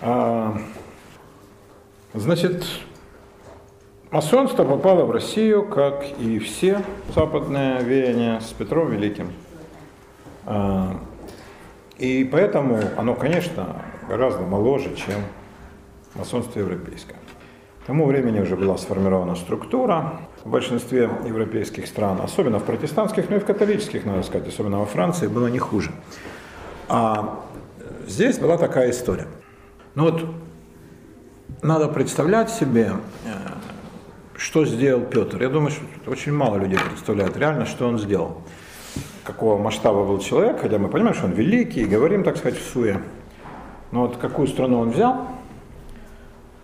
А, значит, масонство попало в Россию, как и все западные веяния с Петром Великим. А, и поэтому оно, конечно, гораздо моложе, чем масонство европейское. К тому времени уже была сформирована структура в большинстве европейских стран, особенно в протестантских, но и в католических, надо сказать, особенно во Франции, было не хуже. А здесь была такая история. Ну вот надо представлять себе, э, что сделал Петр. Я думаю, что очень мало людей представляют реально, что он сделал. Какого масштаба был человек, хотя мы понимаем, что он великий, и говорим, так сказать, в суе. Но вот какую страну он взял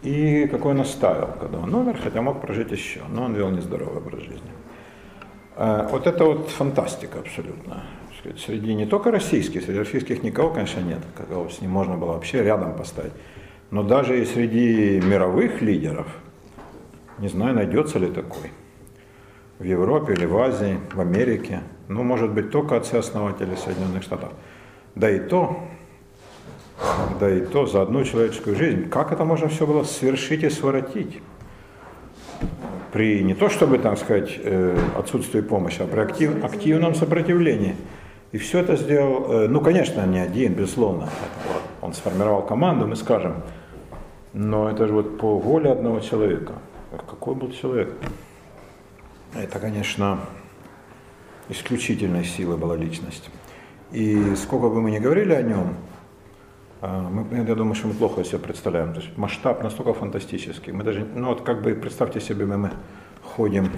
и какой он оставил, когда он умер, хотя мог прожить еще, но он вел нездоровый образ жизни. Э, вот это вот фантастика абсолютно сказать, среди не только российских, среди российских никого, конечно, нет, кого с ним можно было вообще рядом поставить. Но даже и среди мировых лидеров, не знаю, найдется ли такой. В Европе или в Азии, в Америке. Ну, может быть, только отцы-основатели Соединенных Штатов. Да и то, да и то за одну человеческую жизнь. Как это можно все было свершить и своротить? При не то чтобы, так сказать, э, отсутствии помощи, а при актив, активном сопротивлении – и все это сделал, э, ну, конечно, не один, безусловно. Он сформировал команду, мы скажем, но это же вот по воле одного человека. Какой был человек? Это, конечно, исключительной силы была личность. И сколько бы мы ни говорили о нем, а, мы, я думаю, что мы плохо себе представляем. То есть масштаб настолько фантастический. Мы даже, ну вот как бы представьте себе, мы ходим,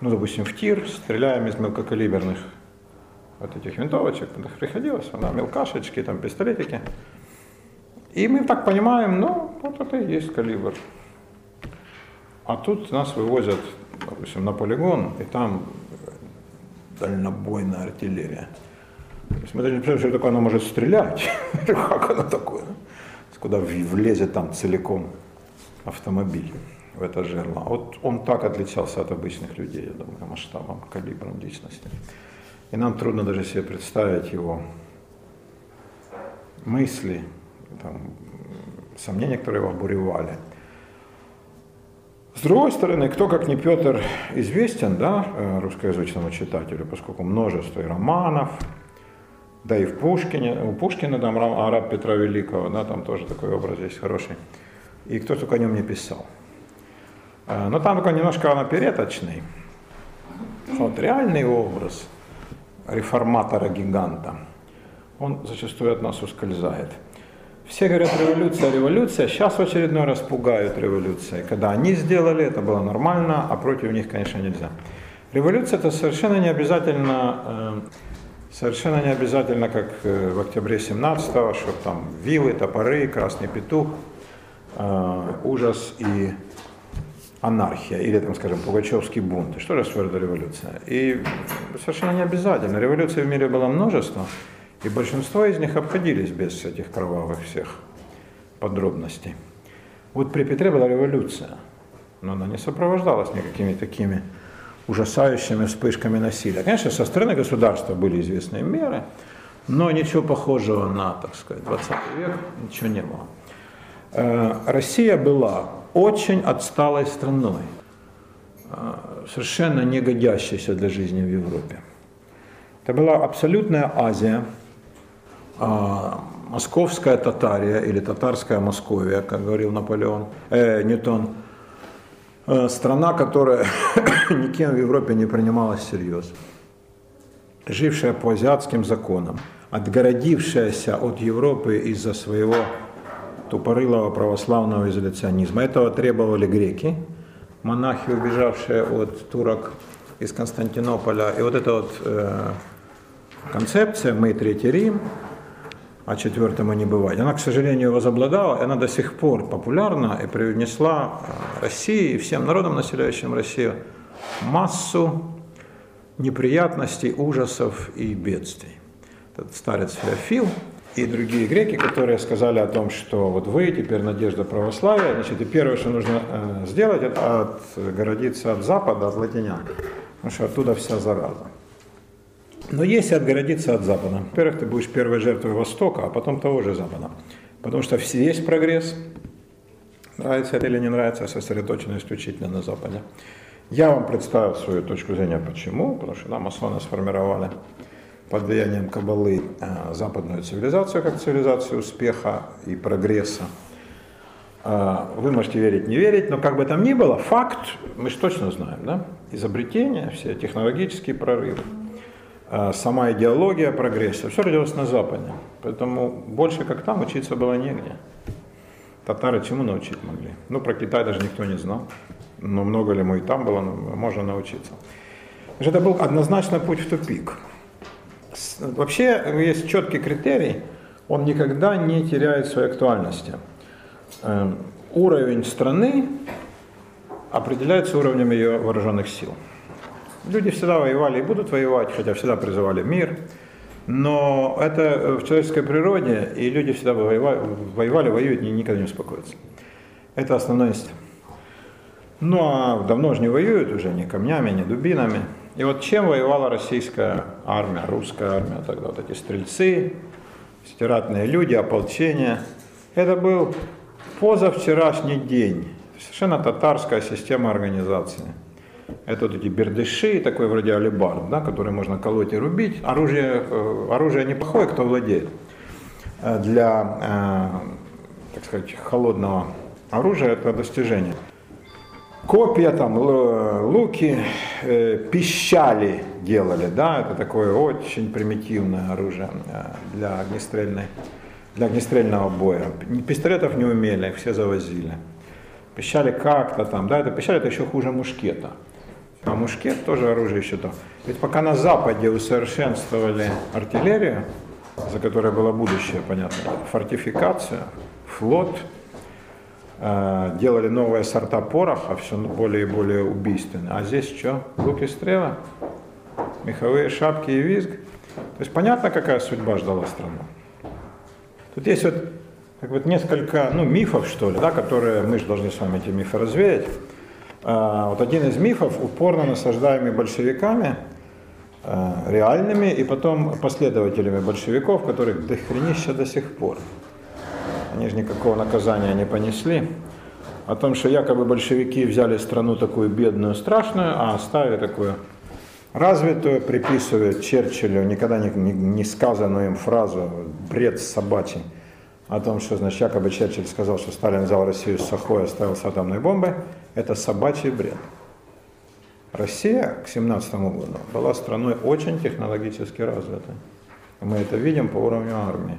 ну, допустим, в тир, стреляем из мелкокалиберных вот этих винтовочек, приходилось, да, мелкашечки, там, пистолетики. И мы так понимаем, ну, вот это и есть калибр. А тут нас вывозят, допустим, на полигон, и там дальнобойная артиллерия. То есть что такое оно может стрелять. как оно такое? Куда влезет там целиком автомобиль в это жерло. Вот он так отличался от обычных людей, я думаю, масштабом, калибром личности. И нам трудно даже себе представить его мысли, там, сомнения, которые его обуревали. С другой стороны, кто как не Петр известен да, э, русскоязычному читателю, поскольку множество и романов, да и в Пушкине, у Пушкина там араб Петра Великого, да, там тоже такой образ есть хороший. И кто только о нем не писал. Э, но там такой немножко он опереточный. Вот реальный образ – реформатора-гиганта, он зачастую от нас ускользает. Все говорят революция, революция, сейчас в очередной раз пугают революцией. Когда они сделали, это было нормально, а против них, конечно, нельзя. Революция это совершенно не обязательно, э, совершенно не обязательно, как э, в октябре 17-го, что там вилы, топоры, красный петух, э, ужас и анархия или, там, скажем, пугачевский бунт. Что же твердая революция? И совершенно не обязательно. Революций в мире было множество, и большинство из них обходились без этих кровавых всех подробностей. Вот при Петре была революция, но она не сопровождалась никакими такими ужасающими вспышками насилия. Конечно, со стороны государства были известные меры, но ничего похожего на, так сказать, 20 век ничего не было. Э, Россия была очень отсталой страной, а, совершенно не годящейся для жизни в Европе. Это была абсолютная Азия, а, московская Татария или татарская Московия, как говорил Наполеон, э, Ньютон, э, страна, которая никем в Европе не принималась всерьез, жившая по азиатским законам, отгородившаяся от Европы из-за своего тупорылого православного изоляционизма. Этого требовали греки, монахи, убежавшие от турок из Константинополя. И вот эта вот э, концепция «мы Третий Рим», а четвертому не бывать, она, к сожалению, возобладала, и она до сих пор популярна и привнесла э, России и всем народам, населяющим Россию, массу неприятностей, ужасов и бедствий. Этот старец Феофил, и другие греки, которые сказали о том, что вот вы теперь надежда православия, значит, и первое, что нужно э, сделать, это отгородиться от Запада, от латинян, потому что оттуда вся зараза. Но если отгородиться от Запада, во-первых, ты будешь первой жертвой Востока, а потом того же Запада. Потому что весь прогресс, нравится это или не нравится, сосредоточен исключительно на Западе. Я вам представил свою точку зрения, почему. Потому что нам масоны сформировали под влиянием Кабалы э, западную цивилизацию как цивилизацию успеха и прогресса. Э, вы можете верить, не верить, но как бы там ни было, факт мы же точно знаем, да? Изобретения, все технологические прорывы, э, сама идеология прогресса, все родилось на Западе. Поэтому больше как там учиться было негде. Татары чему научить могли? Ну, про Китай даже никто не знал. Но много ли мы и там было, можно научиться. Это был однозначно путь в тупик. Вообще есть четкий критерий, он никогда не теряет своей актуальности. Эм, уровень страны определяется уровнем ее вооруженных сил. Люди всегда воевали и будут воевать, хотя всегда призывали мир. Но это в человеческой природе, и люди всегда воевали, воевали воюют и никогда не успокоятся. Это основной инстинкт. Ну а давно же не воюют уже ни камнями, ни дубинами. И вот чем воевала российская армия, русская армия тогда, вот эти стрельцы, стиратные люди, ополчение. Это был позавчерашний день, совершенно татарская система организации. Это вот эти бердыши, такой вроде алибард, да, который можно колоть и рубить. Оружие, э, оружие неплохое, кто владеет. Э, для, э, так сказать, холодного оружия это достижение копья, там, луки, э, пищали делали, да, это такое очень примитивное оружие э, для огнестрельной, для огнестрельного боя. Пистолетов не умели, все завозили. Пищали как-то там, да, это пищали это еще хуже мушкета. А мушкет тоже оружие еще то. Ведь пока на Западе усовершенствовали артиллерию, за которой было будущее, понятно, фортификация, флот, делали новые сорта пороха, все более и более убийственные. А здесь что? Лук и стрелы, меховые шапки и визг. То есть понятно, какая судьба ждала страну. Тут есть вот как бы несколько ну, мифов, что ли, да, которые мы же должны с вами эти мифы развеять. А, вот один из мифов, упорно насаждаемый большевиками, э, реальными, и потом последователями большевиков, которых до хренища до сих пор они же никакого наказания не понесли, о том, что якобы большевики взяли страну такую бедную, страшную, а оставили такую развитую, приписывают Черчиллю никогда не, не, не сказанную им фразу «бред собачий», о том, что, значит, якобы Черчилль сказал, что Сталин взял Россию с Сахой оставил с атомной бомбой, это собачий бред. Россия к 17 году была страной очень технологически развитой. Мы это видим по уровню армии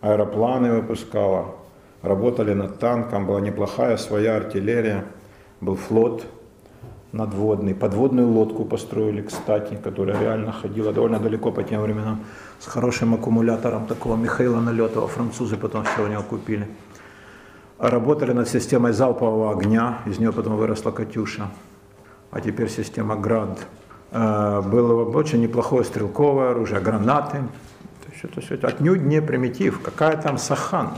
аэропланы выпускала, работали над танком, была неплохая своя артиллерия, был флот надводный, подводную лодку построили, кстати, которая реально ходила довольно далеко по тем временам, с хорошим аккумулятором такого Михаила Налетова, французы потом все у него купили. Работали над системой залпового огня, из нее потом выросла «Катюша», а теперь система «Град». Э, было очень неплохое стрелковое оружие, гранаты, все это отнюдь не примитив, какая там сахан.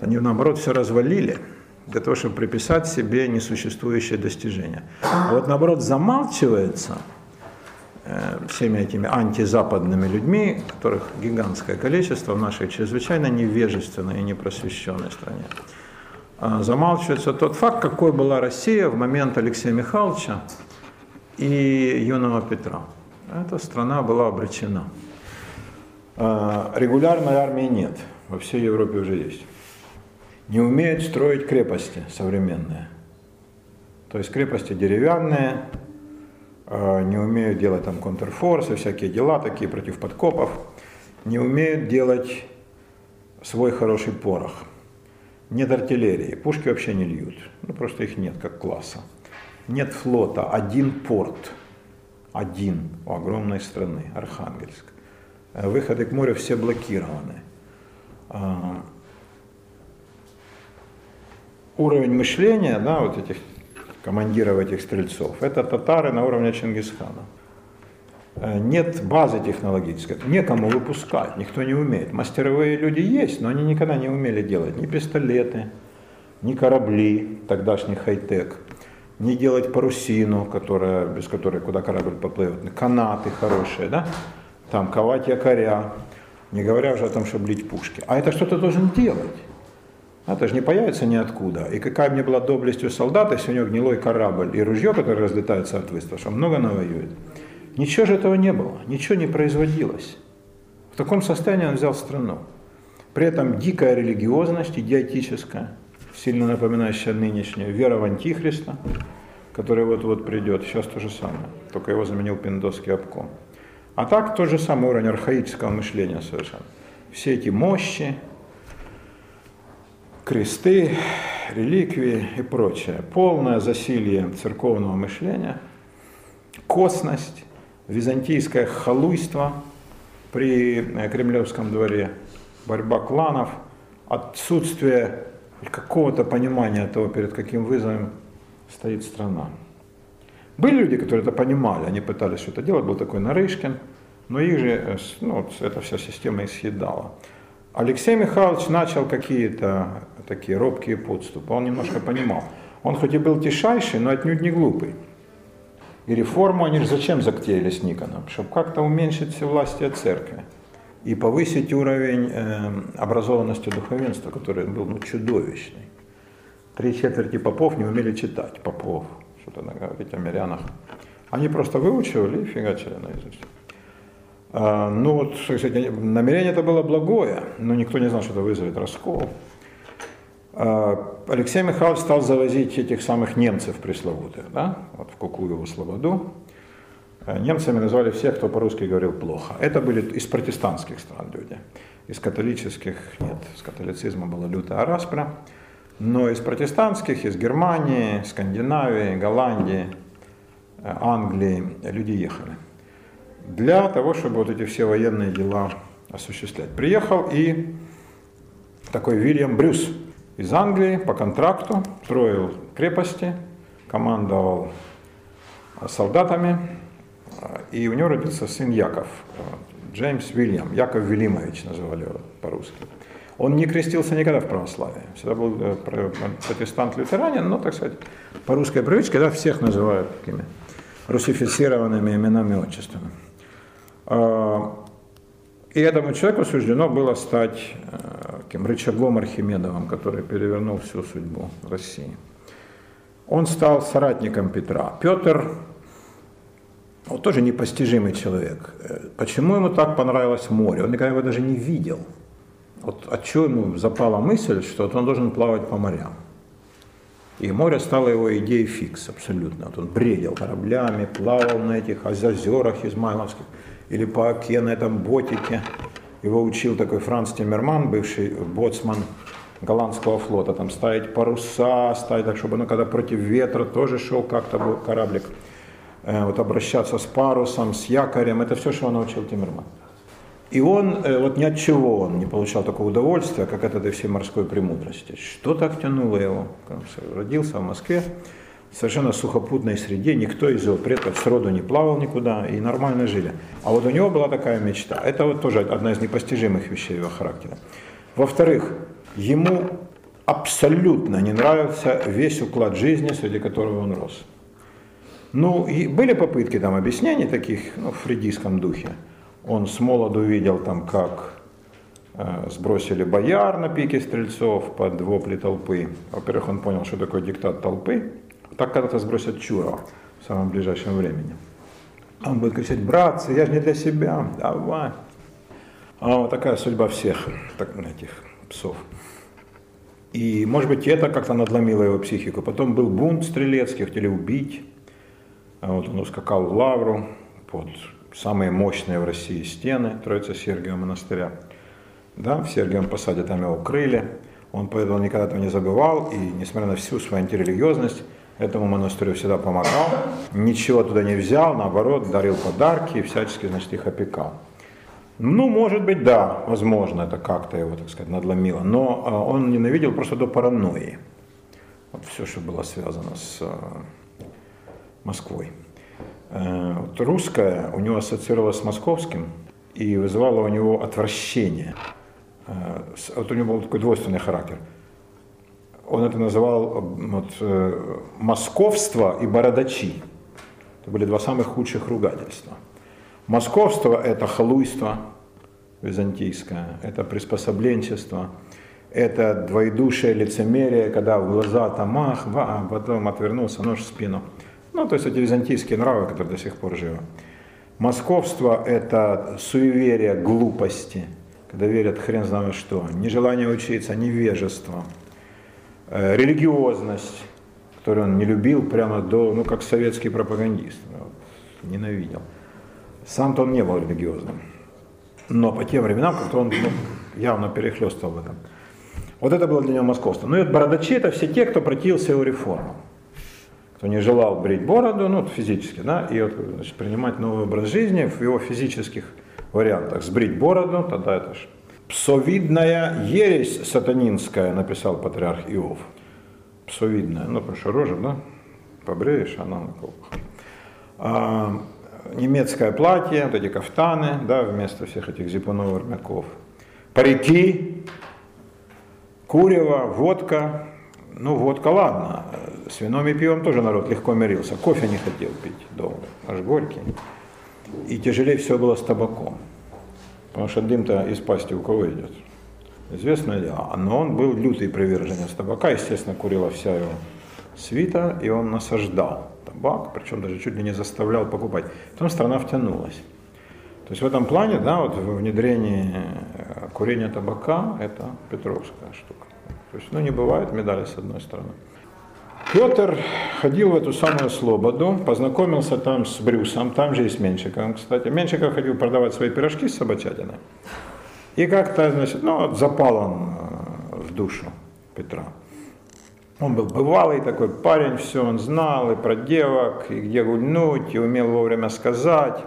Они наоборот все развалили для того, чтобы приписать себе несуществующее достижение. А вот наоборот замалчивается э, всеми этими антизападными людьми, которых гигантское количество в нашей чрезвычайно невежественной и непросвещенной стране. А замалчивается тот факт, какой была Россия в момент Алексея Михайловича и юного Петра. Эта страна была обречена. А, регулярной армии нет, во всей Европе уже есть. Не умеют строить крепости современные. То есть крепости деревянные, а, не умеют делать там контрфорсы, всякие дела такие против подкопов, не умеют делать свой хороший порох. Нет артиллерии, пушки вообще не льют, ну просто их нет как класса. Нет флота, один порт, один у огромной страны, Архангельск. Выходы к морю все блокированы. А, уровень мышления, да, вот этих командиров этих стрельцов, это татары на уровне Чингисхана. Э, нет базы технологической, некому выпускать, никто не умеет. Мастеровые люди есть, но они никогда не умели делать ни пистолеты, ни корабли, тогдашний хай-тек, не делать парусину, которая, без которой куда корабль поплывет, канаты хорошие, да? Там ковать якоря, Не говоря уже о том, чтобы лить пушки. А это что-то должен делать. Это же не появится ниоткуда. И какая ни была доблесть у солдата, если у него гнилой корабль и ружье, которое разлетается от выстрела, много навоюет. Ничего же этого не было, ничего не производилось. В таком состоянии он взял страну. При этом дикая религиозность, идиотическая, сильно напоминающая нынешнюю, вера в Антихриста, который вот-вот придет, сейчас то же самое, только его заменил пиндосский обком. А так тот же самый уровень архаического мышления совершенно. Все эти мощи, кресты, реликвии и прочее. Полное засилие церковного мышления, косность, византийское халуйство при э, Кремлевском дворе, борьба кланов, отсутствие какого-то понимания того, перед каким вызовом стоит страна. Были люди, которые это понимали, они пытались что-то делать, был такой Нарышкин, но их же э, ну, эта вся система и съедала. Алексей Михайлович начал какие-то такие робкие подступы, он немножко понимал. Он хоть и был тишайший, но отнюдь не глупый. И реформу они же зачем затеяли с Никоном? Чтобы как-то уменьшить все власти от церкви и повысить уровень э, образованности духовенства, который был ну, чудовищный. Три четверти попов не умели читать, попов, что-то говорить о мирянах. Они просто выучивали и фигачили наизусть. А, ну вот, кстати, намерение это было благое, но никто не знал, что это вызовет раскол. А, Алексей Михайлович стал завозить этих самых немцев пресловутых, да, вот в Кукуеву Слободу. А, немцами назвали всех, кто по-русски говорил плохо. Это были из протестантских стран люди. Из католических нет. С католицизма была лютая распря. Но из протестантских, из Германии, Скандинавии, Голландии, э, Англии люди ехали для того, чтобы вот эти все военные дела осуществлять. Приехал и такой Вильям Брюс из Англии по контракту, строил крепости, командовал солдатами, и у него родился сын Яков, Джеймс Вильям, Яков Велимович называли его по-русски. Он не крестился никогда в православии. Всегда был э, протестант-лютеранин, но, так сказать, по русской привычке, да, всех называют такими русифицированными именами и отчествами. А, и этому человеку суждено было стать э, таким рычагом Архимедовым, который перевернул всю судьбу России. Он стал соратником Петра. Петр он тоже непостижимый человек. Э, почему ему так понравилось море? Он никогда его даже не видел. Вот от чего ему запала мысль, что вот он должен плавать по морям. И море стало его идеей фикс абсолютно. Вот он бредил кораблями, плавал на этих озерах измайловских или по оке на этом ботике. Его учил такой Франц Тиммерман, бывший боцман голландского флота, там ставить паруса, ставить так, чтобы, ну, когда против ветра тоже шел как-то был кораблик, э, вот обращаться с парусом, с якорем, это все, что он научил Тиммерман. И он, э, вот ни от чего он не получал такого удовольствия, как от этой всей морской премудрости. Что так тянуло его? Родился в Москве, совершенно сухопутной среде, никто из его предков сроду не плавал никуда и нормально жили. А вот у него была такая мечта. Это вот тоже одна из непостижимых вещей его характера. Во-вторых, ему абсолютно не нравился весь уклад жизни, среди которого он рос. Ну, и были попытки там объяснений таких, ну, в фридийском духе. Он с молоду видел там, как э, сбросили бояр на пике стрельцов под вопли толпы. Во-первых, он понял, что такое диктат толпы, так когда-то сбросят Чурова в самом ближайшем времени. Он будет кричать, братцы, я же не для себя, давай. А вот такая судьба всех так, этих псов. И, может быть, это как-то надломило его психику. Потом был бунт стрелецкий, хотели убить. А вот он ускакал в Лавру под самые мощные в России стены Троица Сергиева монастыря. Да, в Сергиевом посаде там его укрыли. Он поэтому никогда этого не забывал, и несмотря на всю свою антирелигиозность, этому монастырю всегда помогал, ничего туда не взял, наоборот, дарил подарки и всячески, значит, их опекал. Ну, может быть, да, возможно, это как-то его, так сказать, надломило, но а, он ненавидел просто до паранойи. Вот все, что было связано с а, Москвой. Э, вот русское у него ассоциировалось с московским и вызывало у него отвращение. Э, вот у него был такой двойственный характер – он это называл вот, э, московство и бородачи. Это были два самых худших ругательства. Московство – это халуйство, византийское, это приспособленчество, это двоедушие лицемерие, когда в глаза там ах, ва, а потом отвернулся, нож в спину. Ну, то есть эти византийские нравы, которые до сих пор живы. Московство – это суеверие глупости, когда верят хрен знает что, нежелание учиться, невежество, э, религиозность, которую он не любил прямо до, ну, как советский пропагандист, вот, ненавидел. Сам-то он не был религиозным, но по тем временам как-то он ну, явно перехлестывал в этом. Вот это было для него московство. Ну и вот бородачи это все те, кто противился его реформам. Кто не желал брить бороду, ну физически, да, и вот, значит, принимать новый образ жизни в его физических вариантах. Сбрить бороду, тогда это ж псовидная ересь сатанинская, написал патриарх Иов. Псовидная, ну потому что рожа, да, побреешь, она на колбах. А, немецкое платье, вот эти кафтаны, да, вместо всех этих зипунов, армяков. Парики, курево, водка. Ну, водка, ладно. С вином и пивом тоже народ легко мирился. Кофе не хотел пить долго, аж горький. И тяжелее все было с табаком. Потому что дым-то из пасти у кого идет. Известное дело. Но он был лютый приверженец табака. Естественно, курила вся его свита, и он насаждал табак, причем даже чуть ли не заставлял покупать. Потом страна втянулась. То есть в этом плане, да, вот в внедрении э, курения табака это петровская штука. То есть, ну, не бывает медали с одной стороны. Петр ходил в эту самую Слободу, познакомился там с Брюсом, там же и с Меньшиковым, кстати. Меньшиков ходил продавать свои пирожки с собачатиной. И как-то, значит, ну, запал он э, в душу Петра. Он был бывалый такой парень, все он знал, и про девок, и где гульнуть, и умел вовремя сказать.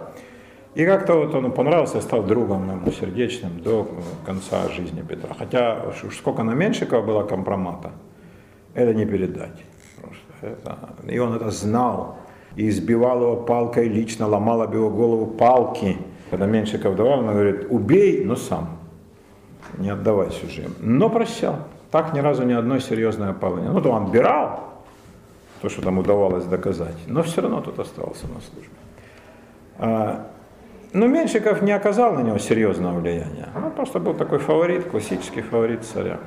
И как-то вот он понравился, стал другом ему сердечным до конца жизни Петра. Хотя уж сколько на Меньшикова было компромата, это не передать. И он это знал, и избивал его палкой лично, ломал об его голову палки. Когда Меньшиков давал, он говорит, убей, но сам, не отдавай чужим. Но прощал. Так ни разу ни одной серьезной опалы. Ну, то он отбирал, то, что там удавалось доказать, но все равно тут остался на службе. А, но Меньшиков не оказал на него серьезного влияния. Он просто был такой фаворит, классический фаворит царя.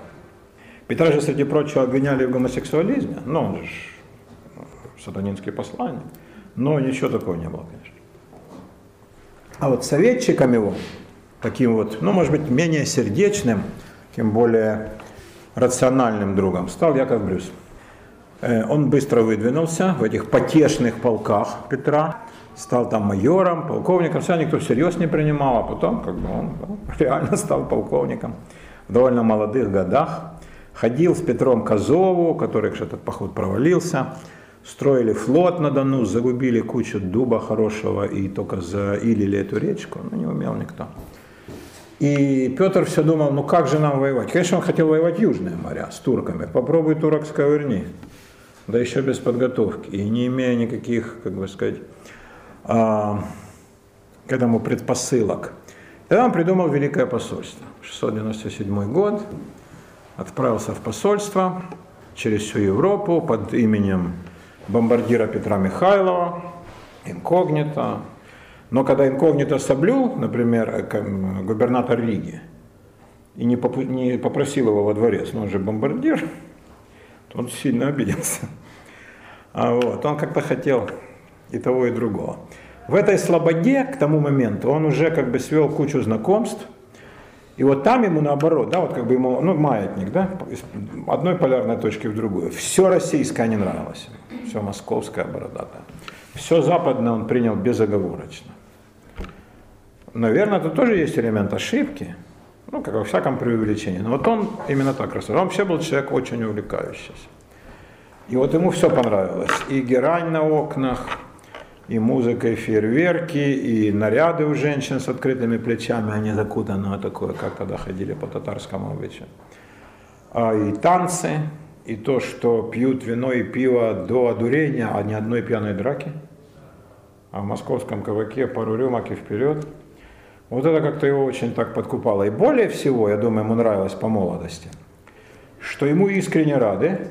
Петра же, среди прочего, обвиняли в гомосексуализме. Ну, он же сатанинский посланник. Но ничего такого не было, конечно. А вот советчиком его, таким вот, ну, может быть, менее сердечным, тем более рациональным другом, стал Яков Брюс. Э, он быстро выдвинулся в этих потешных полках Петра, стал там майором, полковником, все никто всерьез не принимал, а потом как бы он реально стал полковником в довольно молодых годах. Ходил с Петром Козову, который, этот поход провалился, строили флот на Дону, загубили кучу дуба хорошего и только заилили эту речку, но не умел никто. И Петр все думал, ну как же нам воевать? Конечно, он хотел воевать Южные моря с турками. Попробуй турок сковырни. Да еще без подготовки. И не имея никаких, как бы сказать, а, к этому предпосылок. Тогда он придумал Великое посольство. 697 год. Отправился в посольство через всю Европу под именем бомбардира Петра Михайлова, инкогнито. Но когда инкогнито соблюл, например, э, губернатор Риги, и не, поп- не попросил его во дворец, но он же бомбардир, то он сильно обиделся. А вот, он как-то хотел и того, и другого. В этой слободе к тому моменту он уже как бы свел кучу знакомств, и вот там ему наоборот, да, вот как бы ему, ну, маятник, да, из одной полярной точки в другую. Все российское не нравилось, все московское бородатое. Все западное он принял безоговорочно. Наверное, тут тоже есть элемент ошибки, ну, как во всяком преувеличении. Но вот он именно так рассуждал. Он вообще был человек очень увлекающийся. И вот ему все понравилось. И герань на окнах, и музыка, и фейерверки, и наряды у женщин с открытыми плечами, они закутаны вот такое, как тогда ходили по татарскому обычаю. А и танцы, и то, что пьют вино и пиво до одурения, а ни одной пьяной драки. А в московском кабаке пару рюмок и вперед. Вот это как-то его очень так подкупало. И более всего, я думаю, ему нравилось по молодости, что ему искренне рады,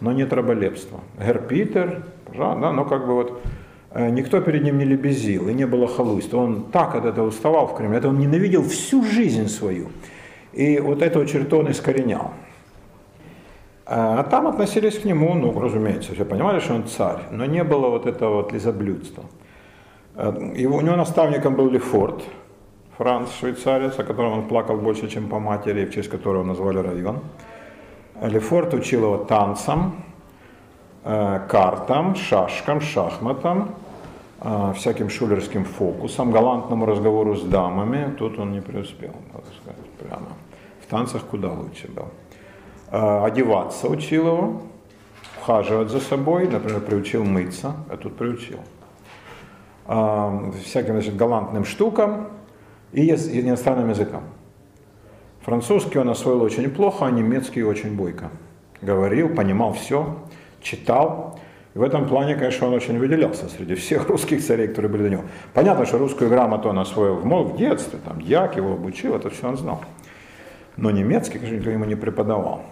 но нет раболепства. Гер Питер, да, но как бы вот никто перед ним не лебезил и не было халуйства. Он так от этого уставал в Кремле, это он ненавидел всю жизнь свою. И вот эту черту он искоренял. А там относились к нему, ну, разумеется, все понимали, что он царь, но не было вот этого вот лизоблюдства. Его, у него наставником был Лефорт, Франц, швейцарец, о котором он плакал больше, чем по матери, в честь которого назвали район. Лефорт учил его танцам, э, картам, шашкам, шахматам, э, всяким шулерским фокусам, галантному разговору с дамами. Тут он не преуспел, надо сказать, прямо. В танцах куда лучше был. Э, одеваться учил его, ухаживать за собой, например, приучил мыться, а тут приучил. Всяким значит, галантным штукам и иностранным языкам. Французский он освоил очень плохо, а немецкий очень бойко. Говорил, понимал все, читал. И в этом плане, конечно, он очень выделялся среди всех русских царей, которые были до него. Понятно, что русскую грамоту он освоил в, в детстве, там, Як его обучил, это все он знал. Но немецкий, конечно, никто ему не преподавал.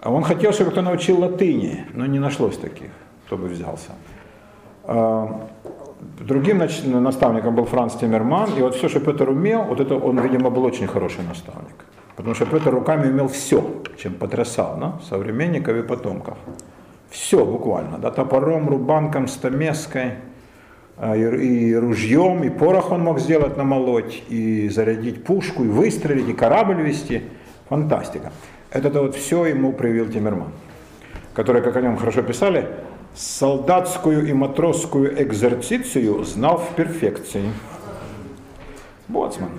А он хотел, чтобы кто научил латыни, но не нашлось таких, кто бы взялся. А, Другим наставником был Франц Тиммерман, и вот все, что Петр умел, вот это он, видимо, был очень хороший наставник. Потому что Петр руками умел все, чем потрясал да, современников и потомков. Все буквально, да, топором, рубанком, стамеской, а, и, ружьем, и порох он мог сделать, намолоть, и зарядить пушку, и выстрелить, и корабль вести. Фантастика. Это вот все ему привил Тиммерман, который, как о нем хорошо писали, солдатскую и матросскую экзерцицию знал в перфекции. Боцман.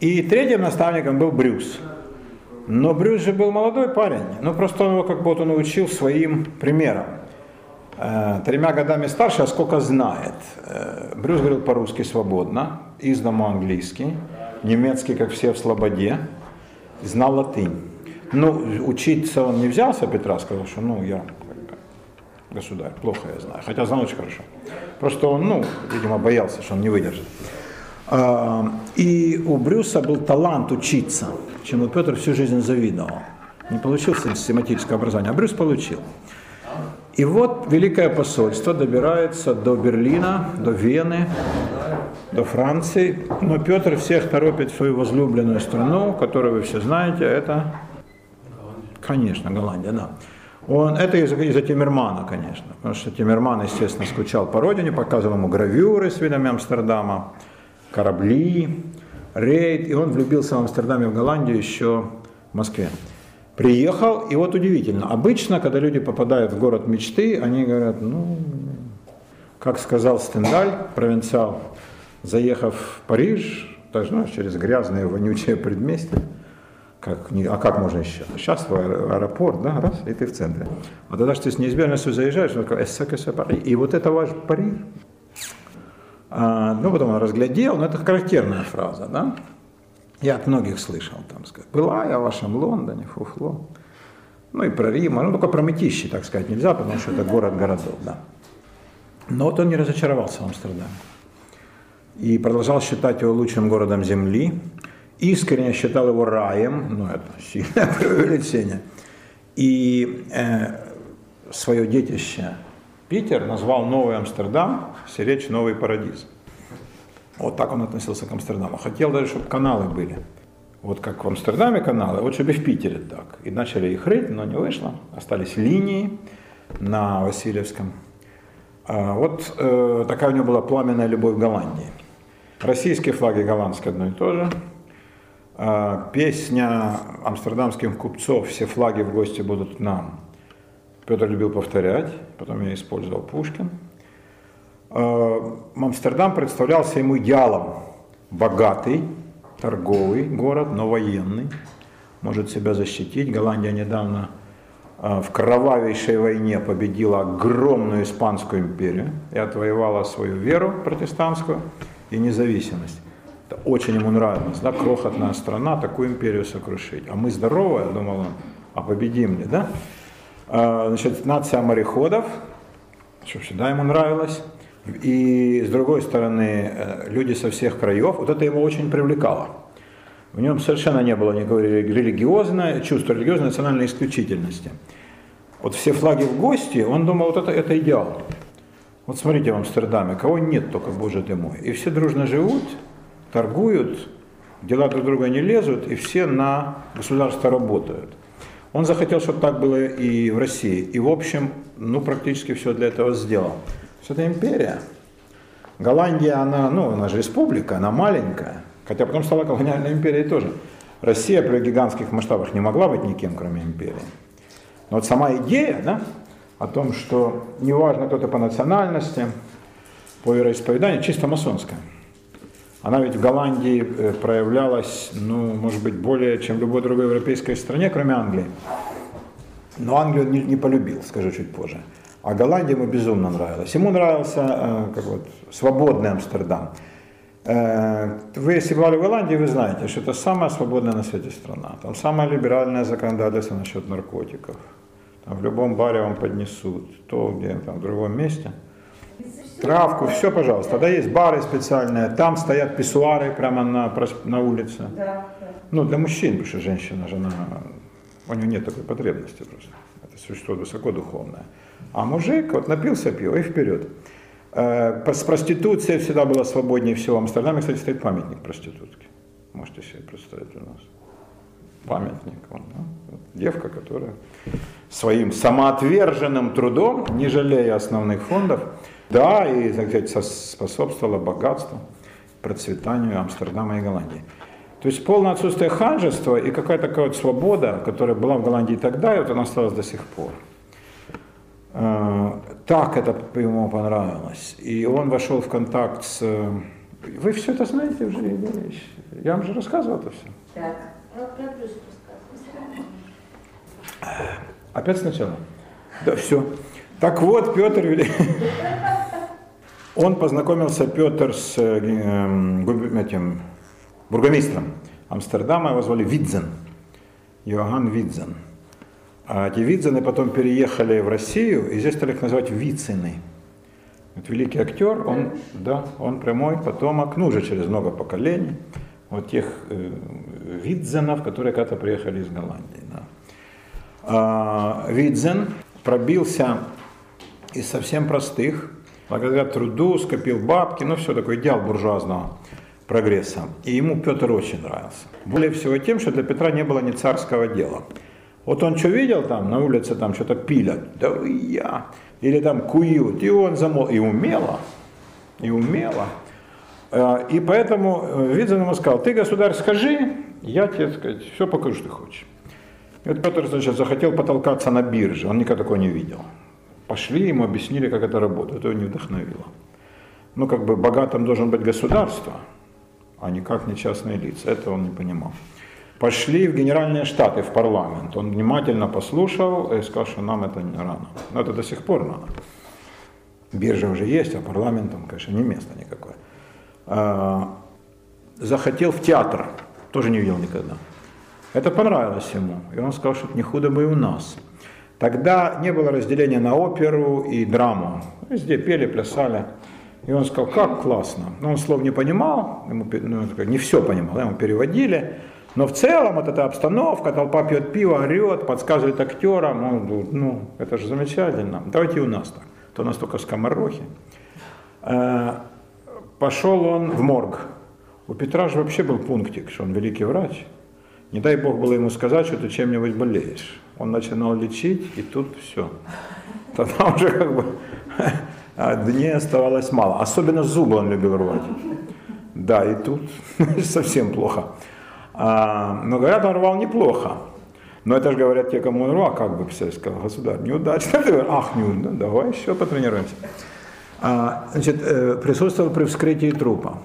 И третьим наставником был Брюс. Но Брюс же был молодой парень. Ну, просто он его как будто научил своим примером. Э, тремя годами старше, а сколько знает. Э, Брюс говорил по-русски свободно, из дому английский, немецкий, как все в Слободе, знал латынь. Ну, учиться он не взялся, Петра сказал, что ну, я государь. Плохо я знаю. Хотя знал очень хорошо. Просто он, ну, видимо, боялся, что он не выдержит. А, и у Брюса был талант учиться, чему Петр всю жизнь завидовал. Не получил систематическое образование, а Брюс получил. И вот Великое посольство добирается до Берлина, до Вены, до Франции. Но Петр всех торопит в свою возлюбленную страну, которую вы все знаете, это, конечно, Голландия, да. Он, это из-за из Тиммермана, конечно, потому что Тиммерман, естественно, скучал по родине, показывал ему гравюры с видами Амстердама, корабли, рейд, и он влюбился в Амстердаме, в Голландию еще в Москве. Приехал, и вот удивительно, обычно, когда люди попадают в город мечты, они говорят, ну, как сказал Стендаль, провинциал, заехав в Париж, даже ну, через грязные, вонючие предместья, как, а как можно еще? Сейчас в аэропорт, да, раз, и ты в центре. А тогда что ты с неизбежностью заезжаешь, он такой, и вот это ваш Париж. А, ну, потом он разглядел, но это характерная фраза, да? Я от многих слышал, там, сказать, была я в вашем Лондоне, фуфло. Ну и про Рим, ну только про мытищи, так сказать, нельзя, потому что это город городов, да. Но вот он не разочаровался в Амстердаме. И продолжал считать его лучшим городом Земли искренне считал его раем, ну это сильное преувеличение, и э, свое детище Питер назвал Новый Амстердам, сиречь Новый Парадиз. Вот так он относился к Амстердаму. Хотел даже, чтобы каналы были. Вот как в Амстердаме каналы, вот чтобы и в Питере так. И начали их рыть, но не вышло. Остались линии на Васильевском. А вот э, такая у него была пламенная любовь к Голландии. Российские флаги голландские одно и то же. А, песня амстердамских купцов «Все флаги в гости будут нам». Петр любил повторять, потом я использовал Пушкин. А, Амстердам представлялся ему идеалом. Богатый, торговый город, но военный, может себя защитить. Голландия недавно а, в кровавейшей войне победила огромную испанскую империю и отвоевала свою веру протестантскую и независимость. Это очень ему нравилось, да, крохотная страна, такую империю сокрушить. А мы здоровая, думал он, а победим ли, да? А, значит, нация мореходов, что всегда ему нравилось. И с другой стороны, э, люди со всех краев, вот это его очень привлекало. В нем совершенно не было никакого религиозного, чувства религиозной национальной исключительности. Вот все флаги в гости, он думал, вот это, это идеал. Вот смотрите в Амстердаме, кого нет только, боже ты мой. И все дружно живут, торгуют, дела друг друга не лезут, и все на государство работают. Он захотел, чтобы так было и в России. И, в общем, ну, практически все для этого сделал. Все это империя. Голландия, она, ну, она же республика, она маленькая. Хотя потом стала колониальной империей тоже. Россия при гигантских масштабах не могла быть никем, кроме империи. Но вот сама идея, да, о том, что неважно кто-то по национальности, по вероисповеданию, чисто масонская. Она ведь в Голландии э, проявлялась, ну, может быть, более, чем в любой другой европейской стране, кроме Англии. Но Англию он не, не полюбил, скажу чуть позже. А Голландия ему безумно нравилась. Ему нравился э, как вот, свободный Амстердам. Э, вы, если бывали в Голландии, вы знаете, что это самая свободная на свете страна. Там самое либеральное законодательство насчет наркотиков. Там в любом баре вам поднесут, то где там в другом месте. Травку, все, пожалуйста. Тогда есть бары специальные, там стоят писсуары прямо на, на улице. Да, Ну, для мужчин, потому что женщина, жена, у нее нет такой потребности просто. Это существо высоко духовное. А мужик вот напился пива и вперед. Э, с проституцией всегда было свободнее всего. В Амстердаме, кстати, стоит памятник проститутки. Можете себе представить у нас. Памятник. Он, да? Девка, которая своим самоотверженным трудом, не жалея основных фондов, да, и, так сказать, способствовала богатству, процветанию Амстердама и Голландии. То есть полное отсутствие ханжества и какая-то такая вот свобода, которая была в Голландии тогда, и вот она осталась до сих пор. Э, так это ему понравилось. И он вошел в контакт с... Вы все это знаете уже, Я вам же рассказывал это все. Так, Опять сначала? Да, все. Так вот, Петр. Он познакомился, Петр, с э, этим бургомистром Амстердама, его звали Видзен, Иоганн Видзен. А эти Видзены потом переехали в Россию, и здесь стали их называть Вицины. Вот великий актер, он, да, он прямой потомок, ну уже через много поколений, вот тех э, Видзенов, которые когда-то приехали из Голландии. Да. А, Видзен пробился из совсем простых, благодаря труду, скопил бабки, ну все, такой идеал буржуазного прогресса. И ему Петр очень нравился. Более всего тем, что для Петра не было ни царского дела. Вот он что видел там на улице, там что-то пилят, да я, или там куют, и он замол, и умело, и умело. А, и поэтому э, Видзен ему сказал, ты, государь, скажи, я тебе, сказать, все покажу, что ты хочешь. И вот Петр, значит, захотел потолкаться на бирже, он никогда такого не видел. Пошли, ему объяснили, как это работает, это его не вдохновило. Ну, как бы богатым должен быть государство, а никак не частные лица, это он не понимал. Пошли в Генеральные Штаты, в парламент. Он внимательно послушал и сказал, что нам это не рано. Но это до сих пор рано. Биржа уже есть, а парламентом, конечно, не место никакое. А, захотел в театр, тоже не видел никогда. Это понравилось ему. И он сказал, что не худо бы и у нас. Тогда не было разделения на оперу и драму. Везде пели, плясали. И он сказал, как классно. Но он слов не понимал, ему, ну, не все понимал, ему переводили. Но в целом вот эта обстановка, толпа пьет пиво, орет, подсказывает актерам, он, ну, это же замечательно. Давайте и у нас так. То у нас только скоморохи. Э, пошел он в морг. У Петра же вообще был пунктик, что он великий врач. Не дай Бог было ему сказать, что ты чем-нибудь болеешь. Он начинал лечить, и тут все. Тогда уже как бы дней оставалось мало. Особенно зубы он любил рвать. Да, и тут совсем плохо. А, но говорят, он рвал неплохо. Но это же говорят те, кому он рвал, как бы все сказал, государь, неудачно. Ах, неудачно, давай еще потренируемся. А, значит, э, присутствовал при вскрытии трупа.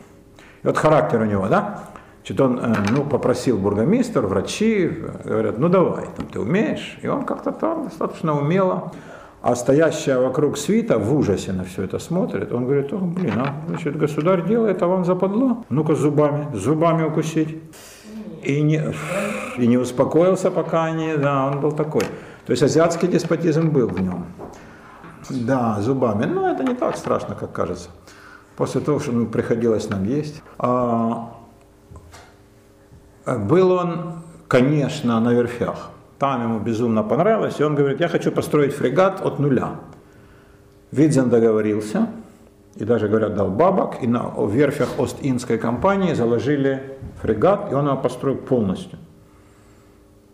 И вот характер у него, да? Значит, он э, ну, попросил бургомистр, врачи, говорят, ну давай, там, ты умеешь? И он как-то там достаточно умело, а стоящая вокруг свита в ужасе на все это смотрит. Он говорит, о, блин, а, значит, государь делает, а вам западло? Ну-ка зубами, зубами укусить. И не, и не успокоился, пока они, да, он был такой. То есть азиатский деспотизм был в нем. Да, зубами. Но это не так страшно, как кажется. После того, что ну, приходилось нам есть. А, был он, конечно, на верфях. Там ему безумно понравилось, и он говорит, я хочу построить фрегат от нуля. Видзен договорился, и даже, говорят, дал бабок, и на верфях Ост-Индской компании заложили фрегат, и он его построил полностью.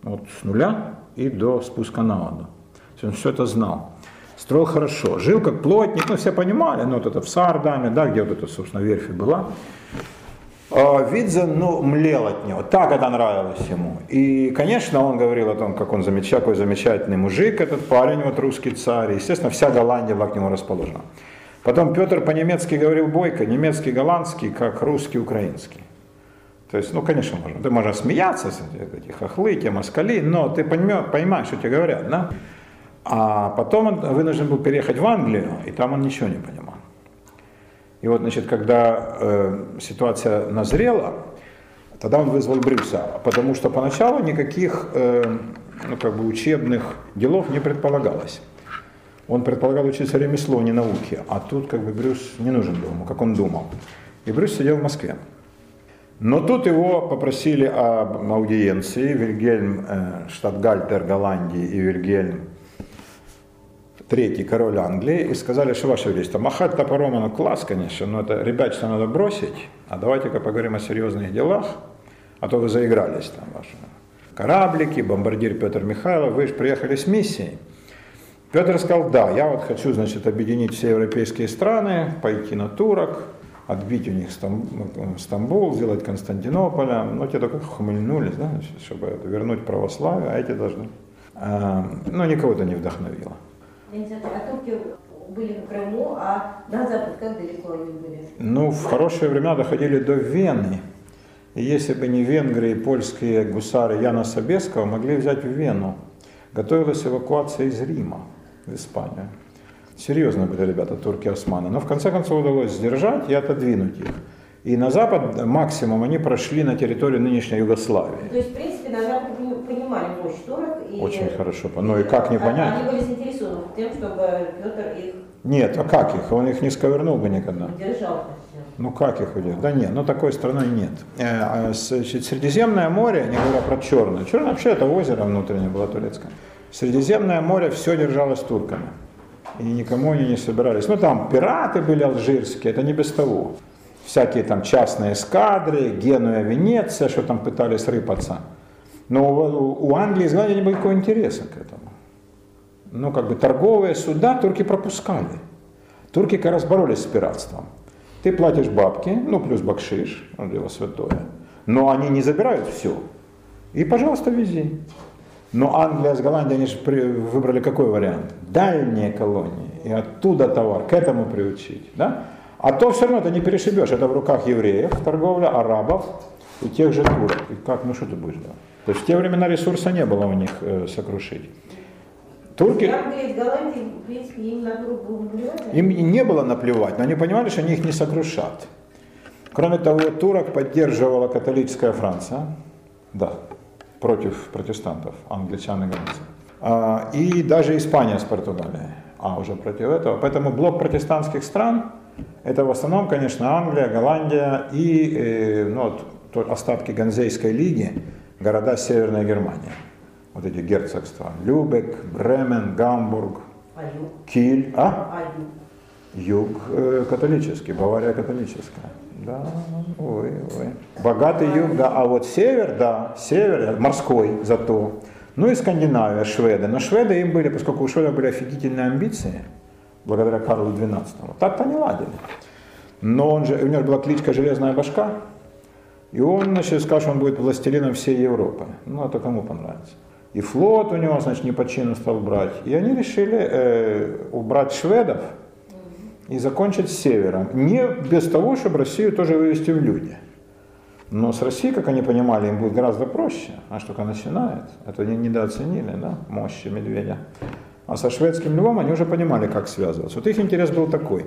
Вот с нуля и до спуска на воду. Он все это знал. Строил хорошо. Жил как плотник, ну все понимали, ну вот это в Сардаме, да, где вот это, собственно, верфь была. А Видзен, ну, млел от него. Так это нравилось ему. И, конечно, он говорил о том, как он замечательный, какой замечательный мужик, этот парень, вот русский царь. естественно, вся Голландия была к нему расположена. Потом Петр по-немецки говорил бойко, немецкий, голландский, как русский, украинский. То есть, ну, конечно, можно, ты можешь смеяться, эти хохлы, те москали, но ты понимаешь, что тебе говорят, да? А потом он вынужден был переехать в Англию, и там он ничего не понимал. И вот, значит, когда э, ситуация назрела, тогда он вызвал Брюса, потому что поначалу никаких э, ну, как бы учебных делов не предполагалось. Он предполагал учиться ремеслу, не науке, а тут как бы Брюс не нужен был ему, как он думал. И Брюс сидел в Москве. Но тут его попросили об аудиенции. Вильгельм э, Штатгальтер Голландии и Вильгельм третий король Англии, и сказали, что ваше величество, махать топором, оно класс, конечно, но это ребячество надо бросить, а давайте-ка поговорим о серьезных делах, а то вы заигрались там ваши кораблики, бомбардир Петр Михайлов, вы же приехали с миссией. Петр сказал, да, я вот хочу, значит, объединить все европейские страны, пойти на турок, отбить у них Стамбул, сделать Константинополя. Но те только хмыльнулись, да, чтобы вернуть православие, а эти должны. А, но никого это не вдохновило. Я не а турки были в Крыму, а на запад как далеко они были? Ну, в хорошие времена доходили до Вены. И если бы не венгры и польские гусары Яна Собеского, могли взять в Вену. Готовилась эвакуация из Рима в Испанию. Серьезно были ребята, турки-османы. Но в конце концов удалось сдержать и отодвинуть их. И на запад максимум они прошли на территорию нынешней Югославии. То есть, в принципе, на запад понимали мощь турок. И... Очень хорошо. Ну и как не понять? Они были заинтересованы тем, чтобы Петр их... Нет, а как их? Он их не сковернул бы никогда. Держал. Ну как их удержать? Да нет, ну такой страны нет. Э, а Средиземное море, не говоря про Черное. Черное вообще это озеро внутреннее было турецкое. Средиземное море все держалось турками. И никому они не собирались. Ну там пираты были алжирские, это не без того. Всякие там частные эскадры, Генуя, Венеция, что там пытались рыпаться. Но у Англии и Голландии не было никакого интереса к этому. Ну, как бы торговые суда турки пропускали. Турки как раз боролись с пиратством. Ты платишь бабки, ну, плюс бакшиш, ну, дело святое. Но они не забирают все. И, пожалуйста, вези. Но Англия с Голландией, они же выбрали какой вариант? Дальние колонии. И оттуда товар, к этому приучить. Да? А то все равно ты не перешибешь. Это в руках евреев, торговля, арабов и тех же турок. И как, ну что ты будешь делать? То есть в те времена ресурса не было у них э, сокрушить. Турки... Им не было наплевать, но они понимали, что они их не сокрушат. Кроме того, турок поддерживала католическая Франция, да, против протестантов, англичан и голландцев. А, и даже Испания с Португалией, а уже против этого. Поэтому блок протестантских стран, это в основном, конечно, Англия, Голландия и э, ну, вот, остатки Ганзейской лиги, города Северной Германии. Вот эти герцогства. Любек, Бремен, Гамбург, а юг? Киль. А? а юг? Юг э, католический, Бавария католическая. Да, ой, ой. Богатый юг, да. А вот север, да, север, морской зато. Ну и Скандинавия, шведы. Но шведы им были, поскольку у шведов были офигительные амбиции, благодаря Карлу XII, так-то не ладили. Но он же, у него была кличка «Железная башка», и он, значит, сказал, что он будет властелином всей Европы. Ну, это кому понравится. И флот у него, значит, не по чину стал брать. И они решили э, убрать шведов и закончить с севером. Не без того, чтобы Россию тоже вывести в люди. Но с Россией, как они понимали, им будет гораздо проще. А что только начинает. Это они недооценили, да, мощи медведя. А со шведским львом они уже понимали, как связываться. Вот их интерес был такой.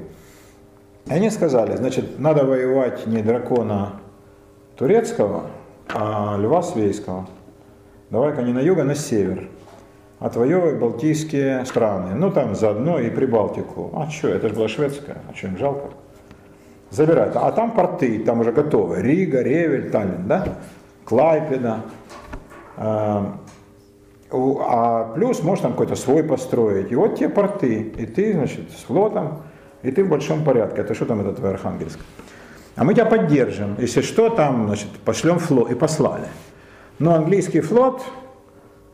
И они сказали, значит, надо воевать не дракона турецкого, а льва свейского. Давай-ка не на юг, а на север. Отвоевывай Балтийские страны. Ну там заодно и Прибалтику. А что, это же была шведская, а что им жалко? Забирают. А там порты, там уже готовы. Рига, Ревель, Таллин, да? Клайпеда. А, плюс можешь там какой-то свой построить. И вот те порты. И ты, значит, с флотом, и ты в большом порядке. Это что там это твой Архангельск? А мы тебя поддержим. Если что, там, значит, пошлем флот. И послали. Но английский флот,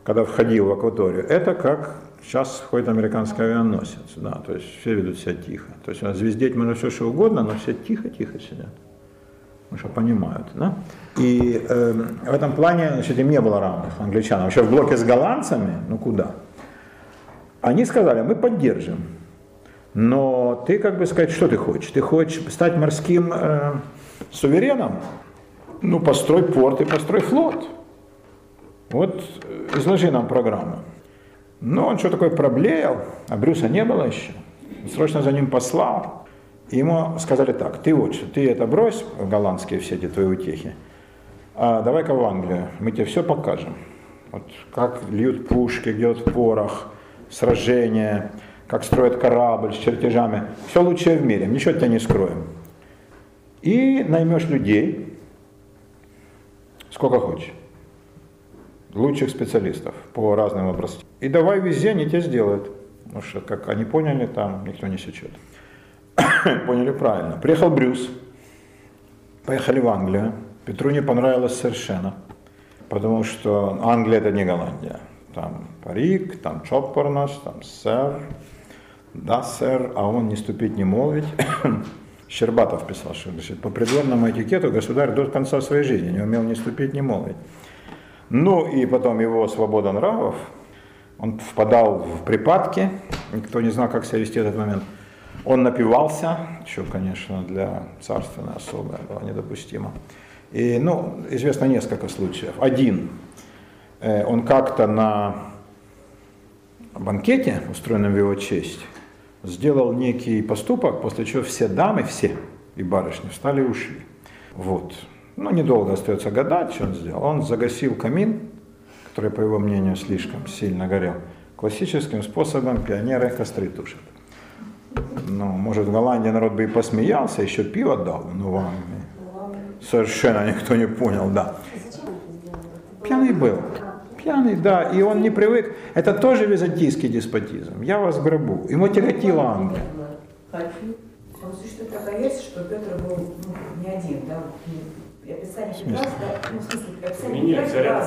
когда входил в акваторию, это как сейчас входит американский авианосец. Да, то есть все ведут себя тихо. То есть звездеть можно все, что угодно, но все тихо-тихо сидят. Потому что понимают. Да? И э, в этом плане значит, им не было равных англичанам. Вообще в блоке с голландцами, ну куда? Они сказали, мы поддержим. Но ты, как бы сказать, что ты хочешь? Ты хочешь стать морским э, сувереном? Ну, построй порт и построй флот. Вот э, изложи нам программу. Но он что такое проблеял, а Брюса не было еще. Срочно за ним послал. Ему сказали так, ты вот, ты это брось, голландские все эти твои утехи, а давай-ка в Англию, мы тебе все покажем. Вот как льют пушки, где вот порох, сражения, как строят корабль с чертежами. Все лучшее в мире, ничего тебя не скроем. И наймешь людей, сколько хочешь, лучших специалистов по разным образцам. И давай везде, они тебе сделают. Потому что, как они поняли, там никто не сечет. поняли правильно. Приехал Брюс, поехали в Англию. Петру не понравилось совершенно, потому что Англия это не Голландия. Там парик, там чопорность, там сэр, да, сэр, а он не ступить, не молвить. Щербатов писал, что значит, по придворному этикету государь до конца своей жизни не умел ни ступить, ни молвить. Ну и потом его свобода нравов, он впадал в припадки, никто не знал, как себя вести в этот момент – он напивался, что, конечно, для царственной особы было недопустимо. И, ну, известно несколько случаев. Один, э, он как-то на банкете, устроенном в его честь, сделал некий поступок, после чего все дамы, все и барышни встали и ушли. Вот. Ну, недолго остается гадать, что он сделал. Он загасил камин, который, по его мнению, слишком сильно горел. Классическим способом пионеры костры тушат. Ну, может, в Голландии народ бы и посмеялся, еще пиво дал, но в Англии совершенно никто не понял, да. Пьяный был. Пьяный, да, и он не привык. Это тоже византийский деспотизм. Я вас грабу. Ему тяготила Англия. Он существует такая версия, что Петр был ну, не один, да, и описание да, ну, в смысле, описание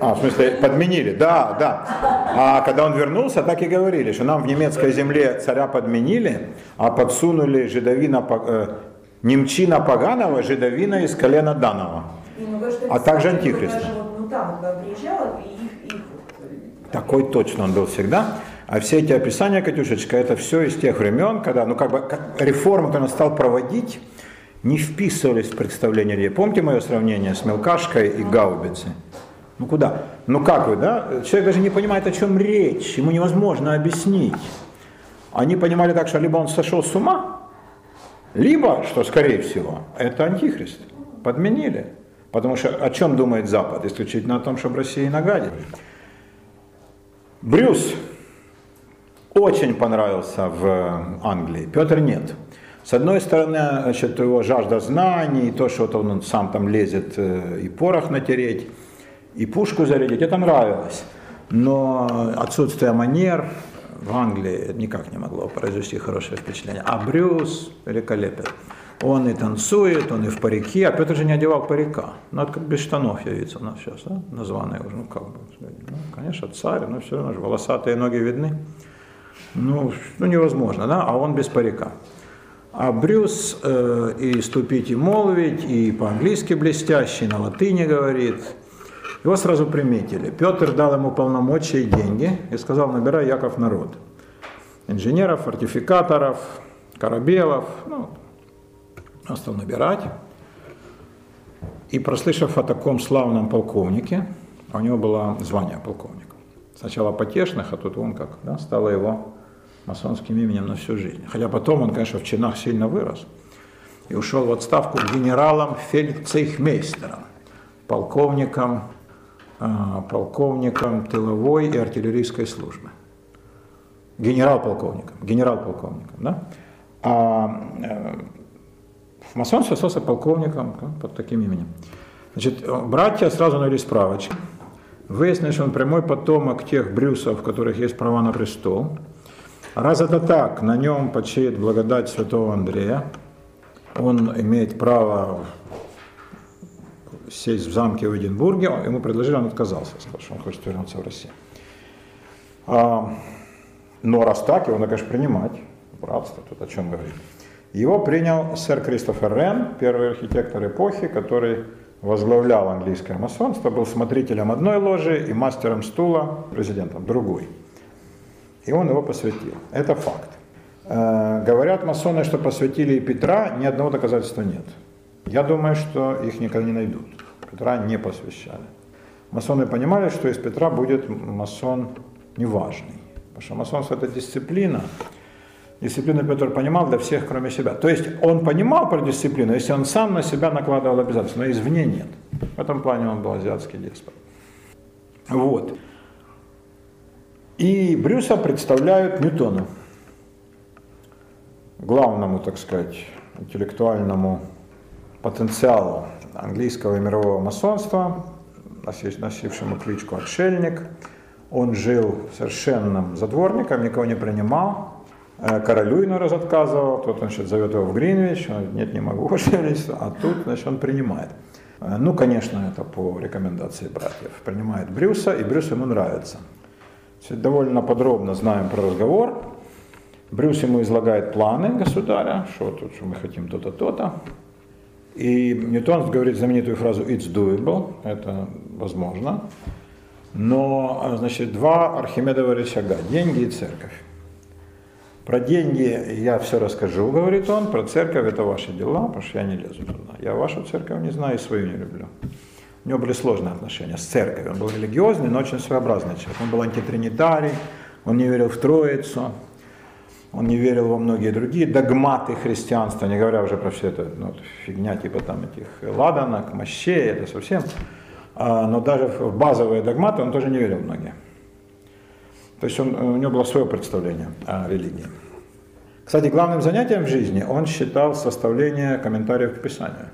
А, в смысле, подменили, да, да. А когда он вернулся, так и говорили, что нам в немецкой земле царя подменили, а подсунули жидовина, э, немчина поганого, жидовина из колена данного. Ну, а также антихриста. Ну, Такой точно он был всегда. А все эти описания, Катюшечка, это все из тех времен, когда, ну, как бы, как реформы, которые он стал проводить, не вписывались в представление людей. Помните мое сравнение с мелкашкой и гаубицей? Ну куда? Ну как вы, да? Человек даже не понимает, о чем речь, ему невозможно объяснить. Они понимали так, что либо он сошел с ума, либо, что скорее всего, это антихрист. Подменили. Потому что о чем думает Запад? Исключительно о том, чтобы России нагадить. Брюс очень понравился в Англии, Петр нет. С одной стороны, значит, его жажда знаний, то, что он сам там лезет э, и порох натереть, и пушку зарядить, это нравилось. Но отсутствие манер в Англии никак не могло произвести хорошее впечатление. А Брюс великолепен. Он и танцует, он и в парике, а Петр же не одевал парика. Ну, это как без штанов явится у нас сейчас, да? названные уже, ну, как бы, ну, конечно, царь, но все равно же волосатые ноги видны. Ну, ну, невозможно, да, а он без парика. А Брюс э, и ступить и молвить, и по-английски блестящий, на латыни говорит. Его сразу приметили. Петр дал ему полномочия и деньги и сказал, набирай Яков народ. Инженеров, фортификаторов, корабелов. Ну, он стал набирать. И прослышав о таком славном полковнике, а у него было звание полковника. Сначала потешных, а тут он как, да, стало его масонским именем на всю жизнь. Хотя потом он, конечно, в чинах сильно вырос и ушел в отставку генералом фельдцейхмейстером, полковником, полковником тыловой и артиллерийской службы. Генерал-полковником, генерал-полковником, да? А э, в масонстве остался полковником да, под таким именем. Значит, братья сразу навели справочки. Выяснилось, что он прямой потомок тех Брюсов, у которых есть права на престол. Раз это так, на нем почеет благодать святого Андрея. Он имеет право сесть в замке в Эдинбурге. Ему предложили, он отказался, сказал, что он хочет вернуться в Россию. А, но раз так, его надо, конечно, принимать. Братство, тут о чем говорим. Его принял сэр Кристофер Рен, первый архитектор эпохи, который возглавлял английское масонство, был смотрителем одной ложи и мастером стула, президентом другой. И он его посвятил. Это факт. Э, говорят масоны, что посвятили и Петра, ни одного доказательства нет. Я думаю, что их никогда не найдут. Петра не посвящали. Масоны понимали, что из Петра будет масон неважный. Потому что масонство это дисциплина. Дисциплину Петр понимал для всех, кроме себя. То есть он понимал про дисциплину, если он сам на себя накладывал обязательства, но извне нет. В этом плане он был азиатский деспот. Вот. И Брюса представляют Ньютону, главному, так сказать, интеллектуальному потенциалу английского мирового масонства, носившему кличку «Отшельник». Он жил совершенным затворником, никого не принимал, э, королю иной раз отказывал, тот, значит, зовет его в Гринвич, он, нет, не могу, а тут, значит, он принимает. Э, ну, конечно, это по рекомендации братьев. Принимает Брюса, и Брюс ему нравится. Довольно подробно знаем про разговор. Брюс ему излагает планы государя, что тут, что мы хотим то-то, то-то. И Ньютон говорит знаменитую фразу «it's doable», это возможно. Но, значит, два Архимедова рычага – деньги и церковь. Про деньги я все расскажу, говорит он, про церковь это ваши дела, потому что я не лезу туда. Я вашу церковь не знаю и свою не люблю. У него были сложные отношения с церковью. Он был религиозный, но очень своеобразный человек. Он был антитринитарий, он не верил в Троицу, он не верил во многие другие догматы христианства, не говоря уже про все это ну, фигня типа там этих ладанок, мощей, это совсем. А, но даже в базовые догматы он тоже не верил многие. То есть он, у него было свое представление о религии. Кстати, главным занятием в жизни он считал составление комментариев к Писанию.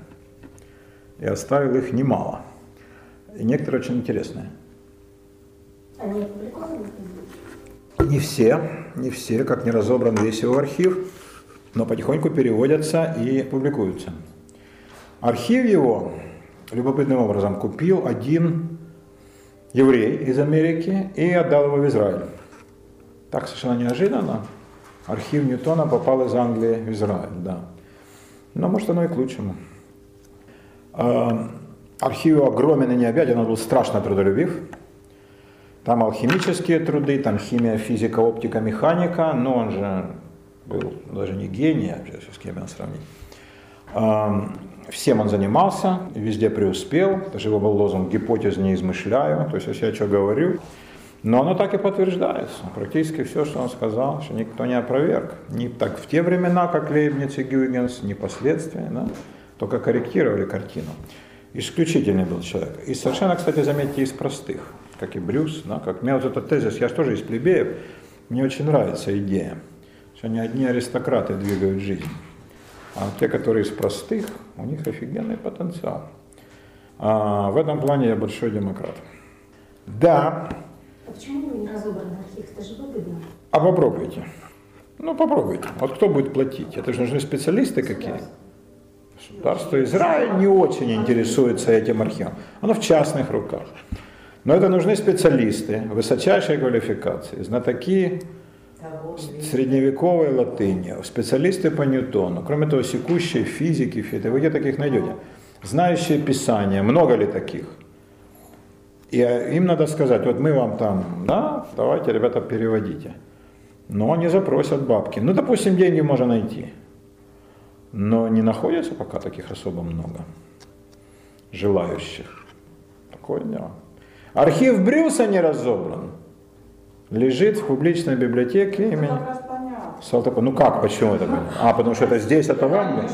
И оставил их немало. И некоторые очень интересные. Они опубликованы? Не все, не все, как не разобран весь его архив, но потихоньку переводятся и публикуются. Архив его любопытным образом купил один еврей из Америки и отдал его в Израиль. Так совершенно неожиданно архив Ньютона попал из Англии в Израиль, да. Но может оно и к лучшему. А, архив огромен и необъятен, он был страшно трудолюбив. Там алхимические труды, там химия, физика, оптика, механика, но он же был даже не гений, а с кем его сравнить. Всем он занимался, везде преуспел, даже его был лозунг «гипотез не измышляю», то есть если я что говорю, но оно так и подтверждается. Практически все, что он сказал, что никто не опроверг. Не так в те времена, как Лейбниц и Гюйгенс, не да? только корректировали картину. Исключительный был человек. И совершенно, кстати, заметьте, из простых как и Брюс, да, как меня вот этот тезис, я же тоже из плебеев, мне очень нравится идея, что не одни аристократы двигают жизнь, а те, которые из простых, у них офигенный потенциал. А в этом плане я большой демократ. Да. А почему не разобран архив? Это же выгодно. А попробуйте. Ну, попробуйте. Вот кто будет платить? Это же нужны специалисты какие? Государство Израиль не очень интересуется этим архивом. Оно в частных руках. Но это нужны специалисты высочайшей квалификации, знатоки средневековой латыни, специалисты по Ньютону, кроме того, секущие физики, физики, вы где таких найдете? Знающие Писание, много ли таких? И э, им надо сказать, вот мы вам там, да, давайте, ребята, переводите. Но они запросят бабки. Ну, допустим, деньги можно найти. Но не находится пока таких особо много желающих. Такое дело. Архив Брюса не разобран. Лежит в публичной библиотеке имени. Салтыкова. Ну как, почему это? А, потому что это здесь, это в Англии?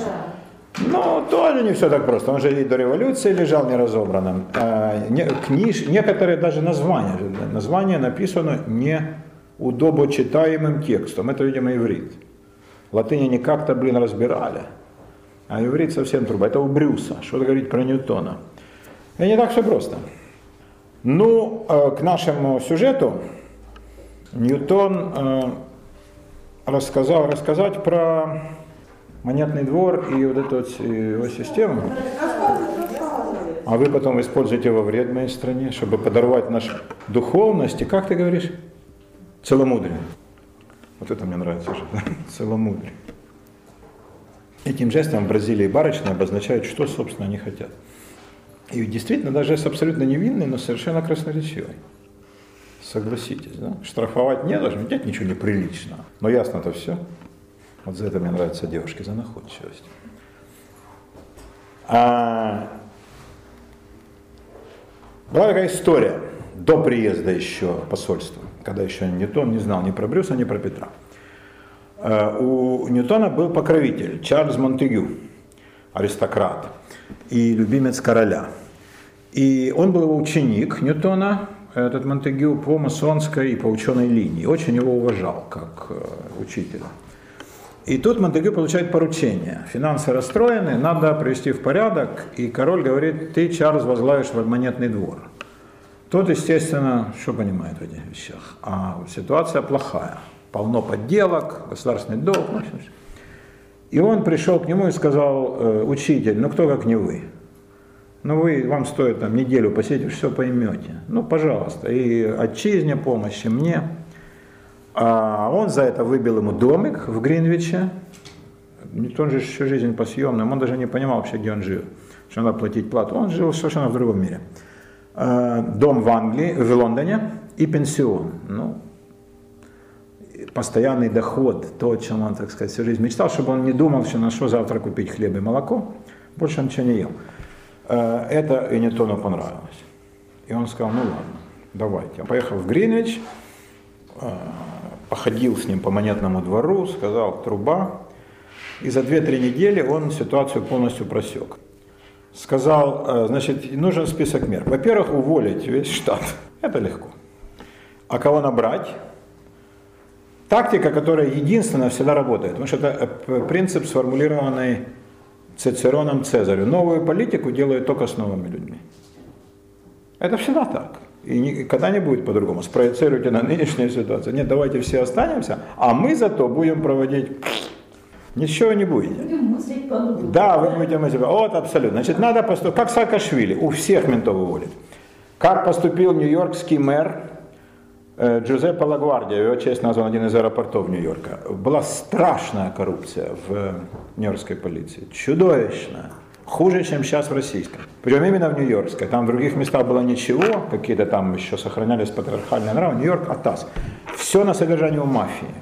Ну, тоже не все так просто. Он же и до революции лежал неразобранным. А, не, книж, некоторые даже названия. Название написано не удобочитаемым текстом. Это, видимо, иврит. Латыни не как-то, блин, разбирали. А иврит совсем труба. Это у Брюса. Что говорить про Ньютона? И не так все просто. Ну, э, к нашему сюжету Ньютон э, рассказал, рассказать про монетный двор и вот эту вот его систему. А вы потом используете во вред моей стране, чтобы подорвать нашу духовность. И как ты говоришь? Целомудрие. Вот это мне нравится уже. Целомудрие. Этим жестом в Бразилии барочные обозначают, что, собственно, они хотят. И действительно, даже с абсолютно невинный, но совершенно красноречивый. Согласитесь, да? Штрафовать не должен, ведь ничего неприличного. Но ясно-то все. Вот за это мне нравятся девушки, за находчивость. А... Была такая история до приезда еще посольства, когда еще Ньютон не знал ни про Брюса, ни про Петра. А, у Ньютона был покровитель Чарльз Монтегю, аристократ и любимец короля. И он был его ученик Ньютона, этот Монтегю, по масонской и по ученой линии. Очень его уважал как э, учителя. И тут Монтегю получает поручение. Финансы расстроены, надо привести в порядок. И король говорит, ты, Чарльз, возглавишь монетный двор. Тот, естественно, что понимает в этих вещах? А ситуация плохая. Полно подделок, государственный долг. Ну, и он пришел к нему и сказал, «Э, учитель, ну кто как не вы? Ну вы, вам стоит там неделю посидеть, все поймете. Ну, пожалуйста, и отчизне помощи, мне. А он за это выбил ему домик в Гринвиче. Он же всю жизнь по съемным, он даже не понимал вообще, где он жил, что надо платить плату. Он жил совершенно в другом мире. А, дом в Англии, в Лондоне и пенсион. Ну, постоянный доход, то, о чем он, так сказать, всю жизнь мечтал, чтобы он не думал, что на что завтра купить хлеб и молоко. Больше он ничего не ел. А, это и Ньютону понравилось. И он сказал, ну ладно, давайте. Он поехал в Гринвич, а, походил с ним по монетному двору, сказал труба, и за 2-3 недели он ситуацию полностью просек. Сказал, э, значит, нужен список мер. Во-первых, уволить весь штат. Это легко. А кого набрать? Тактика, которая единственная всегда работает. Потому что это э, принцип, сформулированный Цицероном Цезарю. Новую политику делают только с новыми людьми. Это всегда так. И никогда не будет по-другому. Спроецируйте на нынешнюю ситуацию. Нет, давайте все останемся, а мы зато будем проводить... Ничего не будете. Будем. Да, вы будете мыслить. Вот, абсолютно. Значит, надо поступить. Как Саакашвили, у всех ментов уволит. Как поступил нью-йоркский мэр Джузеппе Лагвардия, его честь назван один из аэропортов Нью-Йорка. Была страшная коррупция в нью-йоркской полиции. Чудовищная. Хуже, чем сейчас в российском. Причем именно в Нью-Йоркской. Там в других местах было ничего, какие-то там еще сохранялись патриархальные нравы. Нью-Йорк атас. Все на содержании у мафии.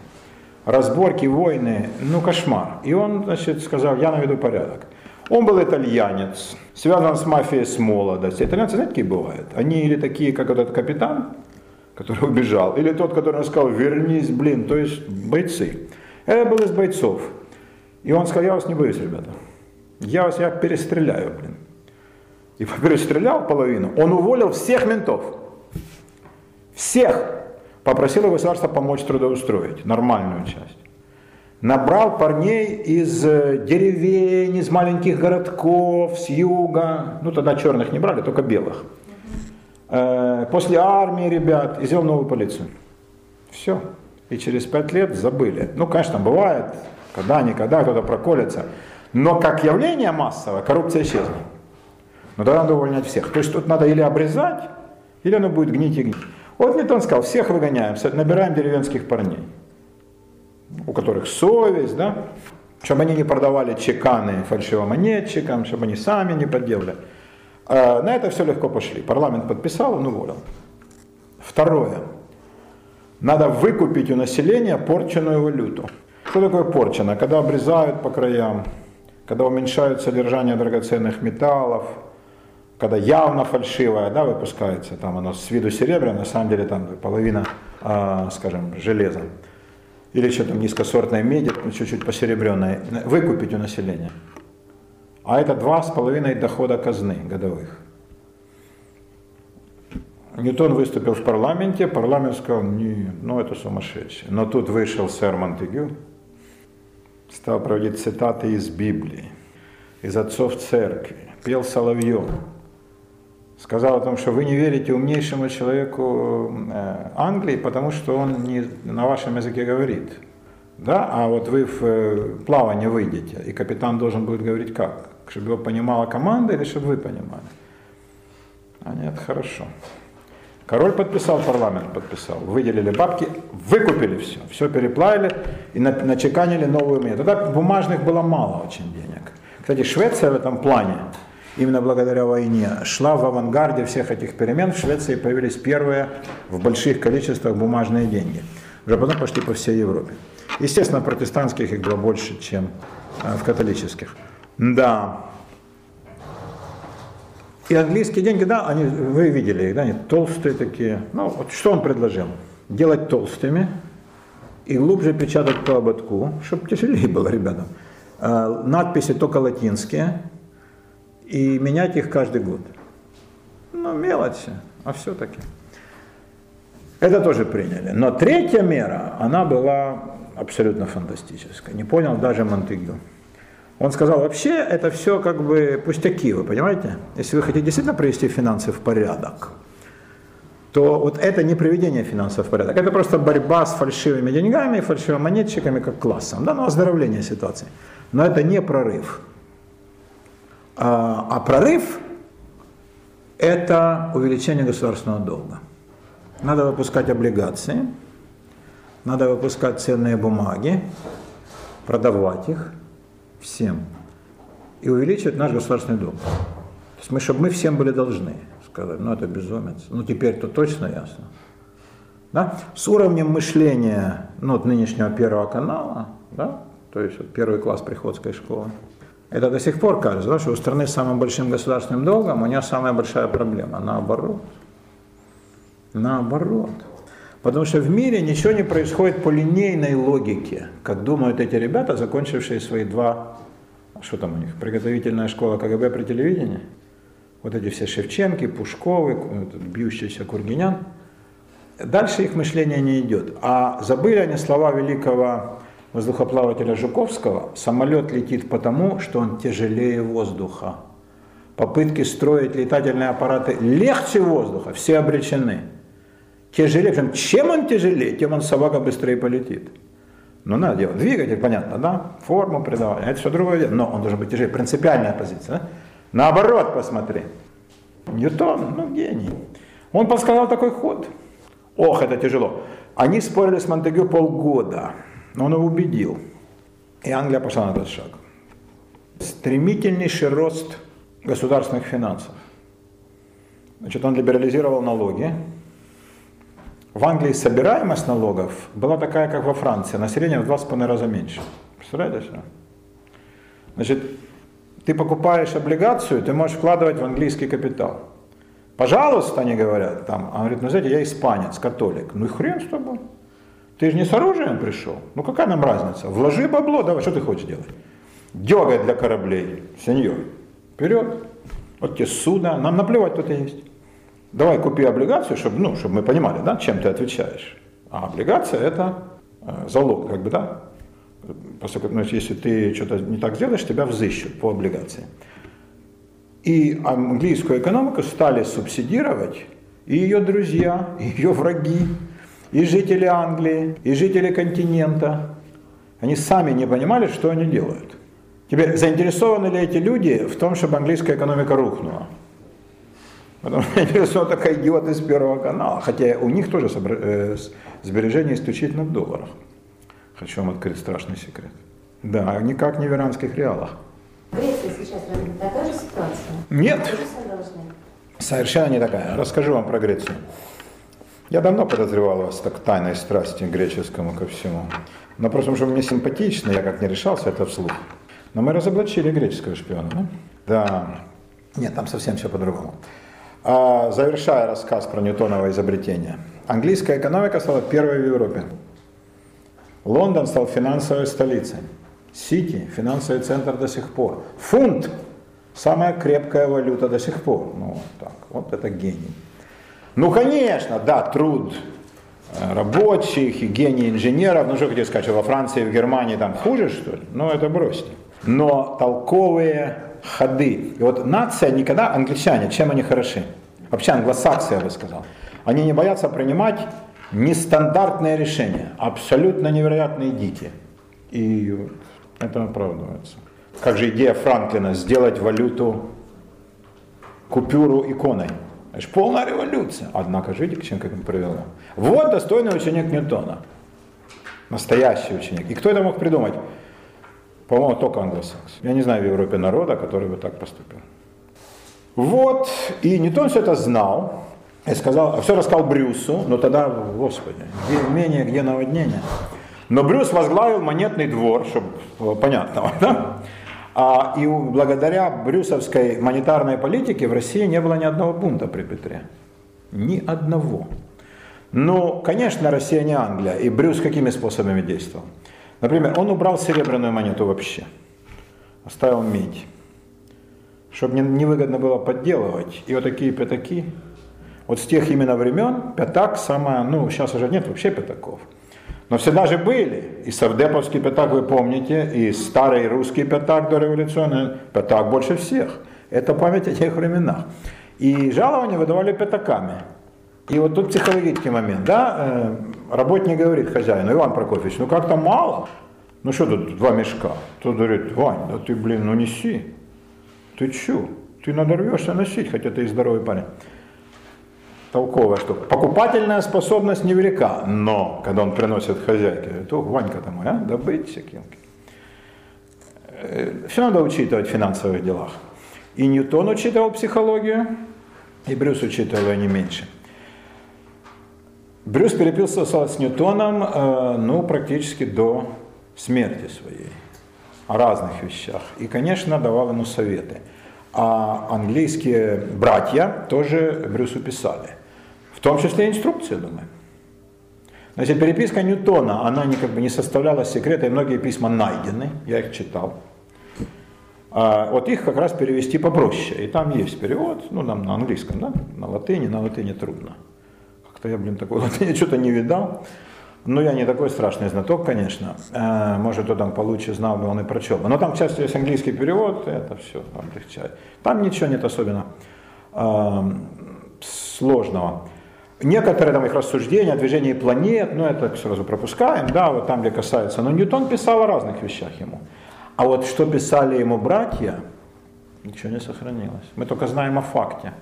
Разборки, войны, ну кошмар. И он, значит, сказал, я наведу порядок. Он был итальянец, связан с мафией с молодости. Итальянцы, знаете, какие бывают? Они или такие, как этот капитан, который убежал, или тот, который сказал, вернись, блин, то есть бойцы. Это был из бойцов. И он сказал, я вас не боюсь, ребята. Я вас я перестреляю, блин. И перестрелял половину. Он уволил всех ментов. Всех. Попросил государство помочь трудоустроить. Нормальную часть. Набрал парней из э, деревень, из маленьких городков, с юга. Ну тогда черных не брали, только белых. Э, после армии ребят и сделал новую полицию. Все. И через пять лет забыли. Ну, конечно, бывает, когда-никогда кто-то проколется. Но как явление массовое коррупция исчезнет. Но тогда надо увольнять всех. То есть тут надо или обрезать, или оно будет гнить и гнить. Вот Ньютон сказал, всех выгоняем, набираем деревенских парней, у которых совесть, да, чтобы они не продавали чеканы фальшивомонетчикам, чтобы они сами не подделали. А на это все легко пошли. Парламент подписал, он уволил. Второе. Надо выкупить у населения порченную валюту. Что такое порчено? Когда обрезают по краям, когда уменьшают содержание драгоценных металлов, когда явно фальшивое, да, выпускается, там оно с виду серебряное, на самом деле там половина, э, скажем, железа. Или что там низкосортной меди, ну, чуть-чуть посеребренной, выкупить у населения. А это два с половиной дохода казны годовых. Ньютон выступил в парламенте, парламент сказал, не, ну это сумасшедший. Но тут вышел сэр Монтегю, стал проводить цитаты из Библии, из отцов церкви, пел соловьем, сказал о том, что вы не верите умнейшему человеку э, Англии, потому что он не на вашем языке говорит. Да? А вот вы в э, плавание выйдете, и капитан должен будет говорить как? Чтобы его понимала команда или чтобы вы понимали? А нет, хорошо. Король подписал, парламент подписал, выделили бабки, выкупили все, все переплавили и начеканили новую монету. Тогда бумажных было мало очень денег. Кстати, Швеция в этом плане, именно благодаря войне, шла в авангарде всех этих перемен. В Швеции появились первые в больших количествах бумажные деньги. Уже потом пошли по всей Европе. Естественно, протестантских их было больше, чем э, в католических. Да. И английские деньги, да, они, вы видели их, да, они толстые такие. Ну, вот что он предложил? Делать толстыми и глубже печатать по ободку, чтобы тяжелее было ребятам. Э, надписи только латинские и менять их каждый год. Ну, мелочи, а все-таки. Это тоже приняли. Но третья мера, она была абсолютно фантастическая. Не понял даже Монтегю. Он сказал, вообще это все как бы пустяки, вы понимаете? Если вы хотите действительно привести финансы в порядок, то вот это не приведение финансов в порядок, это просто борьба с фальшивыми деньгами, фальшивыми монетчиками как классом, да, ну, оздоровление ситуации. Но это не прорыв. А, а прорыв – это увеличение государственного долга. Надо выпускать облигации, надо выпускать ценные бумаги, продавать их всем и увеличивать наш государственный долг. То есть мы, чтобы мы всем были должны, сказать, ну это безумец. Ну теперь-то точно ясно. Да? С уровнем мышления ну, вот нынешнего первого канала, да, то есть вот первый класс приходской школы, это до сих пор кажется, да, что у страны с самым большим государственным долгом у нее самая большая проблема. Наоборот. Наоборот. Потому что в мире ничего не происходит по линейной логике, как думают эти ребята, закончившие свои два, что там у них, приготовительная школа КГБ при телевидении. Вот эти все Шевченки, Пушковы, бьющийся Кургинян. Дальше их мышление не идет. А забыли они слова великого воздухоплавателя Жуковского, самолет летит потому, что он тяжелее воздуха. Попытки строить летательные аппараты легче воздуха, все обречены. Тяжелее, причем чем он тяжелее, тем он собака быстрее полетит. Ну, надо делать двигатель, понятно, да, форму придавать, это все другое дело, но он должен быть тяжелее, принципиальная позиция. Да? Наоборот, посмотри. Ньютон, ну, гений. Он подсказал такой ход. Ох, это тяжело. Они спорили с Монтегю полгода. Но он его убедил. И Англия пошла на этот шаг. Стремительнейший рост государственных финансов. Значит, он либерализировал налоги. В Англии собираемость налогов была такая, как во Франции, население в два с половиной раза меньше. Представляете? Что? Значит, ты покупаешь облигацию, ты можешь вкладывать в английский капитал. Пожалуйста, они говорят, там, он говорит, ну знаете, я испанец, католик. Ну и хрен с тобой. Ты же не с оружием пришел. Ну какая нам разница? Вложи бабло, давай, что ты хочешь делать? Дегай для кораблей, сеньор. Вперед. Вот тебе суда, нам наплевать, кто ты есть. Давай купи облигацию, чтобы, ну, чтобы мы понимали, да, чем ты отвечаешь. А облигация это э, залог, как бы, да. Поскольку, ну, если ты что-то не так сделаешь, тебя взыщут по облигации. И английскую экономику стали субсидировать и ее друзья, и ее враги, и жители Англии, и жители континента. Они сами не понимали, что они делают. Теперь, заинтересованы ли эти люди в том, чтобы английская экономика рухнула? Потому что интересует только идиот из Первого канала, хотя у них тоже э, сбережения исключительно в долларах. Хочу вам открыть страшный секрет. Да, никак не в иранских реалах. Греция сейчас такая же ситуация? Нет. Совершенно не такая. Расскажу вам про Грецию. Я давно подозревал вас так тайной страсти греческому ко всему. Но просто потому, что мне симпатично, я как не решался это вслух. Но мы разоблачили греческого шпиона, да? Да. Нет, там совсем все по-другому. А, завершая рассказ про Ньютоново изобретение. Английская экономика стала первой в Европе. Лондон стал финансовой столицей. Сити – финансовый центр до сих пор. Фунт – самая крепкая валюта до сих пор. Ну, так, вот это гений. Ну, конечно, да, труд э, рабочих и гений инженеров. Ну, что хотите сказать, что во Франции, в Германии там хуже, что ли? Ну, это бросьте. Но толковые ходы. И вот нация никогда, англичане, чем они хороши? вообще англосаксы, я бы сказал, они не боятся принимать нестандартные решения, абсолютно невероятные дики. И это оправдывается. Как же идея Франклина сделать валюту, купюру иконой. Это же полная революция. Однако же, видите, к чему как привело. Вот достойный ученик Ньютона. Настоящий ученик. И кто это мог придумать? По-моему, только англосакс. Я не знаю в Европе народа, который бы так поступил. Вот, и Ньютон все это знал, и сказал, все рассказал Брюсу, но тогда, господи, где имение, где наводнение. Но Брюс возглавил монетный двор, чтобы было понятно, да? А, и благодаря брюсовской монетарной политике в России не было ни одного бунта при Петре. Ни одного. Ну, конечно, Россия не Англия. И Брюс какими способами действовал? Например, он убрал серебряную монету вообще. Оставил медь. Чтобы невыгодно было подделывать. И вот такие пятаки. Вот с тех именно времен пятак самое, ну, сейчас уже нет вообще пятаков. Но всегда же были. И Савдеповский пятак, вы помните, и старый русский пятак дореволюционный, пятак больше всех. Это память о тех временах. И жалования выдавали пятаками. И вот тут психологический момент, да, э, работник говорит хозяину, Иван Прокофьевич, ну как-то мало, ну что тут два мешка? Тот говорит, Вань, да ты, блин, ну неси, ты чё, ты надорвешься носить, хотя ты и здоровый парень. Толковая штука. Покупательная способность невелика, но когда он приносит хозяйке, то Ванька-то моя, да быть всяким. Э, Все надо учитывать в финансовых делах. И Ньютон учитывал психологию, и Брюс учитывал ее не меньше. Брюс переписывался с Ньютоном э, ну, практически до смерти своей о разных вещах. И, конечно, давал ему советы. А английские братья тоже Брюсу писали. В том числе инструкции, думаю. Значит, переписка Ньютона, она не, как бы не составляла секрета, и многие письма найдены, я их читал. А вот их как раз перевести попроще. И там есть перевод, ну, там на английском, да, на латыни, на латыни трудно что я, блин, такой латыни что-то не видал. Ну, я не такой страшный знаток, конечно. Э, может, кто там получше знал бы, он и прочел бы. Но там часто есть английский перевод, это все облегчает. Там ничего нет особенно э, сложного. Некоторые там их рассуждения о движении планет, ну это сразу пропускаем, да, вот там, где касается. Но Ньютон писал о разных вещах ему. А вот что писали ему братья, ничего не сохранилось. Мы только знаем о факте.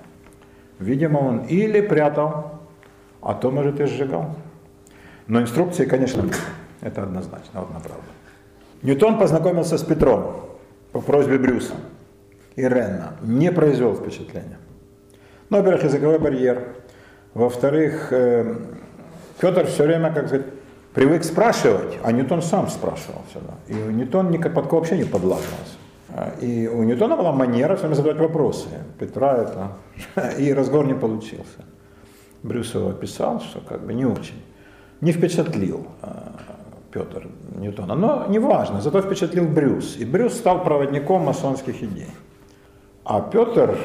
Видимо, он или прятал а то, может, и сжигал. Но инструкции, конечно, это однозначно, вот на правду. Ньютон познакомился с Петром по просьбе Брюса и Ренна. Не произвел впечатления. Ну, во-первых, языковой барьер. Во-вторых, э, Петр все время, как сказать, привык спрашивать, а Ньютон сам спрашивал всегда. И Ньютон никак под вообще не подлаживался. И у Ньютона была манера все время задавать вопросы. Петра это... И разговор не получился. Брюсов описал, что как бы не очень, не впечатлил э, Петр Ньютона. Но неважно, зато впечатлил Брюс. И Брюс стал проводником масонских идей. А Петр,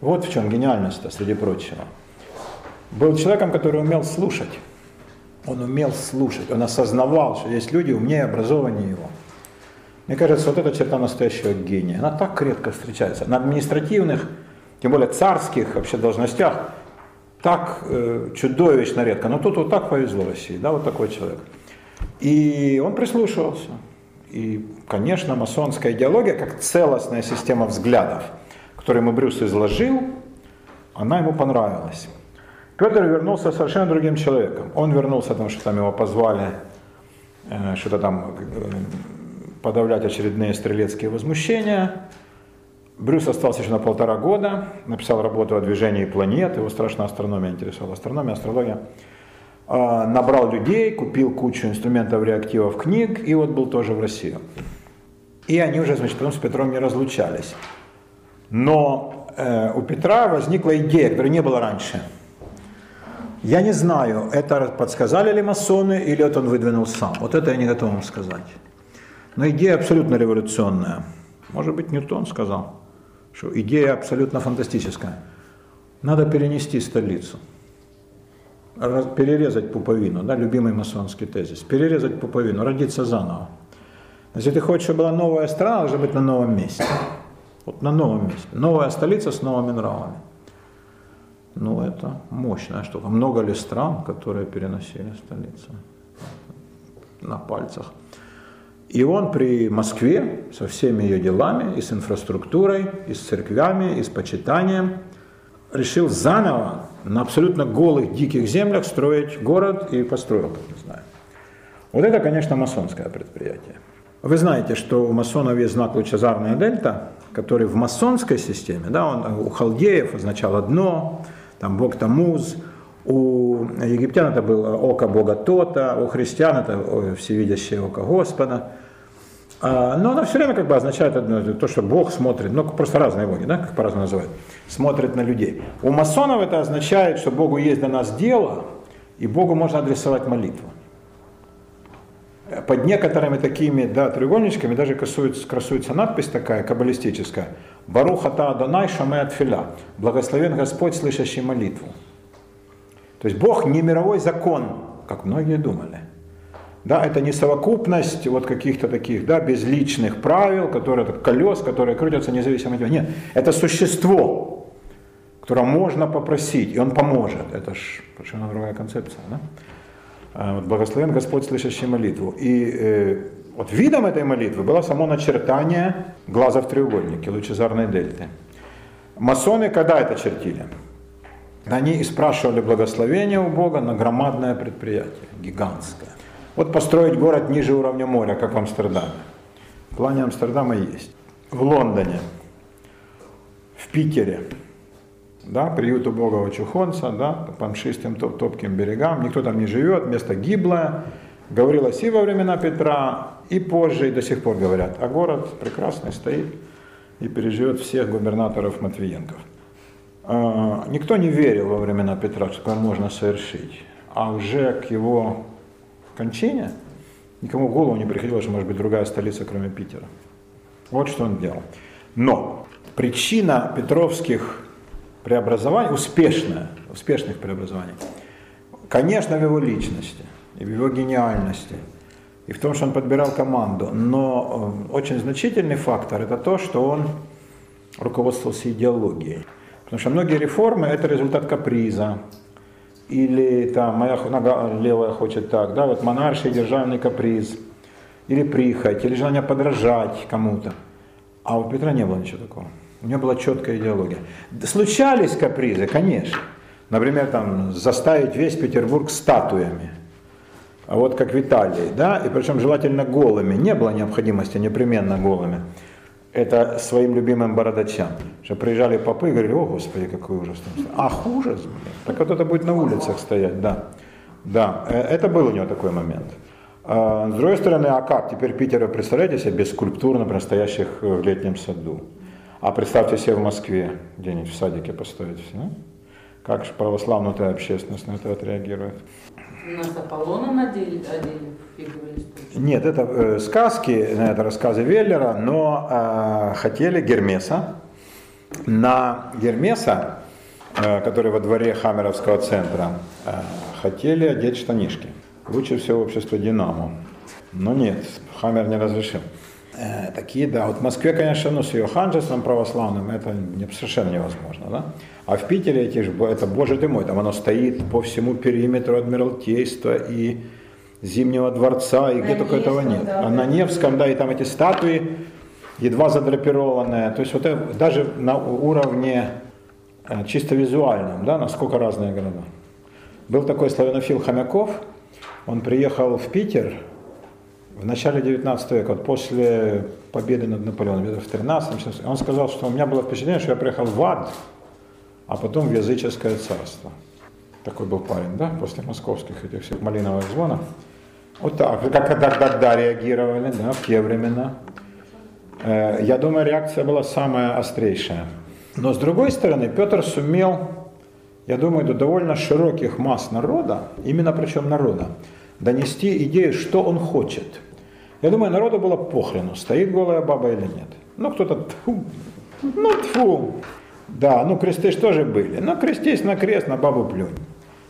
вот в чем гениальность среди прочего, был человеком, который умел слушать. Он умел слушать, он осознавал, что есть люди умнее, образованнее его. Мне кажется, вот эта черта настоящего гения, она так редко встречается. На административных, тем более царских вообще должностях так э, чудовищно редко. Но тут вот так повезло России, да, вот такой человек. И он прислушивался. И, конечно, масонская идеология, как целостная система взглядов, которую ему Брюс изложил, она ему понравилась. Петр вернулся совершенно другим человеком. Он вернулся, потому что там его позвали э, что-то там э, подавлять очередные стрелецкие возмущения. Брюс остался еще на полтора года, написал работу о движении планет, его страшно астрономия интересовала, астрономия, астрология. А, набрал людей, купил кучу инструментов, реактивов, книг, и вот был тоже в Россию. И они уже, значит, потом с Петром не разлучались. Но э, у Петра возникла идея, которой не было раньше. Я не знаю, это подсказали ли масоны, или это он выдвинул сам. Вот это я не готов вам сказать. Но идея абсолютно революционная. Может быть, Ньютон сказал что идея абсолютно фантастическая. Надо перенести столицу, перерезать пуповину, да, любимый масонский тезис, перерезать пуповину, родиться заново. Если ты хочешь, чтобы была новая страна, должна быть на новом месте. Вот на новом месте. Новая столица с новыми нравами. ну это мощная штука. Много ли стран, которые переносили столицу на пальцах? И он при Москве со всеми ее делами, и с инфраструктурой, и с церквями, и с почитанием, решил заново на абсолютно голых диких землях строить город и построил, как мы знаем. Вот это, конечно, масонское предприятие. Вы знаете, что у масонов есть знак лучезарная дельта, который в масонской системе, да, он у халдеев означал одно, там бог Тамуз, у египтян это было око бога Тота, у христиан это всевидящее око Господа. А, но оно все время как бы означает одно, то, что Бог смотрит, ну просто разные боги, да, как по-разному называют, смотрит на людей. У масонов это означает, что Богу есть до нас дело, и Богу можно адресовать молитву. Под некоторыми такими да, треугольничками даже красуется, красуется надпись такая каббалистическая. Баруха та Адонай шаме отфиля. Благословен Господь, слышащий молитву. То есть Бог не мировой закон, как многие думали. Да, это не совокупность вот каких-то таких да, безличных правил, которые, колес, которые крутятся независимо от него. Нет, это существо, которое можно попросить, и он поможет. Это же совершенно другая концепция. Да? А, благословен Господь, слышащий молитву. И э, вот видом этой молитвы было само начертание глаза в треугольнике, лучезарной дельты. Масоны когда это чертили? Они и спрашивали благословение у Бога на громадное предприятие, гигантское. Вот построить город ниже уровня моря, как в Амстердаме. В плане Амстердама есть. В Лондоне, в Питере, да, приют убогого чухонца, да, по мшистым топ топким берегам, никто там не живет, место гиблое, говорилось и во времена Петра, и позже, и до сих пор говорят, а город прекрасный стоит и переживет всех губернаторов Матвиенков. А, никто не верил во времена Петра, что такое можно совершить, а уже к его кончине никому в голову не приходило, что может быть другая столица, кроме Питера. Вот что он делал. Но причина петровских преобразований, успешная, успешных преобразований, конечно, в его личности и в его гениальности, и в том, что он подбирал команду. Но э, очень значительный фактор это то, что он руководствовался идеологией. Потому что многие реформы это результат каприза, или там моя нога левая хочет так, да, вот монарший державный каприз, или прихоть, или желание подражать кому-то. А у Петра не было ничего такого. У него была четкая идеология. Случались капризы, конечно. Например, там, заставить весь Петербург статуями. А вот как в Италии, да, и причем желательно голыми. Не было необходимости непременно голыми. Это своим любимым бородачам. Что приезжали попы и говорили, о господи, какой ужас. Ах, ужас. Так вот это будет на улицах стоять, да. Да, э, это был у него такой момент. А, с другой стороны, а как? Теперь Питер, представляете себе, без скульптур, например, стоящих в летнем саду. А представьте себе в Москве, где-нибудь в садике поставить все. Ну? Как же православная общественность на это отреагирует? У нас Аполлона надели, одели фиговые Нет, это э, сказки, это рассказы Веллера, но э, хотели Гермеса. На Гермеса, э, который во дворе Хамеровского центра, э, хотели одеть штанишки. Лучше всего общество Динамо. Но нет, Хаммер не разрешил. Э, такие, да. Вот в Москве, конечно, ну, с ее ханжеством православным это совершенно невозможно, да. А в Питере эти же, это, боже ты мой, там оно стоит по всему периметру Адмиралтейства и Зимнего дворца, и на где только этого нет. Да, а на Невском, да, и там эти статуи едва задрапированные. То есть вот это даже на уровне э, чисто визуальном, да, насколько разные города. Был такой славянофил Хомяков, он приехал в Питер, в начале 19 века, вот после победы над Наполеоном, где-то в 13 он сказал, что у меня было впечатление, что я приехал в ад, а потом в языческое царство. Такой был парень, да, после московских этих всех малиновых звонов. Вот так, как тогда реагировали, да, в те времена. Э, я думаю, реакция была самая острейшая. Но с другой стороны, Петр сумел, я думаю, до довольно широких масс народа, именно причем народа, донести идею, что он хочет – я думаю, народу было похрену, стоит голая баба или нет. Ну, кто-то, тьфу, ну, тьфу. Да, ну, кресты же тоже были. Ну, крестись на крест, на бабу плюнь,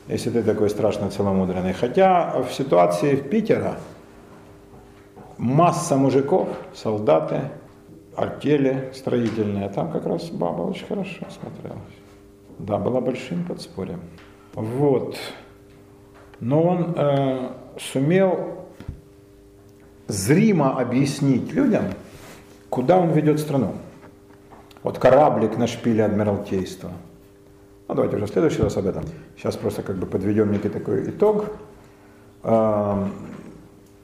если ты такой страшно целомудренный. Хотя в ситуации в Питера масса мужиков, солдаты, артели строительные, там как раз баба очень хорошо смотрелась. Да, была большим подспорьем. Вот. Но он э, сумел зримо объяснить людям, куда он ведет страну. Вот кораблик на шпиле Адмиралтейства. Ну, давайте уже в следующий раз об этом. Сейчас просто как бы подведем некий такой итог. Э,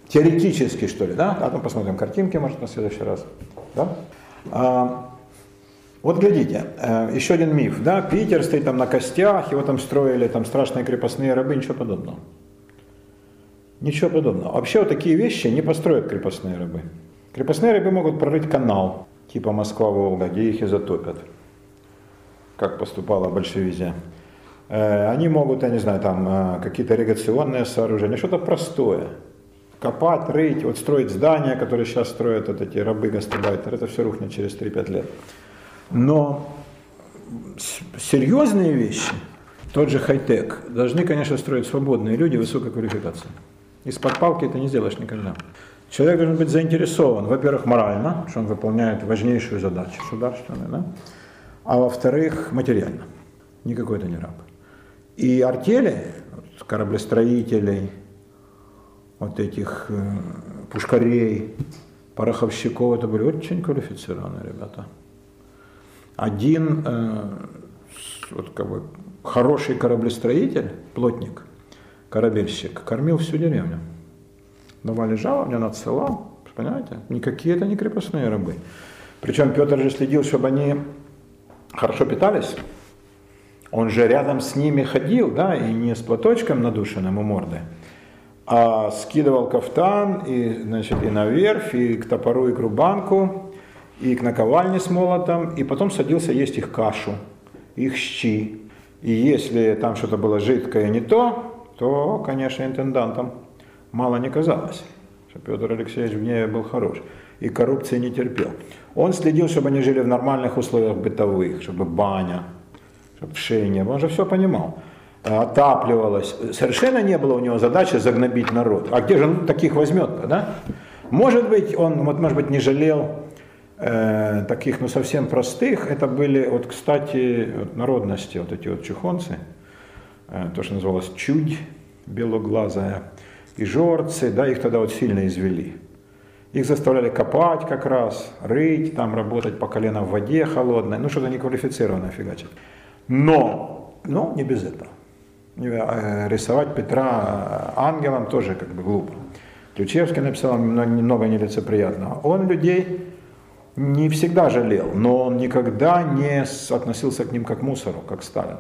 теоретически, что ли, да? А потом посмотрим картинки, может, на следующий раз. Да? А, вот глядите, э, еще один миф, да, Питер стоит там на костях, его там строили там страшные крепостные рабы, ничего подобного. Ничего подобного. Вообще вот такие вещи не построят крепостные рабы. Крепостные рабы могут прорыть канал, типа Москва-Волга, где их и затопят, как поступала большевизия. Э, они могут, я не знаю, там э, какие-то ирригационные сооружения, что-то простое. Копать, рыть, вот строить здания, которые сейчас строят вот эти рабы-гастарбайтеры, это все рухнет через 3-5 лет. Но серьезные вещи, тот же хай-тек, должны, конечно, строить свободные люди высокой квалификации. Из-под палки это не сделаешь никогда. Человек должен быть заинтересован, во-первых, морально, что он выполняет важнейшую задачу государственную, да? а во-вторых, материально. Никакой это не раб. И артели, кораблестроителей, вот этих э, пушкарей, пороховщиков, это были очень квалифицированные ребята один э, вот как бы, хороший кораблестроитель, плотник, корабельщик, кормил всю деревню. Давали жалования, надсылал, понимаете? Никакие это не крепостные рабы. Причем Петр же следил, чтобы они хорошо питались. Он же рядом с ними ходил, да, и не с платочком надушенным у морды, а скидывал кафтан и, значит, и на верфь, и к топору, и к рубанку, и к наковальне с молотом, и потом садился есть их кашу, их щи. И если там что-то было жидкое не то, то, конечно, интендантам мало не казалось, что Петр Алексеевич в ней был хорош и коррупции не терпел. Он следил, чтобы они жили в нормальных условиях бытовых, чтобы баня, чтобы было. Он же все понимал. Отапливалось. Совершенно не было у него задачи загнобить народ. А где же он таких возьмет-то, да? Может быть, он, вот, может быть, не жалел э, таких, ну, совсем простых, это были, вот, кстати, вот, народности, вот эти вот чухонцы, э, то, что называлось чудь белоглазая, и жорцы, да, их тогда вот сильно извели. Их заставляли копать как раз, рыть, там работать по колено в воде холодной, ну что-то неквалифицированное фигачить. Но, ну, не без этого. Э, рисовать Петра ангелом тоже как бы глупо. Ключевский написал немного нелицеприятного. Он людей не всегда жалел, но он никогда не относился к ним как мусору, как Сталин.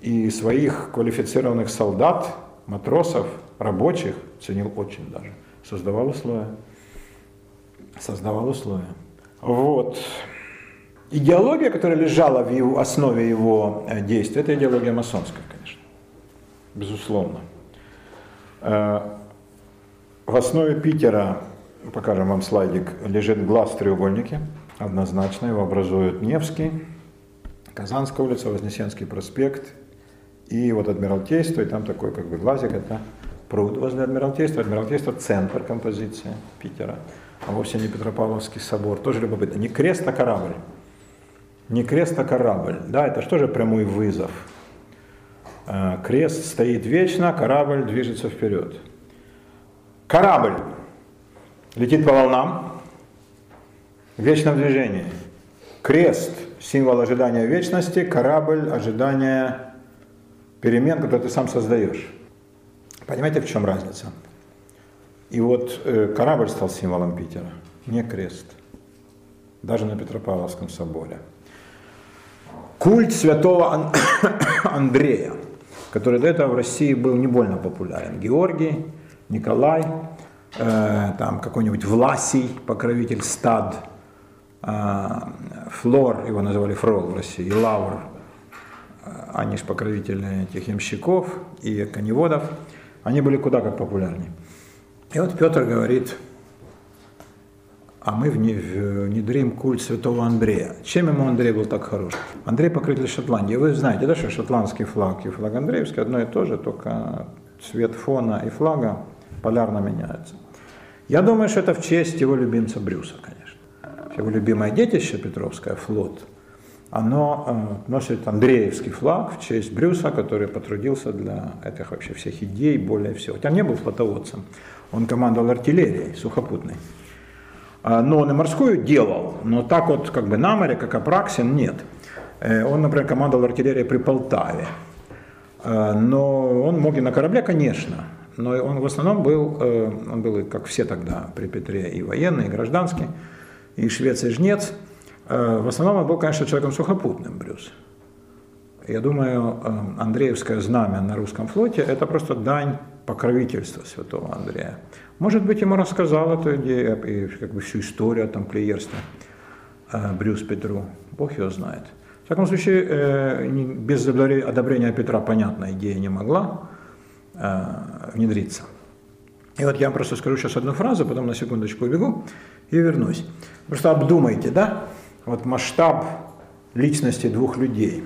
И своих квалифицированных солдат, матросов, рабочих ценил очень даже. Создавал условия. Создавал условия. Вот. Идеология, которая лежала в его, основе его э, действий, это идеология масонская, конечно. Безусловно. Э, в основе Питера покажем вам слайдик, лежит глаз в треугольнике, однозначно, его образуют Невский, Казанская улица, Вознесенский проспект и вот Адмиралтейство, и там такой как бы глазик, это пруд возле Адмиралтейства. Адмиралтейство – центр композиции Питера, а вовсе не Петропавловский собор. Тоже любопытно. Не крест, а корабль. Не крест, а корабль. Да, это что же прямой вызов? Э, крест стоит вечно, корабль движется вперед. Корабль летит по волнам в вечном движении. Крест – символ ожидания вечности, корабль – ожидания перемен, которые ты сам создаешь. Понимаете, в чем разница? И вот э, корабль стал символом Питера, не крест. Даже на Петропавловском соборе. Культ святого Андрея, который до этого в России был не больно популярен. Георгий, Николай – Э, там какой-нибудь Власий, покровитель стад, э, Флор, его называли Фрол в России, и Лавр, э, они же покровители этих ямщиков и коневодов, они были куда как популярнее. И вот Петр говорит, а мы внедрим культ святого Андрея. Чем ему Андрей был так хорош? Андрей покровитель Шотландии. Вы знаете, да, что шотландский флаг и флаг Андреевский одно и то же, только цвет фона и флага полярно меняются. Я думаю, что это в честь его любимца Брюса, конечно. Его любимое детище Петровское, флот, оно э, носит Андреевский флаг в честь Брюса, который потрудился для этих вообще всех идей более всего. Хотя он не был флотоводцем, он командовал артиллерией сухопутной. А, но он и морскую делал, но так вот как бы на море, как Апраксин, нет. Э, он, например, командовал артиллерией при Полтаве. Э, но он мог и на корабле, конечно, но он в основном был, он был, как все тогда при Петре, и военный, и гражданский, и швец, и жнец – в основном он был, конечно, человеком сухопутным, Брюс. Я думаю, э, Андреевское знамя на русском флоте – это просто дань покровительства святого Андрея. Может быть, ему рассказал эту идею и как бы всю историю о тамплиерстве э, Брюс Петру. Бог его знает. В всяком случае, без одобрения Петра, понятная идея не могла внедриться. И вот я просто скажу сейчас одну фразу, потом на секундочку убегу и вернусь. Просто обдумайте, да? Вот масштаб личности двух людей.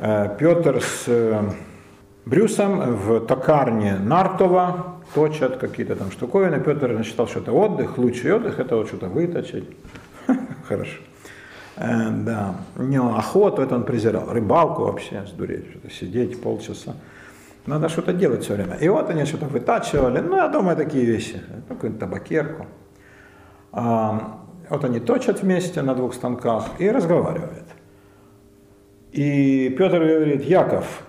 Э, Петр с э, Брюсом в токарне Нартова точат какие-то там штуковины. Петр считал, что это отдых, лучший отдых, это вот что-то выточить. Хорошо. Э, да. Не, охоту это он презирал. Рыбалку вообще, сдуреть, что-то сидеть полчаса. Надо что-то делать все время. И вот они что-то вытачивали. Ну, я думаю, такие вещи. Какую-то табакерку. Вот они точат вместе на двух станках и разговаривают. И Петр говорит, Яков,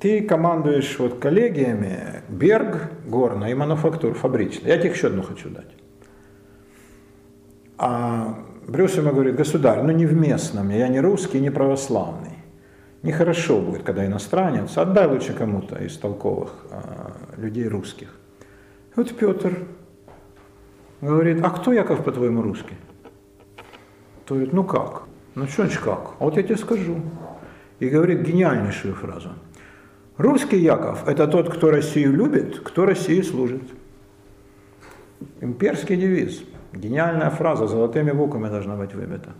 ты командуешь вот коллегиями Берг, горно и мануфактур, фабричный. Я тебе еще одну хочу дать. А Брюс ему говорит, государь, ну не в местном, я не русский, не православный. Нехорошо будет, когда иностранец. Отдай лучше кому-то из толковых а, людей русских. И вот Петр Говорит, а кто Яков, по-твоему, русский? То говорит, ну как? Ну что значит как? А вот я тебе скажу. И говорит гениальнейшую фразу. Русский Яков – это тот, кто Россию любит, кто России служит. Имперский девиз. Гениальная фраза, золотыми буквами должна быть выбита.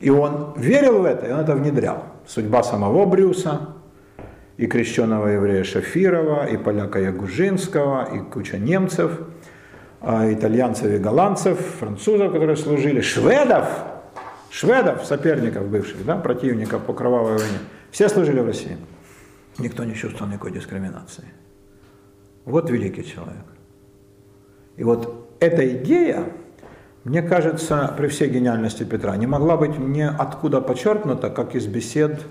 И он верил в это, и он это внедрял. Судьба самого Брюса, и крещенного еврея Шафирова, и поляка Ягужинского, и куча немцев – итальянцев и голландцев, французов, которые служили, шведов, шведов, соперников бывших, да, противников по кровавой войне. Все служили в России. Никто не чувствовал никакой дискриминации. Вот великий человек. И вот эта идея, мне кажется, при всей гениальности Петра, не могла быть ниоткуда подчеркнута, как из бесед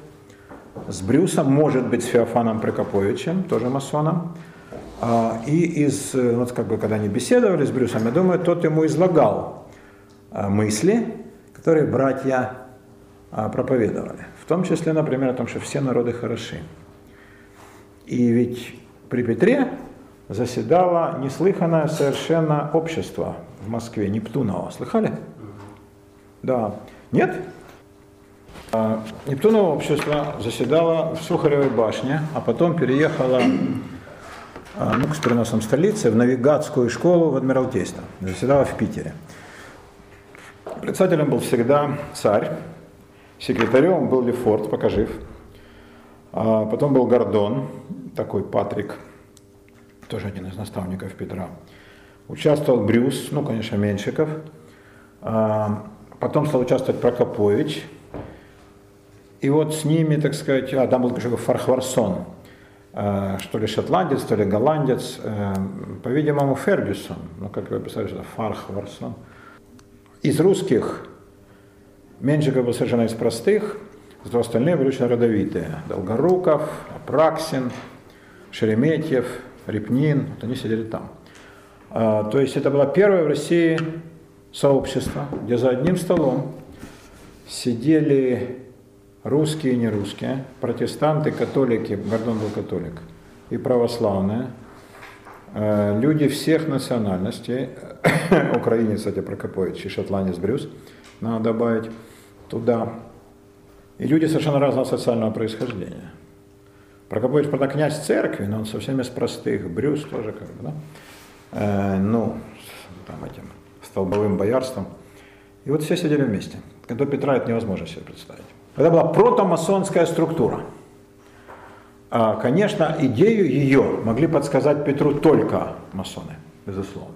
с Брюсом, может быть, с Феофаном Прокоповичем, тоже масоном, а, и из, э, вот как бы, когда они беседовали с Брюсом, я думаю, тот ему излагал а, мысли, которые братья а, проповедовали. В том числе, например, о том, что все народы хороши. И ведь при Петре заседало неслыханное совершенно общество в Москве, Нептуново. Слыхали? Да. Нет? Нептуново общество заседало в Сухаревой башне, а потом переехало а, ну, с переносом столицы в навигатскую школу в Адмиралтейство. Заседала в Питере. Председателем был всегда царь, секретарем был Лефорт, пока жив. А потом был Гордон, такой Патрик, тоже один из наставников Петра. Участвовал Брюс, ну, конечно, Меньшиков. А, потом стал участвовать Прокопович. И вот с ними, так сказать, а там был Фархварсон, что ли шотландец, то ли голландец, э, по-видимому, Фергюсон, ну, как вы писали, что Фархварсон. Из русских Меньшиков был совершенно из простых, зато остальные были очень родовитые. Долгоруков, Апраксин, Шереметьев, Репнин, вот они сидели там. Э, то есть это было первое в России сообщество, где за одним столом сидели русские и нерусские, протестанты, католики, Гордон был католик, и православные, э, люди всех национальностей, украинец, кстати, Прокопович и шотландец Брюс, надо добавить туда, и люди совершенно разного социального происхождения. Прокопович, правда, князь церкви, но он совсем из простых, Брюс тоже как бы, да? Э, ну, там этим столбовым боярством. И вот все сидели вместе. До Петра это невозможно себе представить. Это была протомасонская структура. А, конечно, идею ее могли подсказать Петру только масоны, безусловно.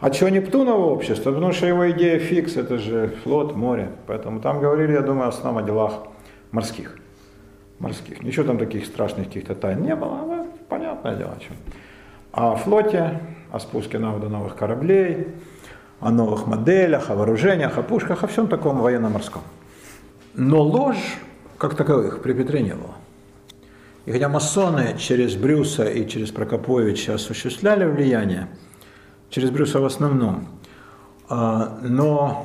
А чего Нептуново общество? Потому что его идея фикс, это же флот, море. Поэтому там говорили, я думаю, в основном о делах морских. Морских. Ничего там таких страшных каких-то тайн не было, но понятное дело, о чем. О флоте, о спуске на воду новых кораблей, о новых моделях, о вооружениях, о пушках, о всем таком военно-морском. Но ложь, как таковых, при Петре не было. И хотя масоны через Брюса и через Прокоповича осуществляли влияние, через Брюса в основном, а, но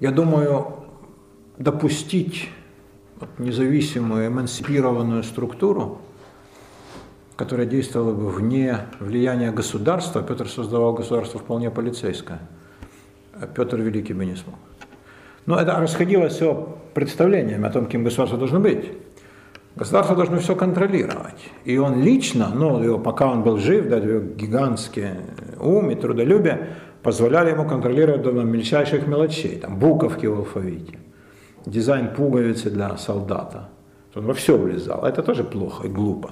я думаю, допустить независимую, эмансипированную структуру, которая действовала бы вне влияния государства, Петр создавал государство вполне полицейское, а Петр Великий бы не смог. Но это расходилось все представлениями о том, кем государство должно быть. Государство должно все контролировать. И он лично, ну, его, пока он был жив, да, его гигантский ум и трудолюбие позволяли ему контролировать до мельчайших мелочей, там, буковки в алфавите, дизайн пуговицы для солдата. Он во все влезал. Это тоже плохо и глупо.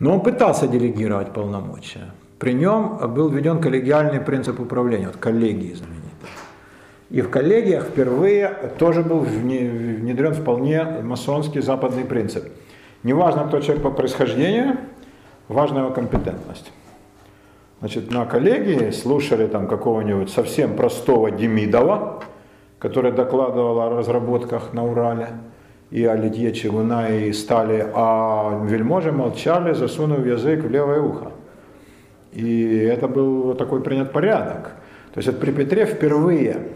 Но он пытался делегировать полномочия. При нем был введен коллегиальный принцип управления, вот коллегии. И в коллегиях впервые тоже был внедрен вполне масонский западный принцип. Неважно, кто человек по происхождению, важна его компетентность. Значит, на коллегии слушали там какого-нибудь совсем простого Демидова, который докладывал о разработках на Урале, и о литье чугуна и стали, а вельможи молчали, засунув язык в левое ухо. И это был такой принят порядок. То есть вот при Петре впервые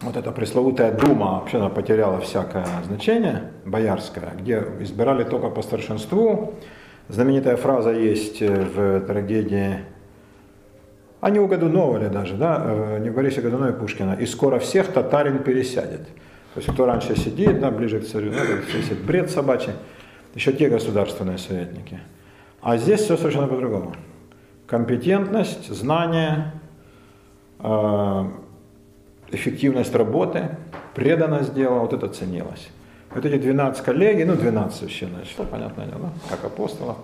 вот эта пресловутая дума вообще она потеряла всякое значение, боярская, где избирали только по старшинству. Знаменитая фраза есть в трагедии, а не у Годунова ли даже, да, э, не в Борисе Годунове Пушкина, и скоро всех татарин пересядет. То есть кто раньше сидит, да, ближе к царю, да, сидит бред собачий, еще те государственные советники. А здесь все совершенно по-другому. Компетентность, знание, э, эффективность работы, преданность дела, вот это ценилось. Вот эти 12 коллеги, ну 12 священное число, понятное дело, как апостолов,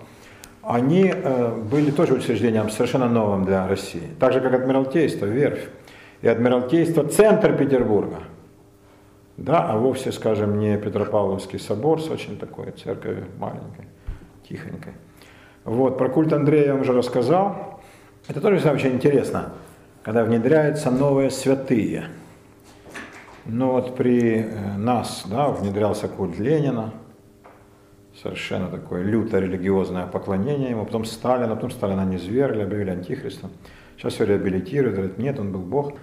они э, были тоже учреждением совершенно новым для России. Так же, как Адмиралтейство, Верфь. И Адмиралтейство – центр Петербурга. Да, а вовсе, скажем, не Петропавловский собор с очень такой церковью маленькой, тихонькой. Вот, про культ Андрея я вам уже рассказал. Это тоже очень интересно когда внедряются новые святые. Но вот при э, нас да, внедрялся культ Ленина, совершенно такое лютое религиозное поклонение ему, потом Сталина, потом Сталина не звергли, объявили антихристом. Сейчас все реабилитируют, говорят, нет, он был Бог.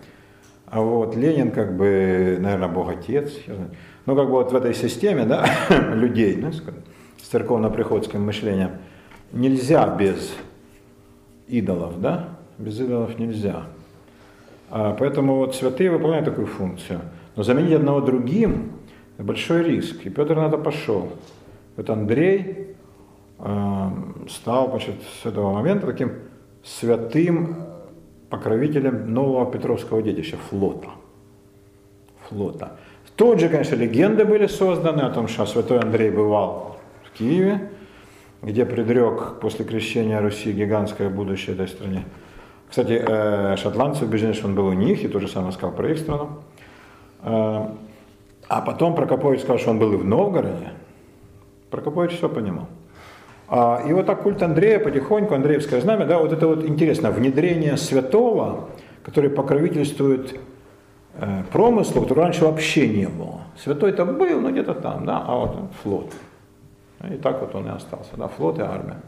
А вот Ленин как бы, наверное, Бог-отец. Ну, как бы вот в этой системе да, людей, ну, с церковно-приходским мышлением, нельзя без идолов, да? Без идолов нельзя. А, поэтому вот святые выполняют такую функцию. Но заменить одного другим – большой риск. И Петр на это пошел. Вот Андрей э, стал значит, с этого момента таким святым покровителем нового Петровского детища, флота. Флота. Тут же, конечно, легенды были созданы о том, что святой Андрей бывал в Киеве, где предрек после крещения Руси гигантское будущее этой стране. Кстати, э, шотландцы убеждены, что он был у них, и то же самое сказал про их страну. Э, а потом Прокопович сказал, что он был и в Новгороде. Прокопович все понимал. А, и вот так культ Андрея потихоньку, Андреевское знамя, да, вот это вот интересно, внедрение святого, который покровительствует э, промыслу, который раньше вообще не было. Святой-то был, но где-то там, да, а вот флот. И так вот он и остался, да, флот и армия.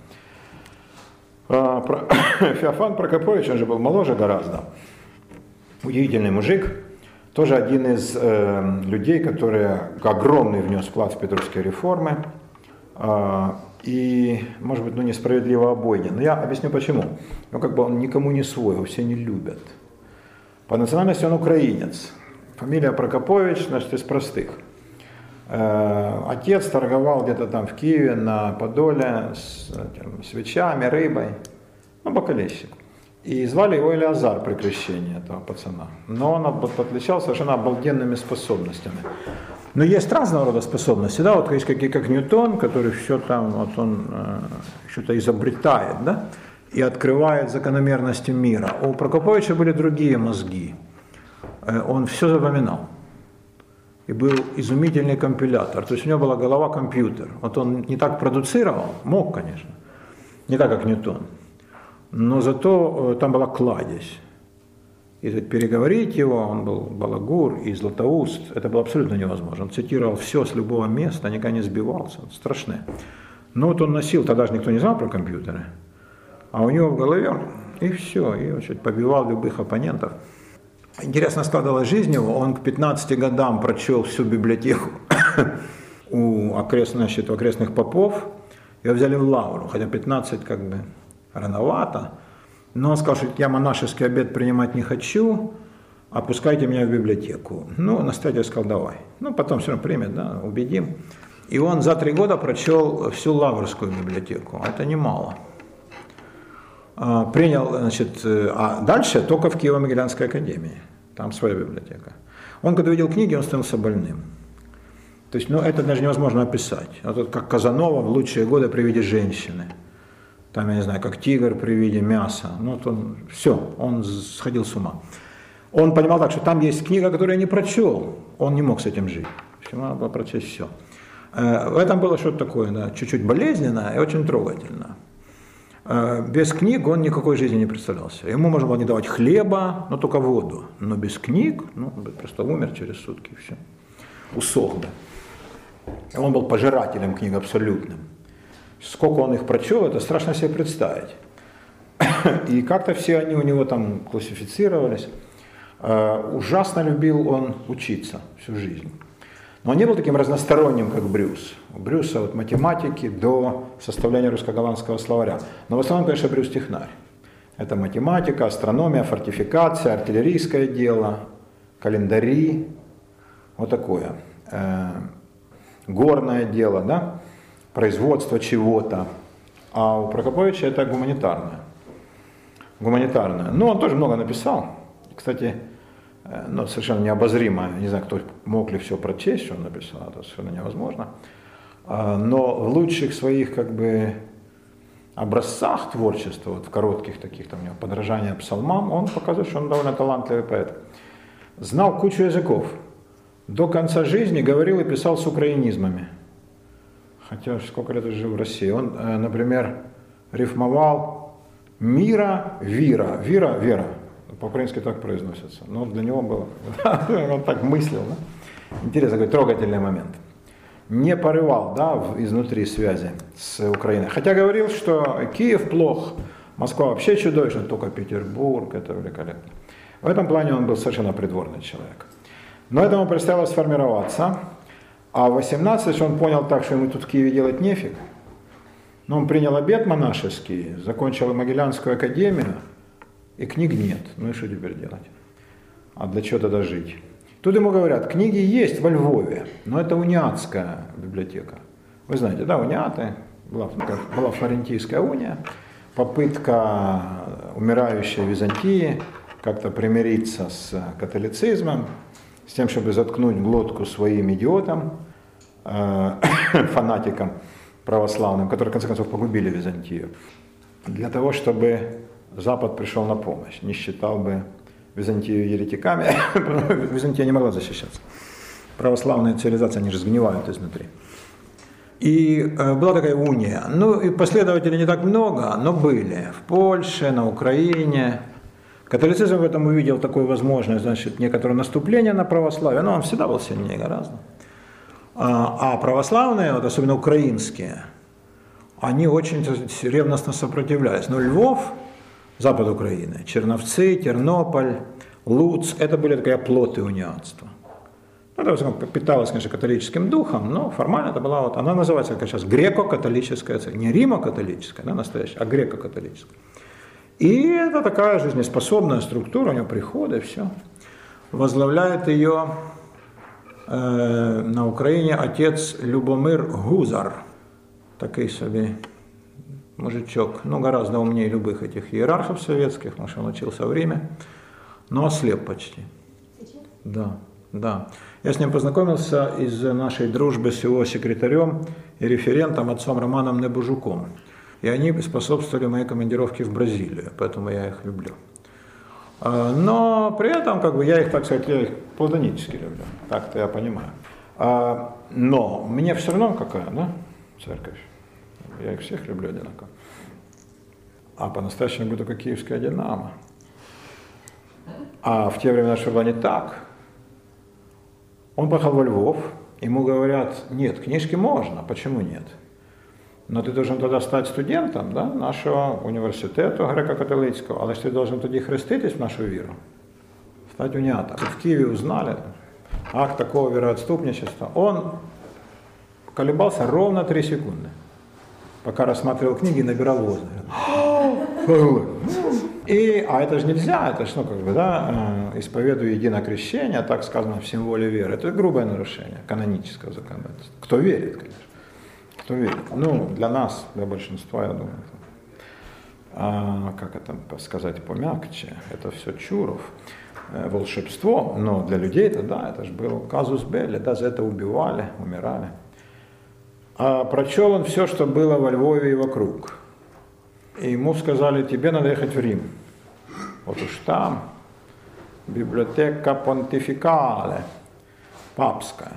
А, про... Феофан Прокопович, он же был моложе гораздо, удивительный мужик, тоже один из э, людей, который огромный внес вклад в петровские реформы. Э, и, может быть, ну, несправедливо обойден. Но я объясню почему. Ну, как бы он никому не свой, его все не любят. По национальности он украинец. Фамилия Прокопович, значит, из простых. Э, отец торговал где-то там в Киеве, на Подоле, с этим, свечами, рыбой, ну, бокалейщик. И звали его Элиазар при крещении этого пацана. Но он отличался совершенно обалденными способностями. Но есть разного рода способности, да, вот есть какие как Ньютон, который все там, вот он э, что-то изобретает, да, и открывает закономерности мира. У Прокоповича были другие мозги. Э, он все запоминал. И был изумительный компилятор. То есть у него была голова компьютер. Вот он не так продуцировал, мог, конечно, не так, как Ньютон. Но зато э, там была кладезь. И переговорить его, он был балагур и златоуст, это было абсолютно невозможно. Он цитировал все с любого места, никогда не сбивался, страшное. Но вот он носил, тогда же никто не знал про компьютеры, а у него в голове и все, и он побивал любых оппонентов. Интересно складывалась жизнь его, он к 15 годам прочел всю библиотеку у окрест, значит, окрестных попов, его взяли в лавру, хотя 15 как бы рановато, но он сказал, что я монашеский обед принимать не хочу, опускайте меня в библиотеку. Ну, настоятель сказал, давай. Ну, потом все равно примет, да, убедим. И он за три года прочел всю Лаврскую библиотеку. Это немало. А, принял, значит, э, а дальше только в Киево-Могилянской академии. Там своя библиотека. Он, когда видел книги, он становился больным. То есть, ну, это даже невозможно описать. Вот как Казанова в лучшие годы при виде женщины – там, я не знаю, как тигр при виде мяса. Ну, вот он, все, он сходил с ума. Он понимал так, что там есть книга, которую я не прочел. Он не мог с этим жить. Ему надо было прочесть все. Э, в этом было что-то такое, да, чуть-чуть болезненное и очень трогательно. Э, без книг он никакой жизни не представлялся. Ему можно было не давать хлеба, но только воду. Но без книг, ну, просто умер через сутки, и все. Усох бы. Он был пожирателем книг абсолютным. Сколько он их прочел, это страшно себе представить. И как-то все они у него там классифицировались. Э, ужасно любил он учиться всю жизнь. Но он не был таким разносторонним, как Брюс. У Брюса от математики до составления русско-голландского словаря. Но в основном, конечно, Брюс технарь. Это математика, астрономия, фортификация, артиллерийское дело, календари, вот такое. Э, горное дело, да? производство чего-то. А у Прокоповича это гуманитарное. Гуманитарное. Ну, он тоже много написал. Кстати, ну, совершенно необозримо, не знаю, кто мог ли все прочесть, что он написал, это совершенно невозможно. А, но в лучших своих как бы образцах творчества, вот в коротких таких там подражания псалмам, он показывает, что он довольно талантливый поэт. Знал кучу языков. До конца жизни говорил и писал с украинизмами хотя сколько лет жил в России, он, э, например, рифмовал мира, вира, вира, вера. По-украински так произносится. Но для него было, он так мыслил. Да? Интересный такой трогательный момент. Не порывал да, изнутри связи с Украиной. Хотя говорил, что Киев плох, Москва вообще чудовищна, только Петербург, это великолепно. В этом плане он был совершенно придворный человек. Но этому предстояло сформироваться. А в 18 он понял так, что ему тут в Киеве делать нефиг. Но он принял обед монашеский, закончил Могилянскую академию, и книг нет. Ну и что теперь делать? А для чего тогда жить? Тут ему говорят, книги есть во Львове, но это униатская библиотека. Вы знаете, да, униаты, была, была флорентийская уния, попытка умирающей Византии как-то примириться с католицизмом, с тем, чтобы заткнуть глотку своим идиотам, э, фанатикам православным, которые, в конце концов, погубили Византию, для того, чтобы Запад пришел на помощь, не считал бы Византию еретиками, Византия не могла защищаться. Православная цивилизация, они же сгнивают изнутри. И э, была такая уния. Ну, и последователей не так много, но были. В Польше, на Украине, Католицизм в этом увидел такую возможность, значит, некоторое наступление на православие, но он всегда был сильнее гораздо. А, а православные, вот особенно украинские, они очень ревностно сопротивлялись. Но Львов, запад Украины, Черновцы, Тернополь, Луц, это были такие плоты униатства. Ну, это питалось, конечно, католическим духом, но формально это была вот, она называется, как сейчас, греко-католическая церковь. Не римо-католическая, она настоящая, а греко-католическая. И это такая жизнеспособная структура, у нее приходы, все. Возглавляет ее э, на Украине отец Любомир Гузар, такой себе мужичок, ну гораздо умнее любых этих иерархов советских, потому что он учился в Риме, но ослеп почти. Да, да. Я с ним познакомился из нашей дружбы с его секретарем и референтом, отцом Романом Небужуком. И они способствовали моей командировке в Бразилию, поэтому я их люблю. А, но при этом, как бы, я их, так сказать, я их платонически люблю. Так-то я понимаю. А, но мне все равно какая, да, церковь. Я их всех люблю одинаково. А по-настоящему буду как киевская динамо. А в те времена что было не так. Он поехал во Львов, ему говорят, нет, книжки можно, почему нет? Но ты должен тогда стать студентом да, нашого університету греко-католицького, але ж ти должен тоді хреститись в нашу віру, стать унятом. В Киеве узнали акт такого вероотступничества. Он колебался ровно три секунды, пока рассматривал книги и набирал воздух. И, а это же нельзя, это же, ну, как бы, да, э, исповедую единокрещение, так сказано в символе веры. Это грубое нарушение канонического законодательства. Кто верит, конечно. Кто верит? Ну, для нас, для большинства, я думаю, а, как это сказать помягче, это все чуров, э, волшебство, но для людей это да, это же был казус белли, да, за это убивали, умирали. А прочел он все, что было во Львове и вокруг. И ему сказали, тебе надо ехать в Рим. Вот уж там библиотека понтификале, папская.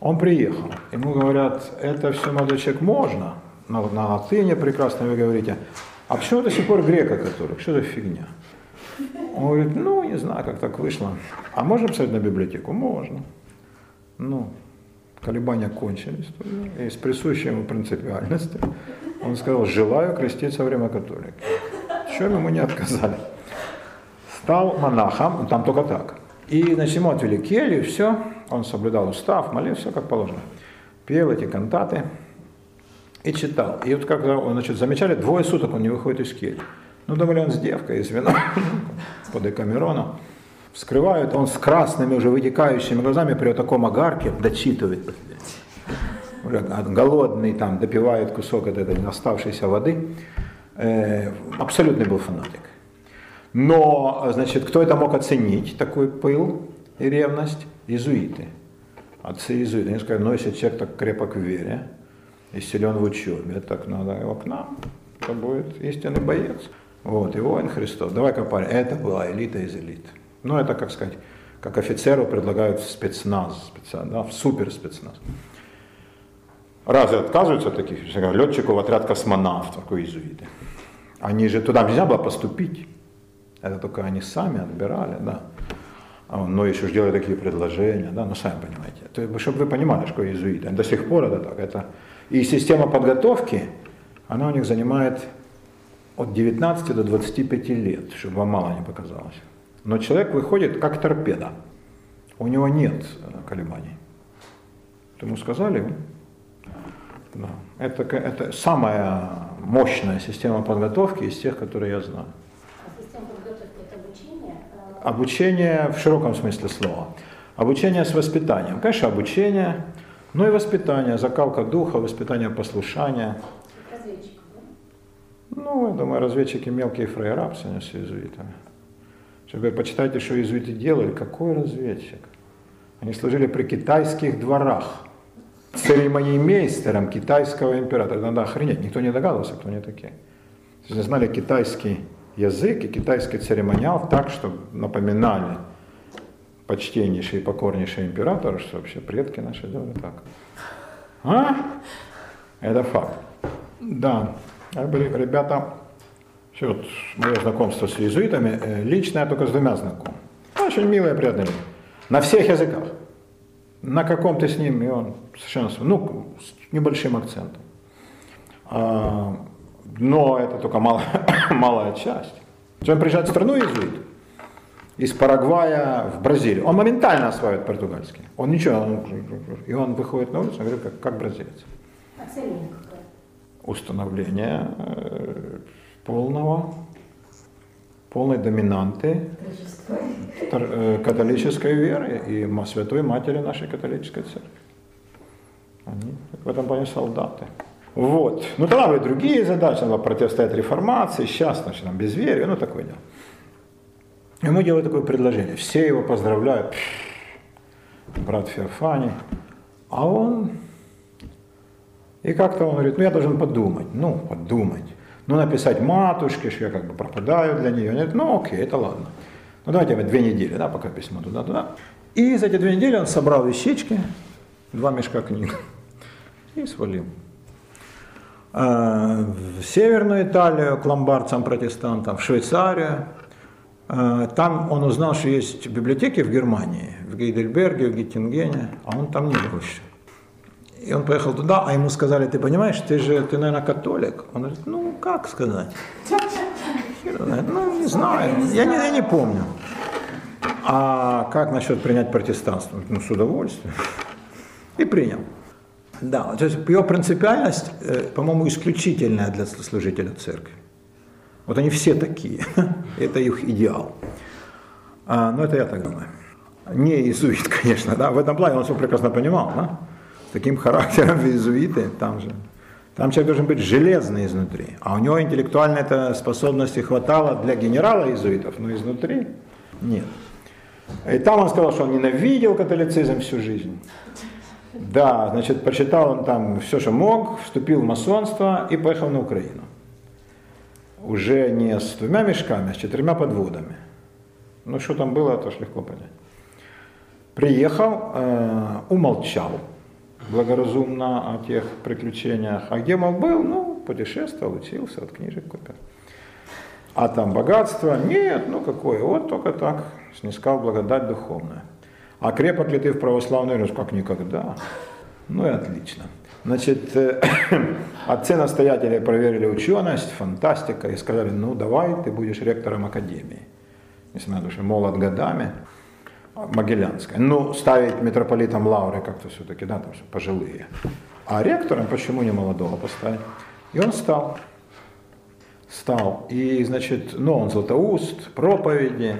Он приехал, ему говорят, это все, молодой человек, можно, на, на латыни прекрасно вы говорите, а почему до сих пор греко-католик, что за фигня? Он говорит, ну, не знаю, как так вышло. А можно писать на библиотеку? Можно. Ну, колебания кончились. И с присущей ему принципиальностью он сказал, желаю креститься во время католики. Чем ему не отказали. Стал монахом, там только так. И, значит, ему отвели келью, все, он соблюдал устав, молился, все как положено. Пел эти кантаты и читал. И вот когда он, значит, замечали, двое суток он не выходит из кельи. Ну, думали, он с девкой, из вина, под Декамероном. Вскрывают, он с красными уже вытекающими глазами при вот таком огарке дочитывает. Уже голодный там, допивает кусок от этой оставшейся воды. Э, абсолютный был фанатик. Но, значит, кто это мог оценить, такой пыл и ревность? Иезуиты. Отцы иезуиты. Они сказали, ну, если человек так крепок в вере и силен в учебе, так надо его к нам, то будет истинный боец. Вот, и воин Христов. Давай-ка, парень, это была элита из элит. Ну, это, как сказать, как офицеру предлагают в спецназ, специально, да, в супер спецназ. Разве отказываются от таких летчиков в отряд космонавтов, как иезуиты? Они же туда нельзя было поступить. Это только они сами отбирали, да. А но еще делали такие предложения, да, ну сами понимаете. То чтобы вы понимали, что иезуиты, до сих пор это так. Это... И система подготовки, она у них занимает от 19 до 25 лет, чтобы вам мало не показалось. Но человек выходит как торпеда. У него нет э, колебаний. Ему сказали, да. это, это самая мощная система подготовки из тех, которые я знаю. обучение в широком смысле слова. Обучение с воспитанием. Конечно, обучение, но и воспитание, закалка духа, воспитание послушания. Разведчиков, да? Ну, я думаю, разведчики мелкие фраера с иезуитами. Чтобы почитайте, что иезуиты делали. Какой разведчик? Они служили при китайских дворах церемониймейстером китайского императора. Надо охренеть, никто не догадывался, кто они такие. Если знали китайский язык и китайский церемониал так, чтобы напоминали почтеннейший и покорнейший император, что вообще предки наши делали так. А? Это факт. Да, были ребята, все, вот мое знакомство с иезуитами, э, лично я только с двумя знаком. Очень милые, приятные люди. На всех языках. На каком то с ним, и он совершенно, ну, с небольшим акцентом. А, но это только малая, малая часть. Он приезжает в страну иезуит, из Парагвая в Бразилию. Он моментально осваивает португальский. Он ничего, он, и он выходит на улицу и говорит, как, как бразилец. А цель какая? Установление э, полного, полной доминанты э, католической веры и святой матери нашей католической церкви. Они в этом плане солдаты. Вот. Ну тогда были другие задачи, надо противостоять реформации, сейчас, значит, там, безверие, ну такое дело. Ему делают такое предложение, все его поздравляют, брат Феофаний, а он И как-то он говорит, ну я должен подумать, ну подумать. Ну написать матушке, что я как бы пропадаю для нее. Говорит, ну окей, это ладно. Ну давайте две недели, да, пока письмо туда-туда. И за эти две недели он собрал вещички, два мешка книг и свалил. А, в Северную Италию к ломбардцам, протестантам, в Швейцарию. А, Там он узнал, что есть библиотеки в Германии, в Гейдельберге, в Геттингене, а он там не был еще. И он поехал туда, а ему сказали, ты понимаешь, ты же, ты, наверное, католик. Он говорит, ну, как сказать? Ну, не знаю, я не, я не помню. А как насчет принять протестанство? Ну, с удовольствием. И принял. Да, то есть его принципиальность, э, по-моему, исключительная для служителя церкви. Вот они все такие. это их идеал. А, ну, это я так думаю. Не иезуит, конечно, да. В этом плане он все прекрасно понимал, да. С таким характером иезуиты, там же. Там человек должен быть железный изнутри. А у него интеллектуальной -то способности хватало для генерала иезуитов, но изнутри нет. И там он сказал, что он ненавидел католицизм всю жизнь. Да, значит, прочитал он там все, что мог, вступил в масонство и поехал на Украину. Уже не с двумя мешками, а с четырьмя подводами. Ну, что там было, это ж легко понять. Приехал, э, умолчал благоразумно о тех приключениях. А где мог был? Ну, путешествовал, учился, от книжек купил. А там богатство? Нет, ну какое, вот только так снискал благодать духовная. А крепок ли ты в православной вере? Как никогда. Ну и отлично. Значит, э, отцы-настоятели проверили ученость, фантастика, и сказали, ну давай, ты будешь ректором академии. Несмотря на то, что молод годами, Могилянской. Ну, ставить митрополитом Лавры как-то все-таки, да, там пожилые. А ректором почему не молодого поставить? И он стал. Стал. И, значит, ну, он златоуст, проповеди,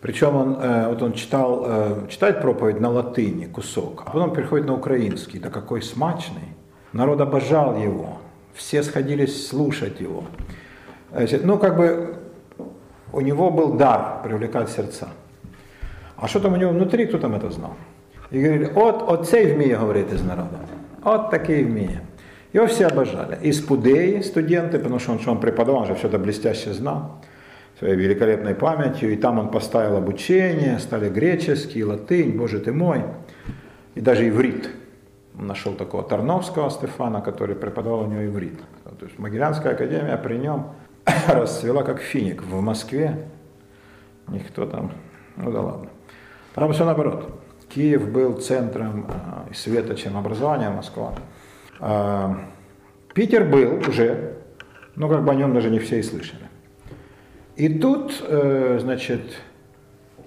причем он, э, вот он читал, э, читает проповедь на латыни, кусок, а потом переходит на украинский, да какой смачный. Народ обожал его, все сходились слушать его. Ну, как бы у него был дар привлекать сердца. А що там у нього внутрі, хто там это знав? І говорили, от оцей вміє говорити з народом. От такий вміє. Его все обожали. И спудеи, студенты, потому что он, что он преподавал, он же все это блестяще знал своей великолепной памятью, и там он поставил обучение, стали греческий, латынь, боже ты мой, и даже иврит. Он нашел такого Тарновского Стефана, который преподавал у него иврит. То есть Могилянская академия при нем расцвела как финик в Москве. Никто там, ну да ладно. Там все наоборот. Киев был центром и светочем образования Москва. Питер был уже, но как бы о нем даже не все и слышали. И тут, э, значит,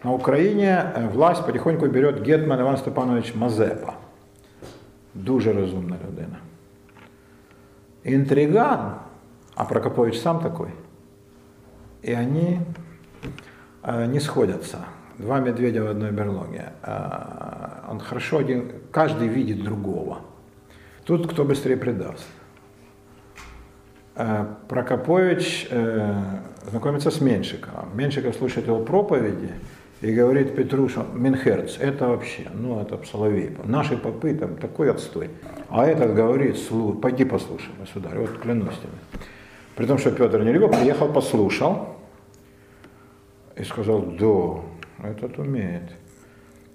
на Украине э, власть потихоньку берет Гетман Иван Степанович Мазепа. Дуже розумна людина. Интриган, а Прокопович сам такой. И они э, не сходятся. Два медведя в одной берлоге. Он хорошо один, каждый видит другого. Тут кто быстрее предаст. Прокопович знакомится с Меншиковым. Меншиков слушает его проповеди и говорит Петру, что Минхерц, это вообще, ну это Соловей, наши попы там такой отстой. А этот говорит, пойди послушай, государь, вот клянусь тебе. При том, что Петр не любил, приехал, послушал и сказал, да, этот умеет.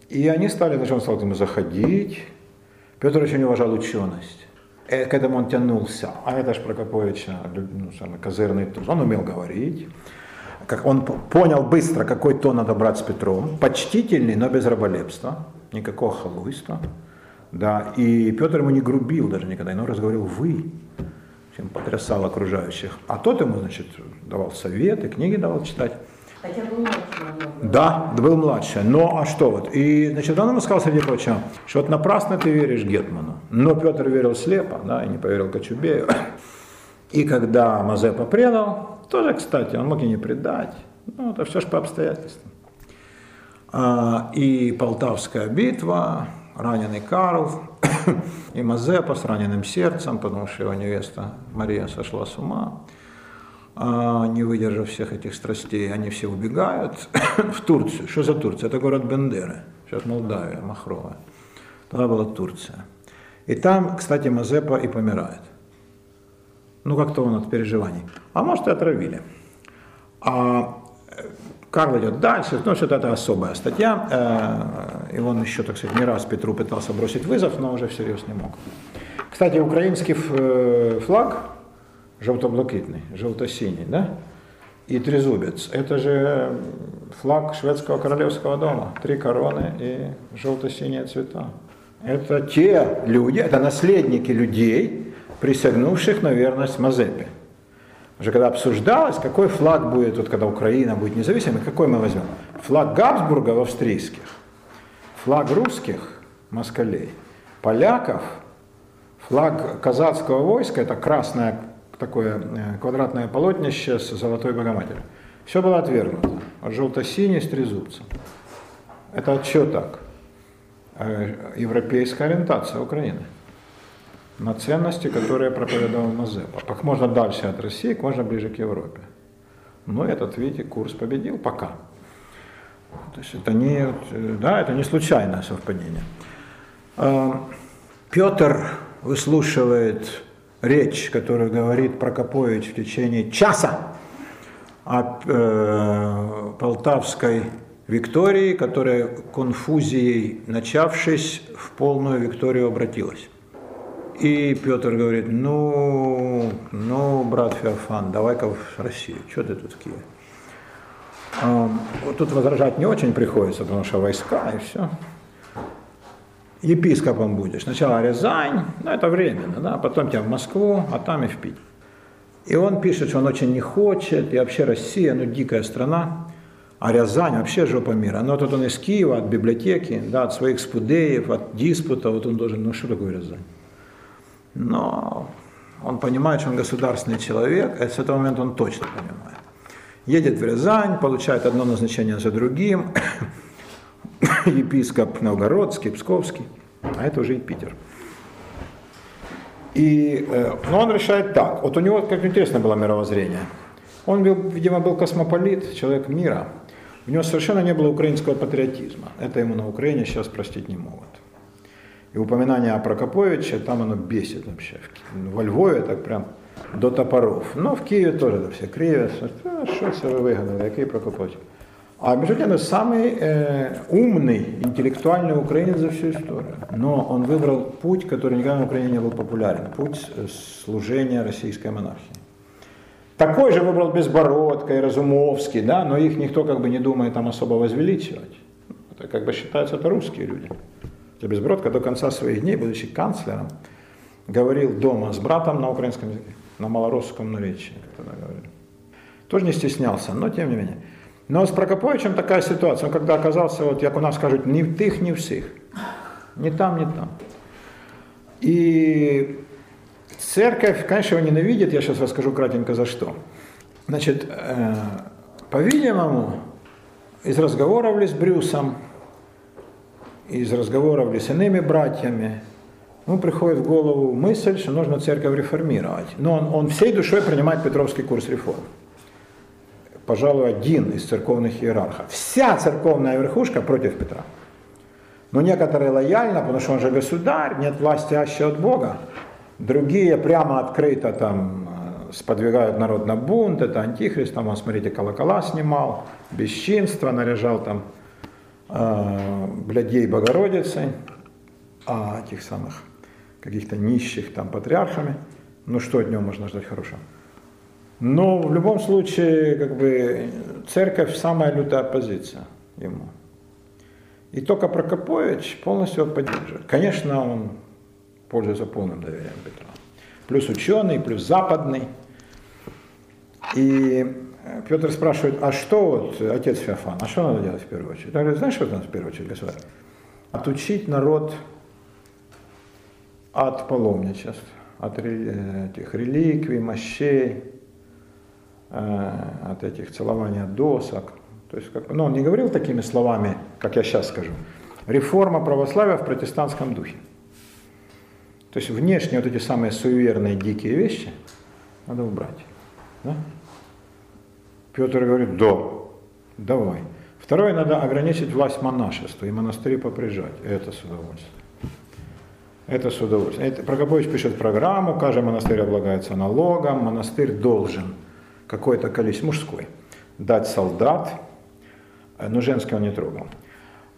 И они стали, он стал к нему заходить. Петр очень уважал ученость. Э, к этому он тянулся. А это ж Прокоповича, ну, самый козырный туз. Он умел говорить. Как он понял быстро, какой тон надо брать с Петром. Почтительный, но без раболепства. Никакого халуйства. Да, и Петр ему не грубил даже никогда, но разговаривал «вы», чем потрясал окружающих. А тот ему, значит, давал советы, книги давал читать. Хотя был младше Да, был младше. Но а что вот? И, значит, он ему сказал, среди прочего, что вот напрасно ты веришь Гетману. Но Петр верил слепо, да, и не поверил Кочубею. И когда Мазепа предал, тоже, кстати, он мог и не предать. Ну, это все же по обстоятельствам. А, и Полтавская битва, раненый Карл, и Мазепа с раненым сердцем, потому что его невеста Мария сошла с ума. А, не выдержав всех этих страстей, они все убегают в Турцию. Что за Турция? Это город Бендеры, сейчас Молдавия, Махровая. Тогда была Турция. И там, кстати, Мазепа и помирает. Ну, как-то он от переживаний. А может, и отравили. А э, Карл идет дальше, ну, что-то это особая статья, э, и он еще, так сказать, не раз Петру пытался бросить вызов, но уже всерьез не мог. Кстати, украинский э, флаг желто-блакитный, желто-синий, да, и трезубец, это же флаг шведского королевского дома, три короны и желто-синие цвета. Это те люди, это наследники людей, присягнувших на верность Мазепе. Уже когда обсуждалось, какой флаг будет, вот когда Украина будет независимой, какой мы возьмем? Флаг Габсбурга в австрийских, флаг русских, москалей, поляков, флаг казацкого войска, это красное такое э, квадратное полотнище с золотой Богоматерью. Все было отвергнуто. От желто-синий с трезубцем. Это что так? Э, европейская ориентация Украины на ценности, которые проповедовал Мазепа. Как можно дальше от России, как можно ближе к Европе. Но этот, видите, курс победил пока. То есть это не, да, это не случайное совпадение. А, Петр выслушивает речь, которую говорит Прокопович в течение часа о э, Полтавской Виктории, которая конфузией начавшись в полную Викторию обратилась. И Петр говорит, ну, ну, брат Феофан, давай-ка в Россию, что ты тут в? А, вот тут возражать не очень приходится, потому что войска и все. Епископом будешь. Сначала Рязань, ну это временно, да, потом тебя в Москву, а там и в Питер. И он пишет, что он очень не хочет, и вообще Россия, ну дикая страна, а Рязань вообще жопа мира. Но тут он из Киева, от библиотеки, да, от своих спудеев, от диспута, вот он должен, ну что такое Рязань? но он понимает, что он государственный человек, и с этого момента он точно понимает. Едет в Рязань, получает одно назначение за другим, епископ Новгородский, Псковский, а это уже и Питер. И, э, но он решает так. Вот у него, как интересно было мировоззрение. Он, был, видимо, был космополит, человек мира. У него совершенно не было украинского патриотизма. Это ему на Украине сейчас простить не могут. И упоминание о Прокоповиче, там оно бесит вообще. Во Львове так прям до топоров. Но в Киеве тоже это все кривят. Что це ви вигадали, який Прокопович? А тем, самый э, умный, интеллектуальный украинец за всю историю. Но он выбрал путь, который никогда на Украине не был популярен. Путь служения российской монархии. Такой же выбрал Безбородко и Разумовский, да, но их никто как бы не думает там особо возвеличивать. Это как бы считаются это русские люди. Безбородко до конца своих дней, будучи канцлером, говорил дома с братом на украинском языке, на малорусском наречии, как тогда говорили. Тоже не стеснялся, но тем не менее. Но с Прокоповичем такая ситуация, он когда оказался, вот как у нас скажут, ни в тых, ни в сих. Ни там, ни там. И церковь, конечно, его ненавидит, я сейчас расскажу кратенько за что. Значит, э, по-видимому, из разговоров ли с Брюсом, из разговоров с иными братьями, ему приходит в голову мысль, что нужно церковь реформировать. Но он, он всей душой принимает Петровский курс реформ. Пожалуй, один из церковных иерархов. Вся церковная верхушка против Петра. Но некоторые лояльно, потому что он же государь, нет власти аще от Бога. Другие прямо открыто там э, сподвигают народ на бунт, это антихрист, там он, смотрите, колокола снимал, бесчинство наряжал там блядей Богородицы, а этих самых каких-то нищих там патриархами, ну что от него можно ждать хорошего? Но в любом случае, как бы, церковь самая лютая оппозиция ему. И только Прокопович полностью его поддерживает. Конечно, он пользуется полным доверием Петра. Плюс ученый, плюс западный. И Петр спрашивает, а что вот, отец Феофан, а что надо делать в первую очередь? Я говорю, знаешь, что надо в первую очередь, государь? Отучить народ от паломничеств, от этих реликвий, мощей, э, от этих целования досок. То есть, как, ну, он не говорил такими словами, как я сейчас скажу. Реформа православия в протестантском духе. То есть внешние вот эти самые суеверные дикие вещи надо убрать. Да? Петр говорит, да, давай. Второе, надо ограничить власть монашества и монастыри поприжать. Это с удовольствием. Это с удовольствием. Это, Прокопович пишет программу, каждый монастырь облагается налогом, монастырь должен какое-то количество, мужской, дать солдат, э, но женский он не трогал.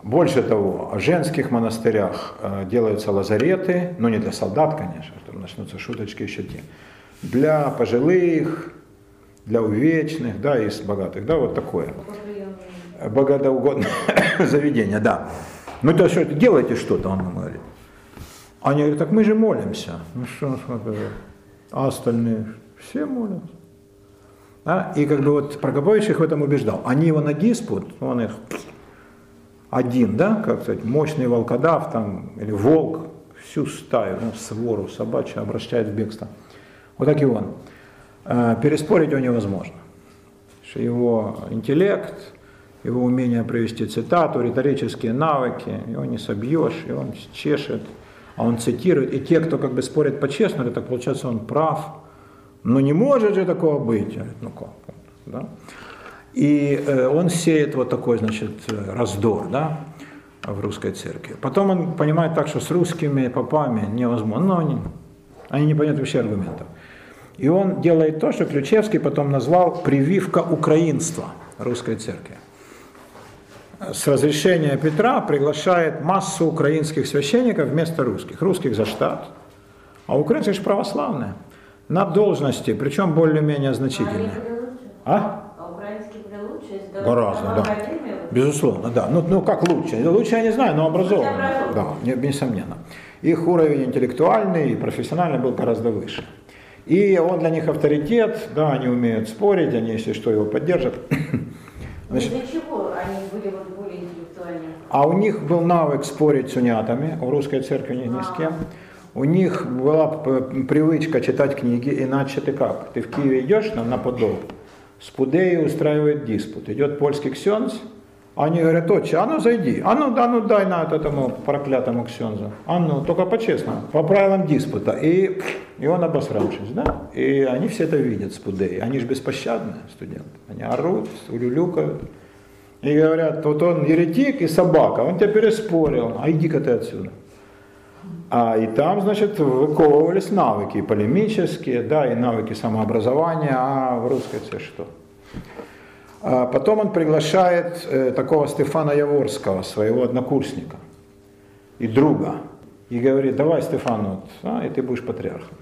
Больше того, в женских монастырях э, делаются лазареты, но не для солдат, конечно, там начнутся шуточки еще те, для пожилых, для увечных, да, из богатых, да, вот такое. Богодоугодное заведение, да. Ну то что, делайте что-то, он говорит. Они говорят, так мы же молимся. Ну что, а остальные все молятся. Да? И как бы вот Прокопович их в этом убеждал. Они его на диспут, он их один, да, как сказать, мощный волкодав там, или волк, всю стаю, ну, свору собачью обращает в бегство. Вот так и он. Э, переспорить его невозможно. Его интеллект, его умение провести цитату, риторические навыки, его не собьешь, и он чешет, а он цитирует. И те, кто как бы спорят по-честному, так получается он прав. Но не может же такого быть. Ну как? Да? И э, он сеет вот такой, значит, раздор, да, в русской церкви. Потом он понимает так, что с русскими попами невозможно, но они, они не понимают вообще аргументов. И он делает то, что Ключевский потом назвал прививка украинства русской церкви. С разрешения Петра приглашает массу украинских священников вместо русских. Русских за штат, а украинцы же православные. На должности, причем более-менее значительные. А? Гораздо, да. Безусловно, да. Ну, ну как лучше? Лучше я не знаю, но образованно. Да, несомненно. Их уровень интеллектуальный и профессиональный был гораздо выше. И он для них авторитет, да, они умеют спорить, они, если что, его поддержат. Значит, для чего они были вот более интеллектуальны? А у них был навык спорить с унятами, у русской церкви ни, ни с кем. У них была привычка читать книги, иначе ты как? Ты в Киеве идешь на, на подол, с Пудеей устраивает диспут. Идет польский ксенц, они говорят, отче, а ну зайди, а ну, да, ну дай на этому проклятому ксензу, а ну, только по-честному, по правилам диспута. И, и он обосравшись, да, и они все это видят с Пудеей, они же беспощадные студенты, они орут, улюлюкают. И говорят, вот он еретик и собака, он тебя переспорил, а иди-ка ты отсюда. А, и там, значит, выковывались навыки полемические, да, и навыки самообразования, а в русской це что? А потом он приглашает э, такого Стефана Яворского, своего однокурсника и друга, и говорит, давай, Стефан, вот, а, и ты будешь патриархом.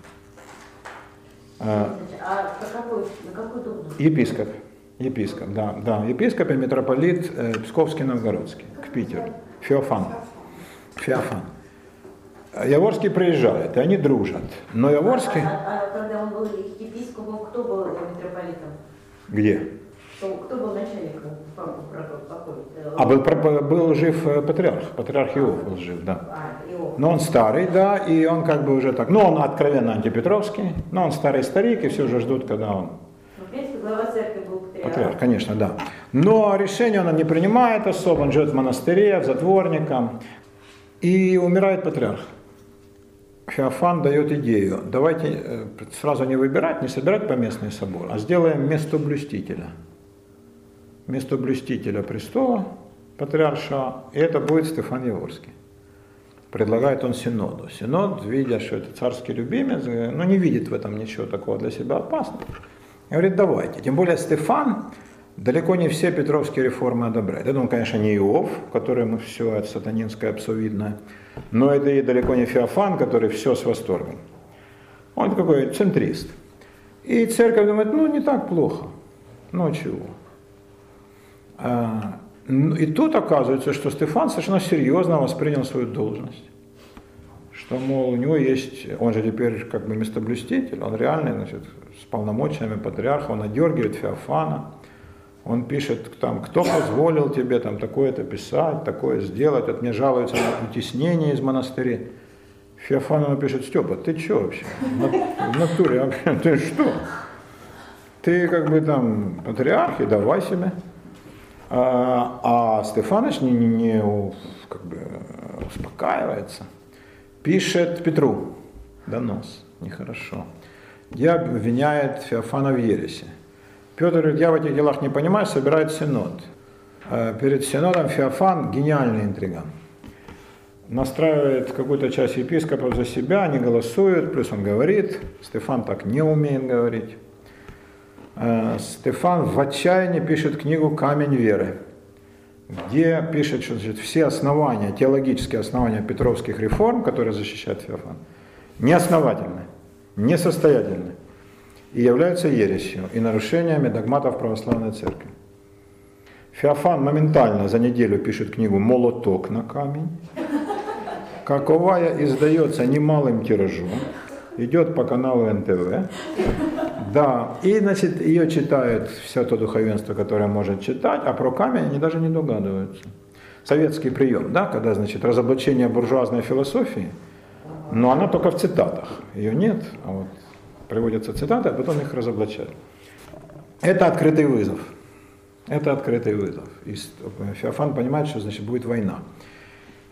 А, а какой, на какой? Епископ. Епископ, да, да. Епископ и митрополит э, Псковский-Новгородский, к Питеру. Феофан. Феофан. Яворский приезжает, и они дружат. Но Яворский... А, а, а когда он был епископом, кто был митрополитом? Где? Кто, кто был начальником? А был, был жив э, патриарх, патриарх Иов был жив, да. А, но он старый, да, и он как бы уже так, ну он откровенно антипетровский, но он старый старик, и все же ждут, когда он ну, в принципе, глава церкви был патриарх. Патриарх, конечно, да. Но решение он не принимает особо, он живет в монастыре, в затворником, и умирает патриарх. Феофан дает идею, давайте э, сразу не выбирать, не собирать поместный собор, а сделаем место блюстителя. Место блюстителя престола, патриарша, и это будет Стефан Яворский. Предлагает он Синоду. Синод, видя, что это царский любимец, ну не видит в этом ничего такого для себя опасного, говорит, давайте. Тем более Стефан далеко не все петровские реформы одобряет. Это он, конечно, не Иов, которому все это сатанинское обсовидное, но это и далеко не Феофан, который все с восторгом. Он какой центрист. И церковь думает, ну не так плохо. Ну чего. А, ну, и тут оказывается, что Стефан совершенно серьезно воспринял свою должность. Что, мол, у него есть, он же теперь как бы местоблюститель, он реальный, значит, с полномочиями патриарха, он одергивает Феофана, он пишет там, кто позволил тебе там такое-то писать, такое сделать, от мне жалуются на утеснение из монастырей. Феофанова пишет, Степа, ты что вообще? В натуре вообще, ты что? Ты как бы там патриарх, и давай себе. А, а Стефаныч не, не, не как бы успокаивается. Пишет Петру донос, нехорошо. Я обвиняет Феофана в ересе. Петр говорит, я в этих делах не понимаю, собирает синод. Э, перед синодом Феофан гениальный интриган. настраивает какую-то часть епископов за себя, они голосуют, плюс он говорит, Стефан так не умеет говорить. Э, Стефан в отчаянии пишет книгу «Камень веры», где пишет, что значит, все основания, теологические основания петровских реформ, которые защищает Феофан, неосновательны, несостоятельны и являются ересью и нарушениями догматов православной церкви. Феофан моментально за неделю пишет книгу «Молоток на камень», каковая издается немалым тиражом, идет по каналу НТВ. Да, и значит, ее читает все то духовенство, которое может читать, а про камень они даже не догадываются. Советский прием, да, когда, значит, разоблачение буржуазной философии, но она только в цитатах, ее нет, а вот приводятся цитаты, а потом их разоблачают. Это открытый вызов. Это открытый вызов. И Феофан понимает, что значит будет война.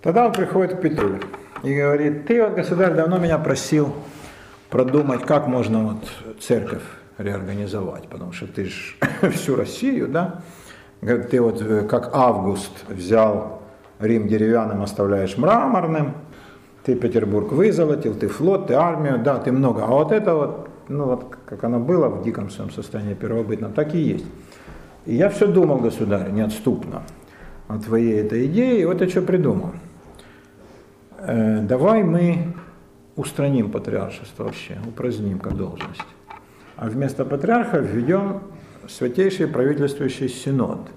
Тогда он приходит к Петру и говорит, ты вот, государь, давно меня просил продумать, как можно вот церковь реорганизовать, потому что ты же всю Россию, да, ты вот э, как Август взял Рим деревянным, оставляешь мраморным, ты Петербург вызолотил, ты флот, ты армию, да, ты много. А вот это вот, ну вот как оно было в диком своем состоянии первобытном, так и есть. И я все думал, государь, неотступно о твоей этой идее, и вот я что придумал. Э, давай мы устраним патриаршество вообще, упраздним как должность. А вместо патриарха введем святейший правительствующий синод.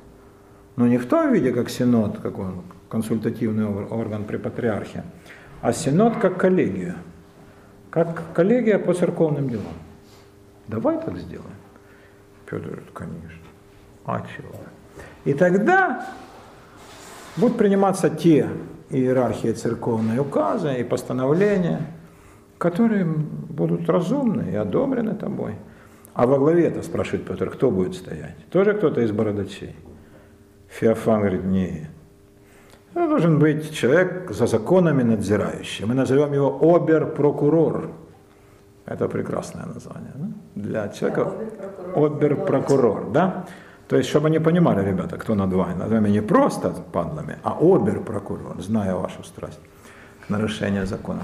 Но не в том виде, как синод, как он, консультативный орган при патриархе, а синод как коллегия. Как коллегия по церковным делам. Давай так сделаем. Петр говорит, конечно. А чего? И тогда будут приниматься те иерархии церковные указы и постановления, которые будут разумны и одобрены тобой. А во главе это спрашивает Петр, кто будет стоять? Тоже кто-то из бородачей? Феофан говорит, нет. Это должен быть человек за законами надзирающий. Мы назовем его обер-прокурор. Это прекрасное название. Да? Для человека обер-прокурор. Да? То есть, чтобы они понимали, ребята, кто над вами. Над вами не просто падлами, а обер-прокурор, зная вашу страсть к нарушению закона.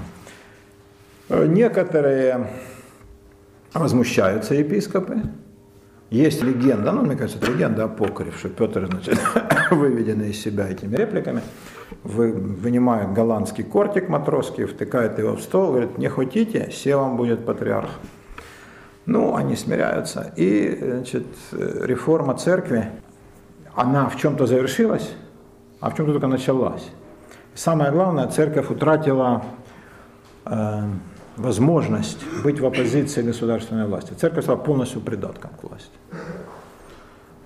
Э, некоторые возмущаются епископы. Есть легенда, ну, мне кажется, это легенда апокриф, что Петр, значит, выведенный из себя этими репликами, вы, вынимает голландский кортик матросский, втыкает его в стол, говорит, не хотите, вам будет патриарх. Ну, они смиряются. И, значит, реформа церкви, она в чем-то завершилась, а в чем-то только началась. Самое главное, церковь утратила э, возможность быть в оппозиции государственной власти. Церковь стала полностью придатком к власти.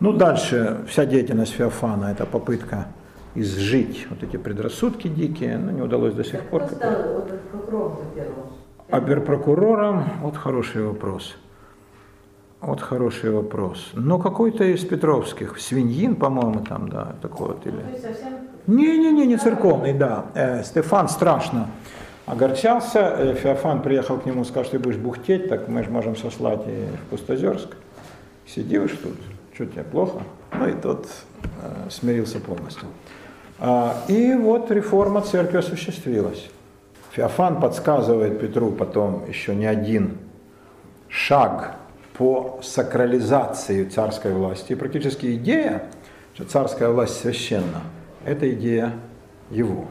Ну, дальше вся деятельность Феофана – это попытка изжить вот эти предрассудки дикие, но не удалось до сих пор. Кто стал прокурором Оберпрокурором, вот хороший вопрос. Вот хороший вопрос. Но какой-то из Петровских, Свиньин, по-моему, там, да, такой вот. Или... Не-не-не, не церковный, да. Э, Стефан страшно огорчался. Э, Феофан приехал к нему, сказал, что ты будешь бухтеть, так мы же можем сослать и в Пустозерск. Уж тут, что тебе плохо? Ну и тот э, смирился полностью. А, и вот реформа церкви осуществилась. Феофан подсказывает Петру потом еще не один шаг по сакрализации царской власти. И практически идея, что царская власть священна, это идея его.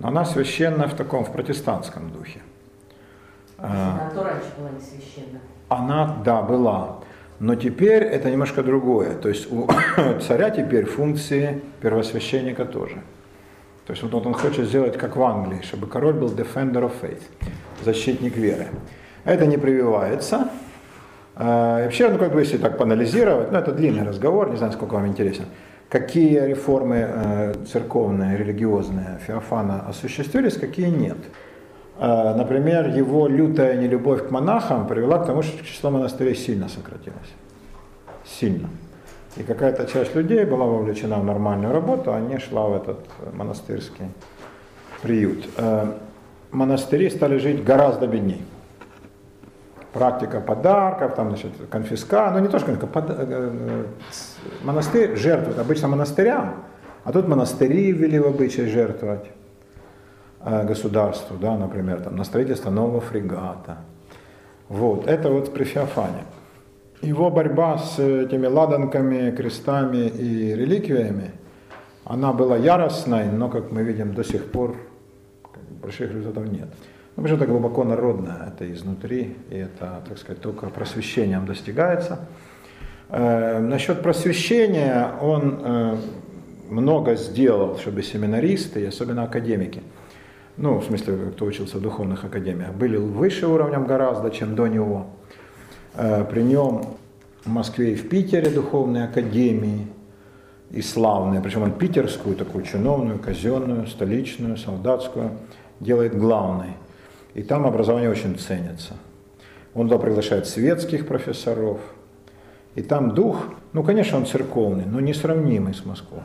Но она священна в таком, в протестантском духе. Она то раньше была не священна. Она, да, была. Но теперь это немножко другое. То есть у царя теперь функции первосвященника тоже. То есть вот он хочет сделать как в Англии, чтобы король был defender of faith, защитник веры. Это не прививается, а, вообще, ну как бы если так поанализировать, ну это длинный разговор, не знаю, сколько вам интересно, какие реформы э, церковные, религиозные Феофана осуществились, какие нет. Э, например, его лютая нелюбовь к монахам привела к тому, что число монастырей сильно сократилось. Сильно. И какая-то часть людей была вовлечена в нормальную работу, а не шла в этот монастырский приют. Э, монастыри стали жить гораздо беднее практика подарков, там, значит, конфиска, ну не то, что конфиска, монастырь жертвует обычно монастырям, а тут монастыри ввели в обычай жертвовать. э, государству, да, например, там, на строительство нового фрегата. Вот, это вот при Феофане. Его борьба с этими ладанками, крестами и реликвиями, она была яростной, но, как мы видим, до сих пор больших результатов нет. Ну, потому что это глубоко народное, это изнутри, и это, так сказать, только просвещением достигается. Э, насчет просвещения он э, много сделал, чтобы семинаристы, особенно академики, ну, в смысле, кто учился в духовных академиях, были выше уровнем гораздо, чем до него. Э, при нем в Москве и в Питере духовные академии, и славные, причем он питерскую, такую чиновную, казенную, столичную, солдатскую, делает главной. И там образование очень ценится. Он туда приглашает светских профессоров. И там дух, ну, конечно, он церковный, но несравнимый с Москвой.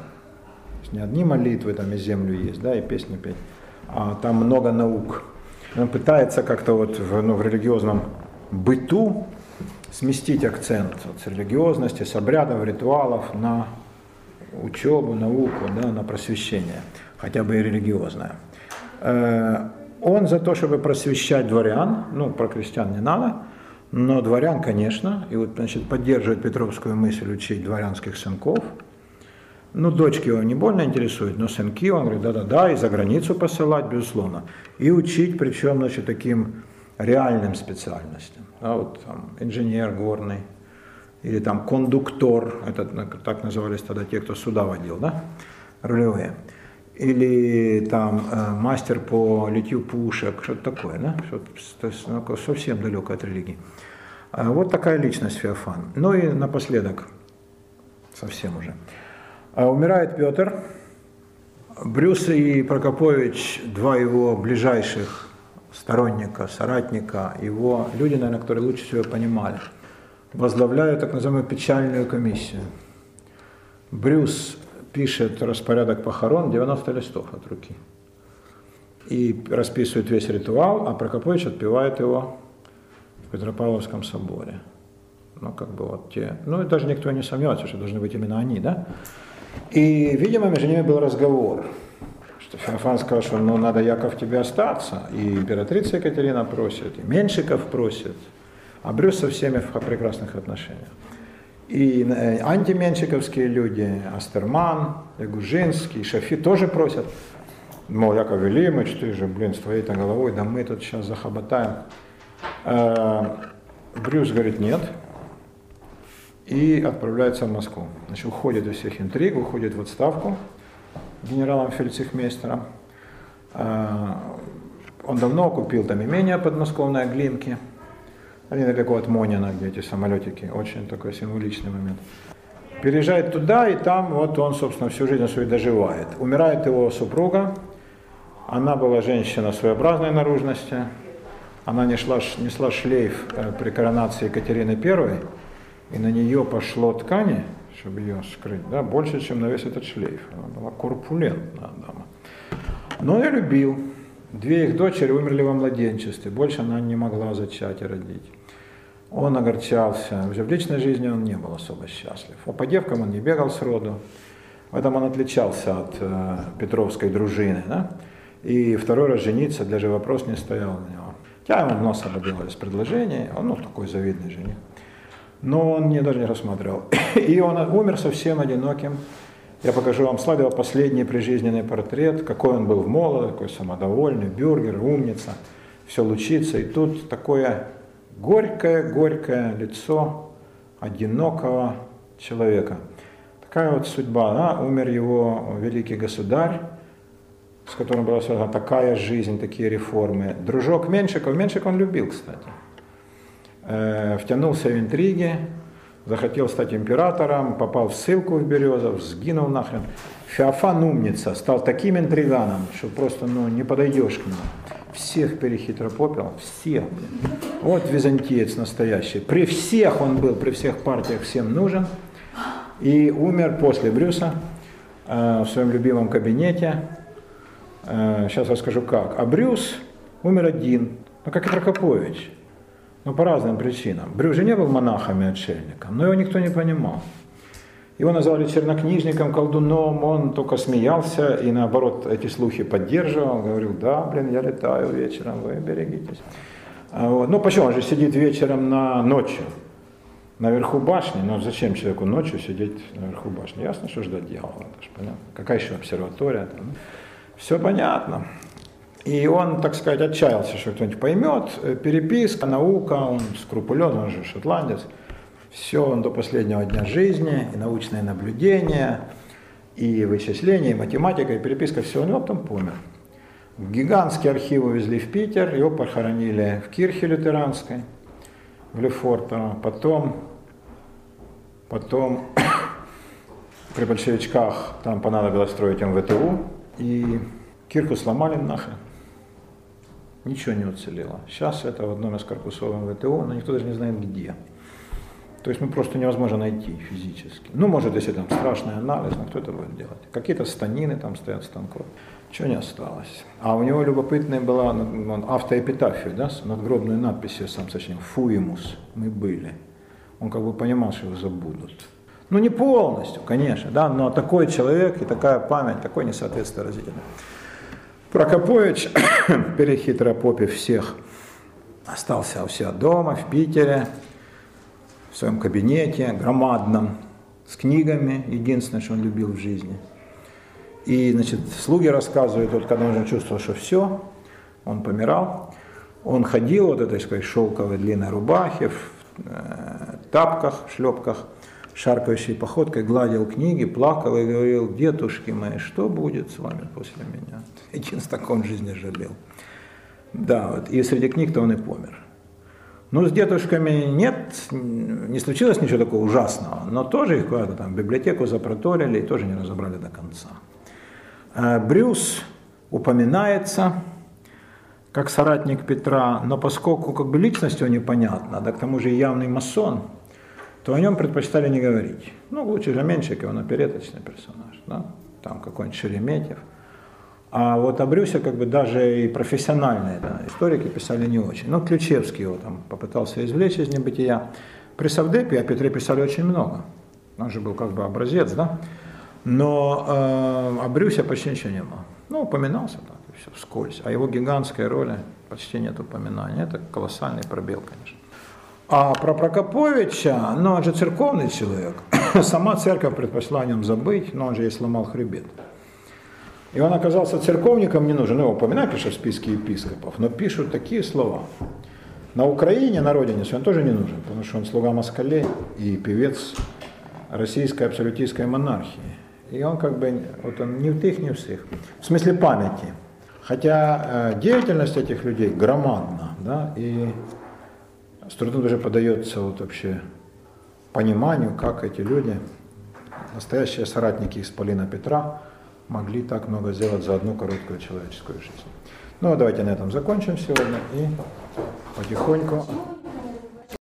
Не одни молитвы там и землю есть, да, и песни петь, а там много наук. Он пытается как-то вот в, ну, в религиозном быту сместить акцент вот, с религиозности, с обрядов, ритуалов на учебу, науку, да, на просвещение, хотя бы и религиозное. Э, он за то, чтобы просвещать дворян, ну, про крестьян не надо, но дворян, конечно, и вот, значит, поддерживает петровскую мысль учить дворянских сынков. Ну, дочки его не больно интересуют, но сынки, он говорит, да-да-да, и за границу посылать, безусловно. И учить, причем, значит, таким реальным специальностям. Да, вот там инженер горный, или там кондуктор, это так назывались тогда те, кто суда водил, да, рулевые или там э, мастер по литью пушек, что-то такое, да? что-то ну, совсем далеко от религии. А вот такая личность Феофан. Ну и напоследок, совсем уже. А умирает Петр, Брюс и Прокопович, два его ближайших сторонника, соратника, его люди, наверное, которые лучше всего понимали, возглавляют так называемую печальную комиссию. Брюс пишет распорядок похорон 90 листов от руки. И расписывает весь ритуал, а Прокопович отпевает его в Петропавловском соборе. Ну, как бы вот те, ну, и даже никто не сомневается, что должны быть именно они, да? И, видимо, между ними был разговор, что Феофан сказал, что ну, надо, Яков, тебе остаться. И императрица Екатерина просит, и Меньшиков просит, а Брюс со всеми в прекрасных отношениях. И э, антименщиковские люди, Астерман, Ягужинский, Шафи тоже просят. Мол, Яков Велимыч, ты же, блин, с твоей-то головой, да мы тут сейчас захоботаем. Э, Брюс говорит нет и отправляется в Москву. Значит, уходит из всех интриг, уходит в отставку генералом фельдцехмейстером. Э, он давно купил там имение подмосковное Глинки – они далеко от Монина, где эти самолетики. Очень такой символичный момент. Переезжает туда, и там вот он, собственно, всю жизнь свою доживает. Умирает его супруга. Она была женщина своеобразной наружности. Она несла, несла шлейф э, при коронации Екатерины I, и на нее пошло ткани, чтобы ее скрыть, да, больше, чем на весь этот шлейф. Она была корпулентная дама. Но я любил. Две их дочери умерли во младенчестве, больше она не могла зачать и родить он огорчался. Уже в личной жизни он не был особо счастлив. А по девкам он не бегал с роду. В этом он отличался от э, Петровской дружины. Да? И второй раз жениться даже вопрос не стоял на него. Хотя ему нос делались предложения, он ну, такой завидный жених. Но он мне даже не рассматривал. И он умер совсем одиноким. Я покажу вам слайд его последний прижизненный портрет, какой он был в молодо, какой самодовольный, бюргер, умница, все лучится. И тут такое горькое-горькое лицо одинокого человека. Такая вот судьба. Да? Умер его великий государь, с которым была связана такая жизнь, такие реформы. Дружок Меншиков, Меншиков он любил, кстати. Э, втянулся в интриги, захотел стать императором, попал в ссылку в Березов, сгинул нахрен. Феофан умница, стал таким интриганом, что просто ну, не подойдешь к нему всех перехитропопил, всех. Вот византиец настоящий. При всех он был, при всех партиях всем нужен. И умер после Брюса э, в своем любимом кабинете. Э, сейчас расскажу как. А Брюс умер один, ну как и Прокопович. Но по разным причинам. Брюс же не был монахом и отшельником, но его никто не понимал. Его назвали чернокнижником, колдуном, он только смеялся и наоборот эти слухи поддерживал, говорил, да, блин, я летаю вечером, вы берегитесь. А вот. Ну почему, он же сидит вечером на ночью, наверху башни, но зачем человеку ночью сидеть наверху башни? Ясно, что ждать дьявола, это понятно. Какая еще обсерватория? Там, ну? Все понятно. И он, так сказать, отчаялся, что кто-нибудь поймет. Переписка, наука, он скрупулезный, он же шотландец. Все он до последнего дня жизни, и научные наблюдения, и вычисления, и математика, и переписка, все у него потом помер. Гигантский архив увезли в Питер, его похоронили в Кирхе лютеранской, в Лефорто. Потом, потом при большевичках там понадобилось строить МВТУ, и Кирху сломали нахрен. Ничего не уцелело. Сейчас это в одном из корпусов МВТУ, но никто даже не знает где. То есть ну, просто невозможно найти физически. Ну, может, если там страшный анализ, но кто это будет делать? Какие-то станины там стоят станков. Чего не осталось. А у него любопытная была он автоэпитафия, да, с надгробной надписью сам сочинил «Фуимус, мы были». Он как бы понимал, что его забудут. Ну, не полностью, конечно, да, но такой человек и такая память, такое несоответствие разительно. Прокопович, перехитропопив всех, остался у себя дома, в Питере, в своем кабинете, громадном, с книгами, единственное, что он любил в жизни. И, значит, слуги рассказывают, вот когда он уже чувствовал, что все, он помирал, он ходил вот этой, сказать, шелковой длинной рубахе, в э, тапках, шлепках, шаркающей походкой, гладил книги, плакал и говорил, дедушки мои, что будет с вами после меня? Единственное, так он в жизни жалел. Да, вот, и среди книг-то он и помер. Ну, с дедушками нет, не случилось ничего такого ужасного, но тоже их куда-то там в библиотеку запроторили и тоже не разобрали до конца. Э, Брюс упоминается как соратник Петра, но поскольку как бы личность его непонятна, да к тому же и явный масон, то о нем предпочитали не говорить. Ну, лучше же Меньшиков, он опереточный персонаж, да? там какой-нибудь Шереметьев – а вот о Брюсе как бы даже и профессиональные да, историки писали не очень. Ну, Ключевский его там попытался извлечь из небытия. При Савдепе о Петре писали очень много. Он же был как бы образец, да? Но э, о Брюсе почти ничего не было. Ну, упоминался так, все, вскользь. А его гигантской роли почти нет упоминания. Это колоссальный пробел, конечно. А про Прокоповича, ну, он же церковный человек. Сама церковь предпочла о нем забыть, но он же и сломал хребет. И он оказался церковником не нужен. Его упоминают, конечно, в списке епископов, но пишут такие слова. На Украине, на родине, он тоже не нужен, потому что он слуга москалей и певец российской абсолютистской монархии. И он как бы, вот он ни в тых, ни в всех. В смысле памяти. Хотя э, деятельность этих людей громадна, да, и с трудом даже подается вот вообще пониманию, как эти люди, настоящие соратники Исполина Петра, могли так много сделать за одну короткую человеческую жизнь. Ну, а давайте на этом закончим сегодня и потихоньку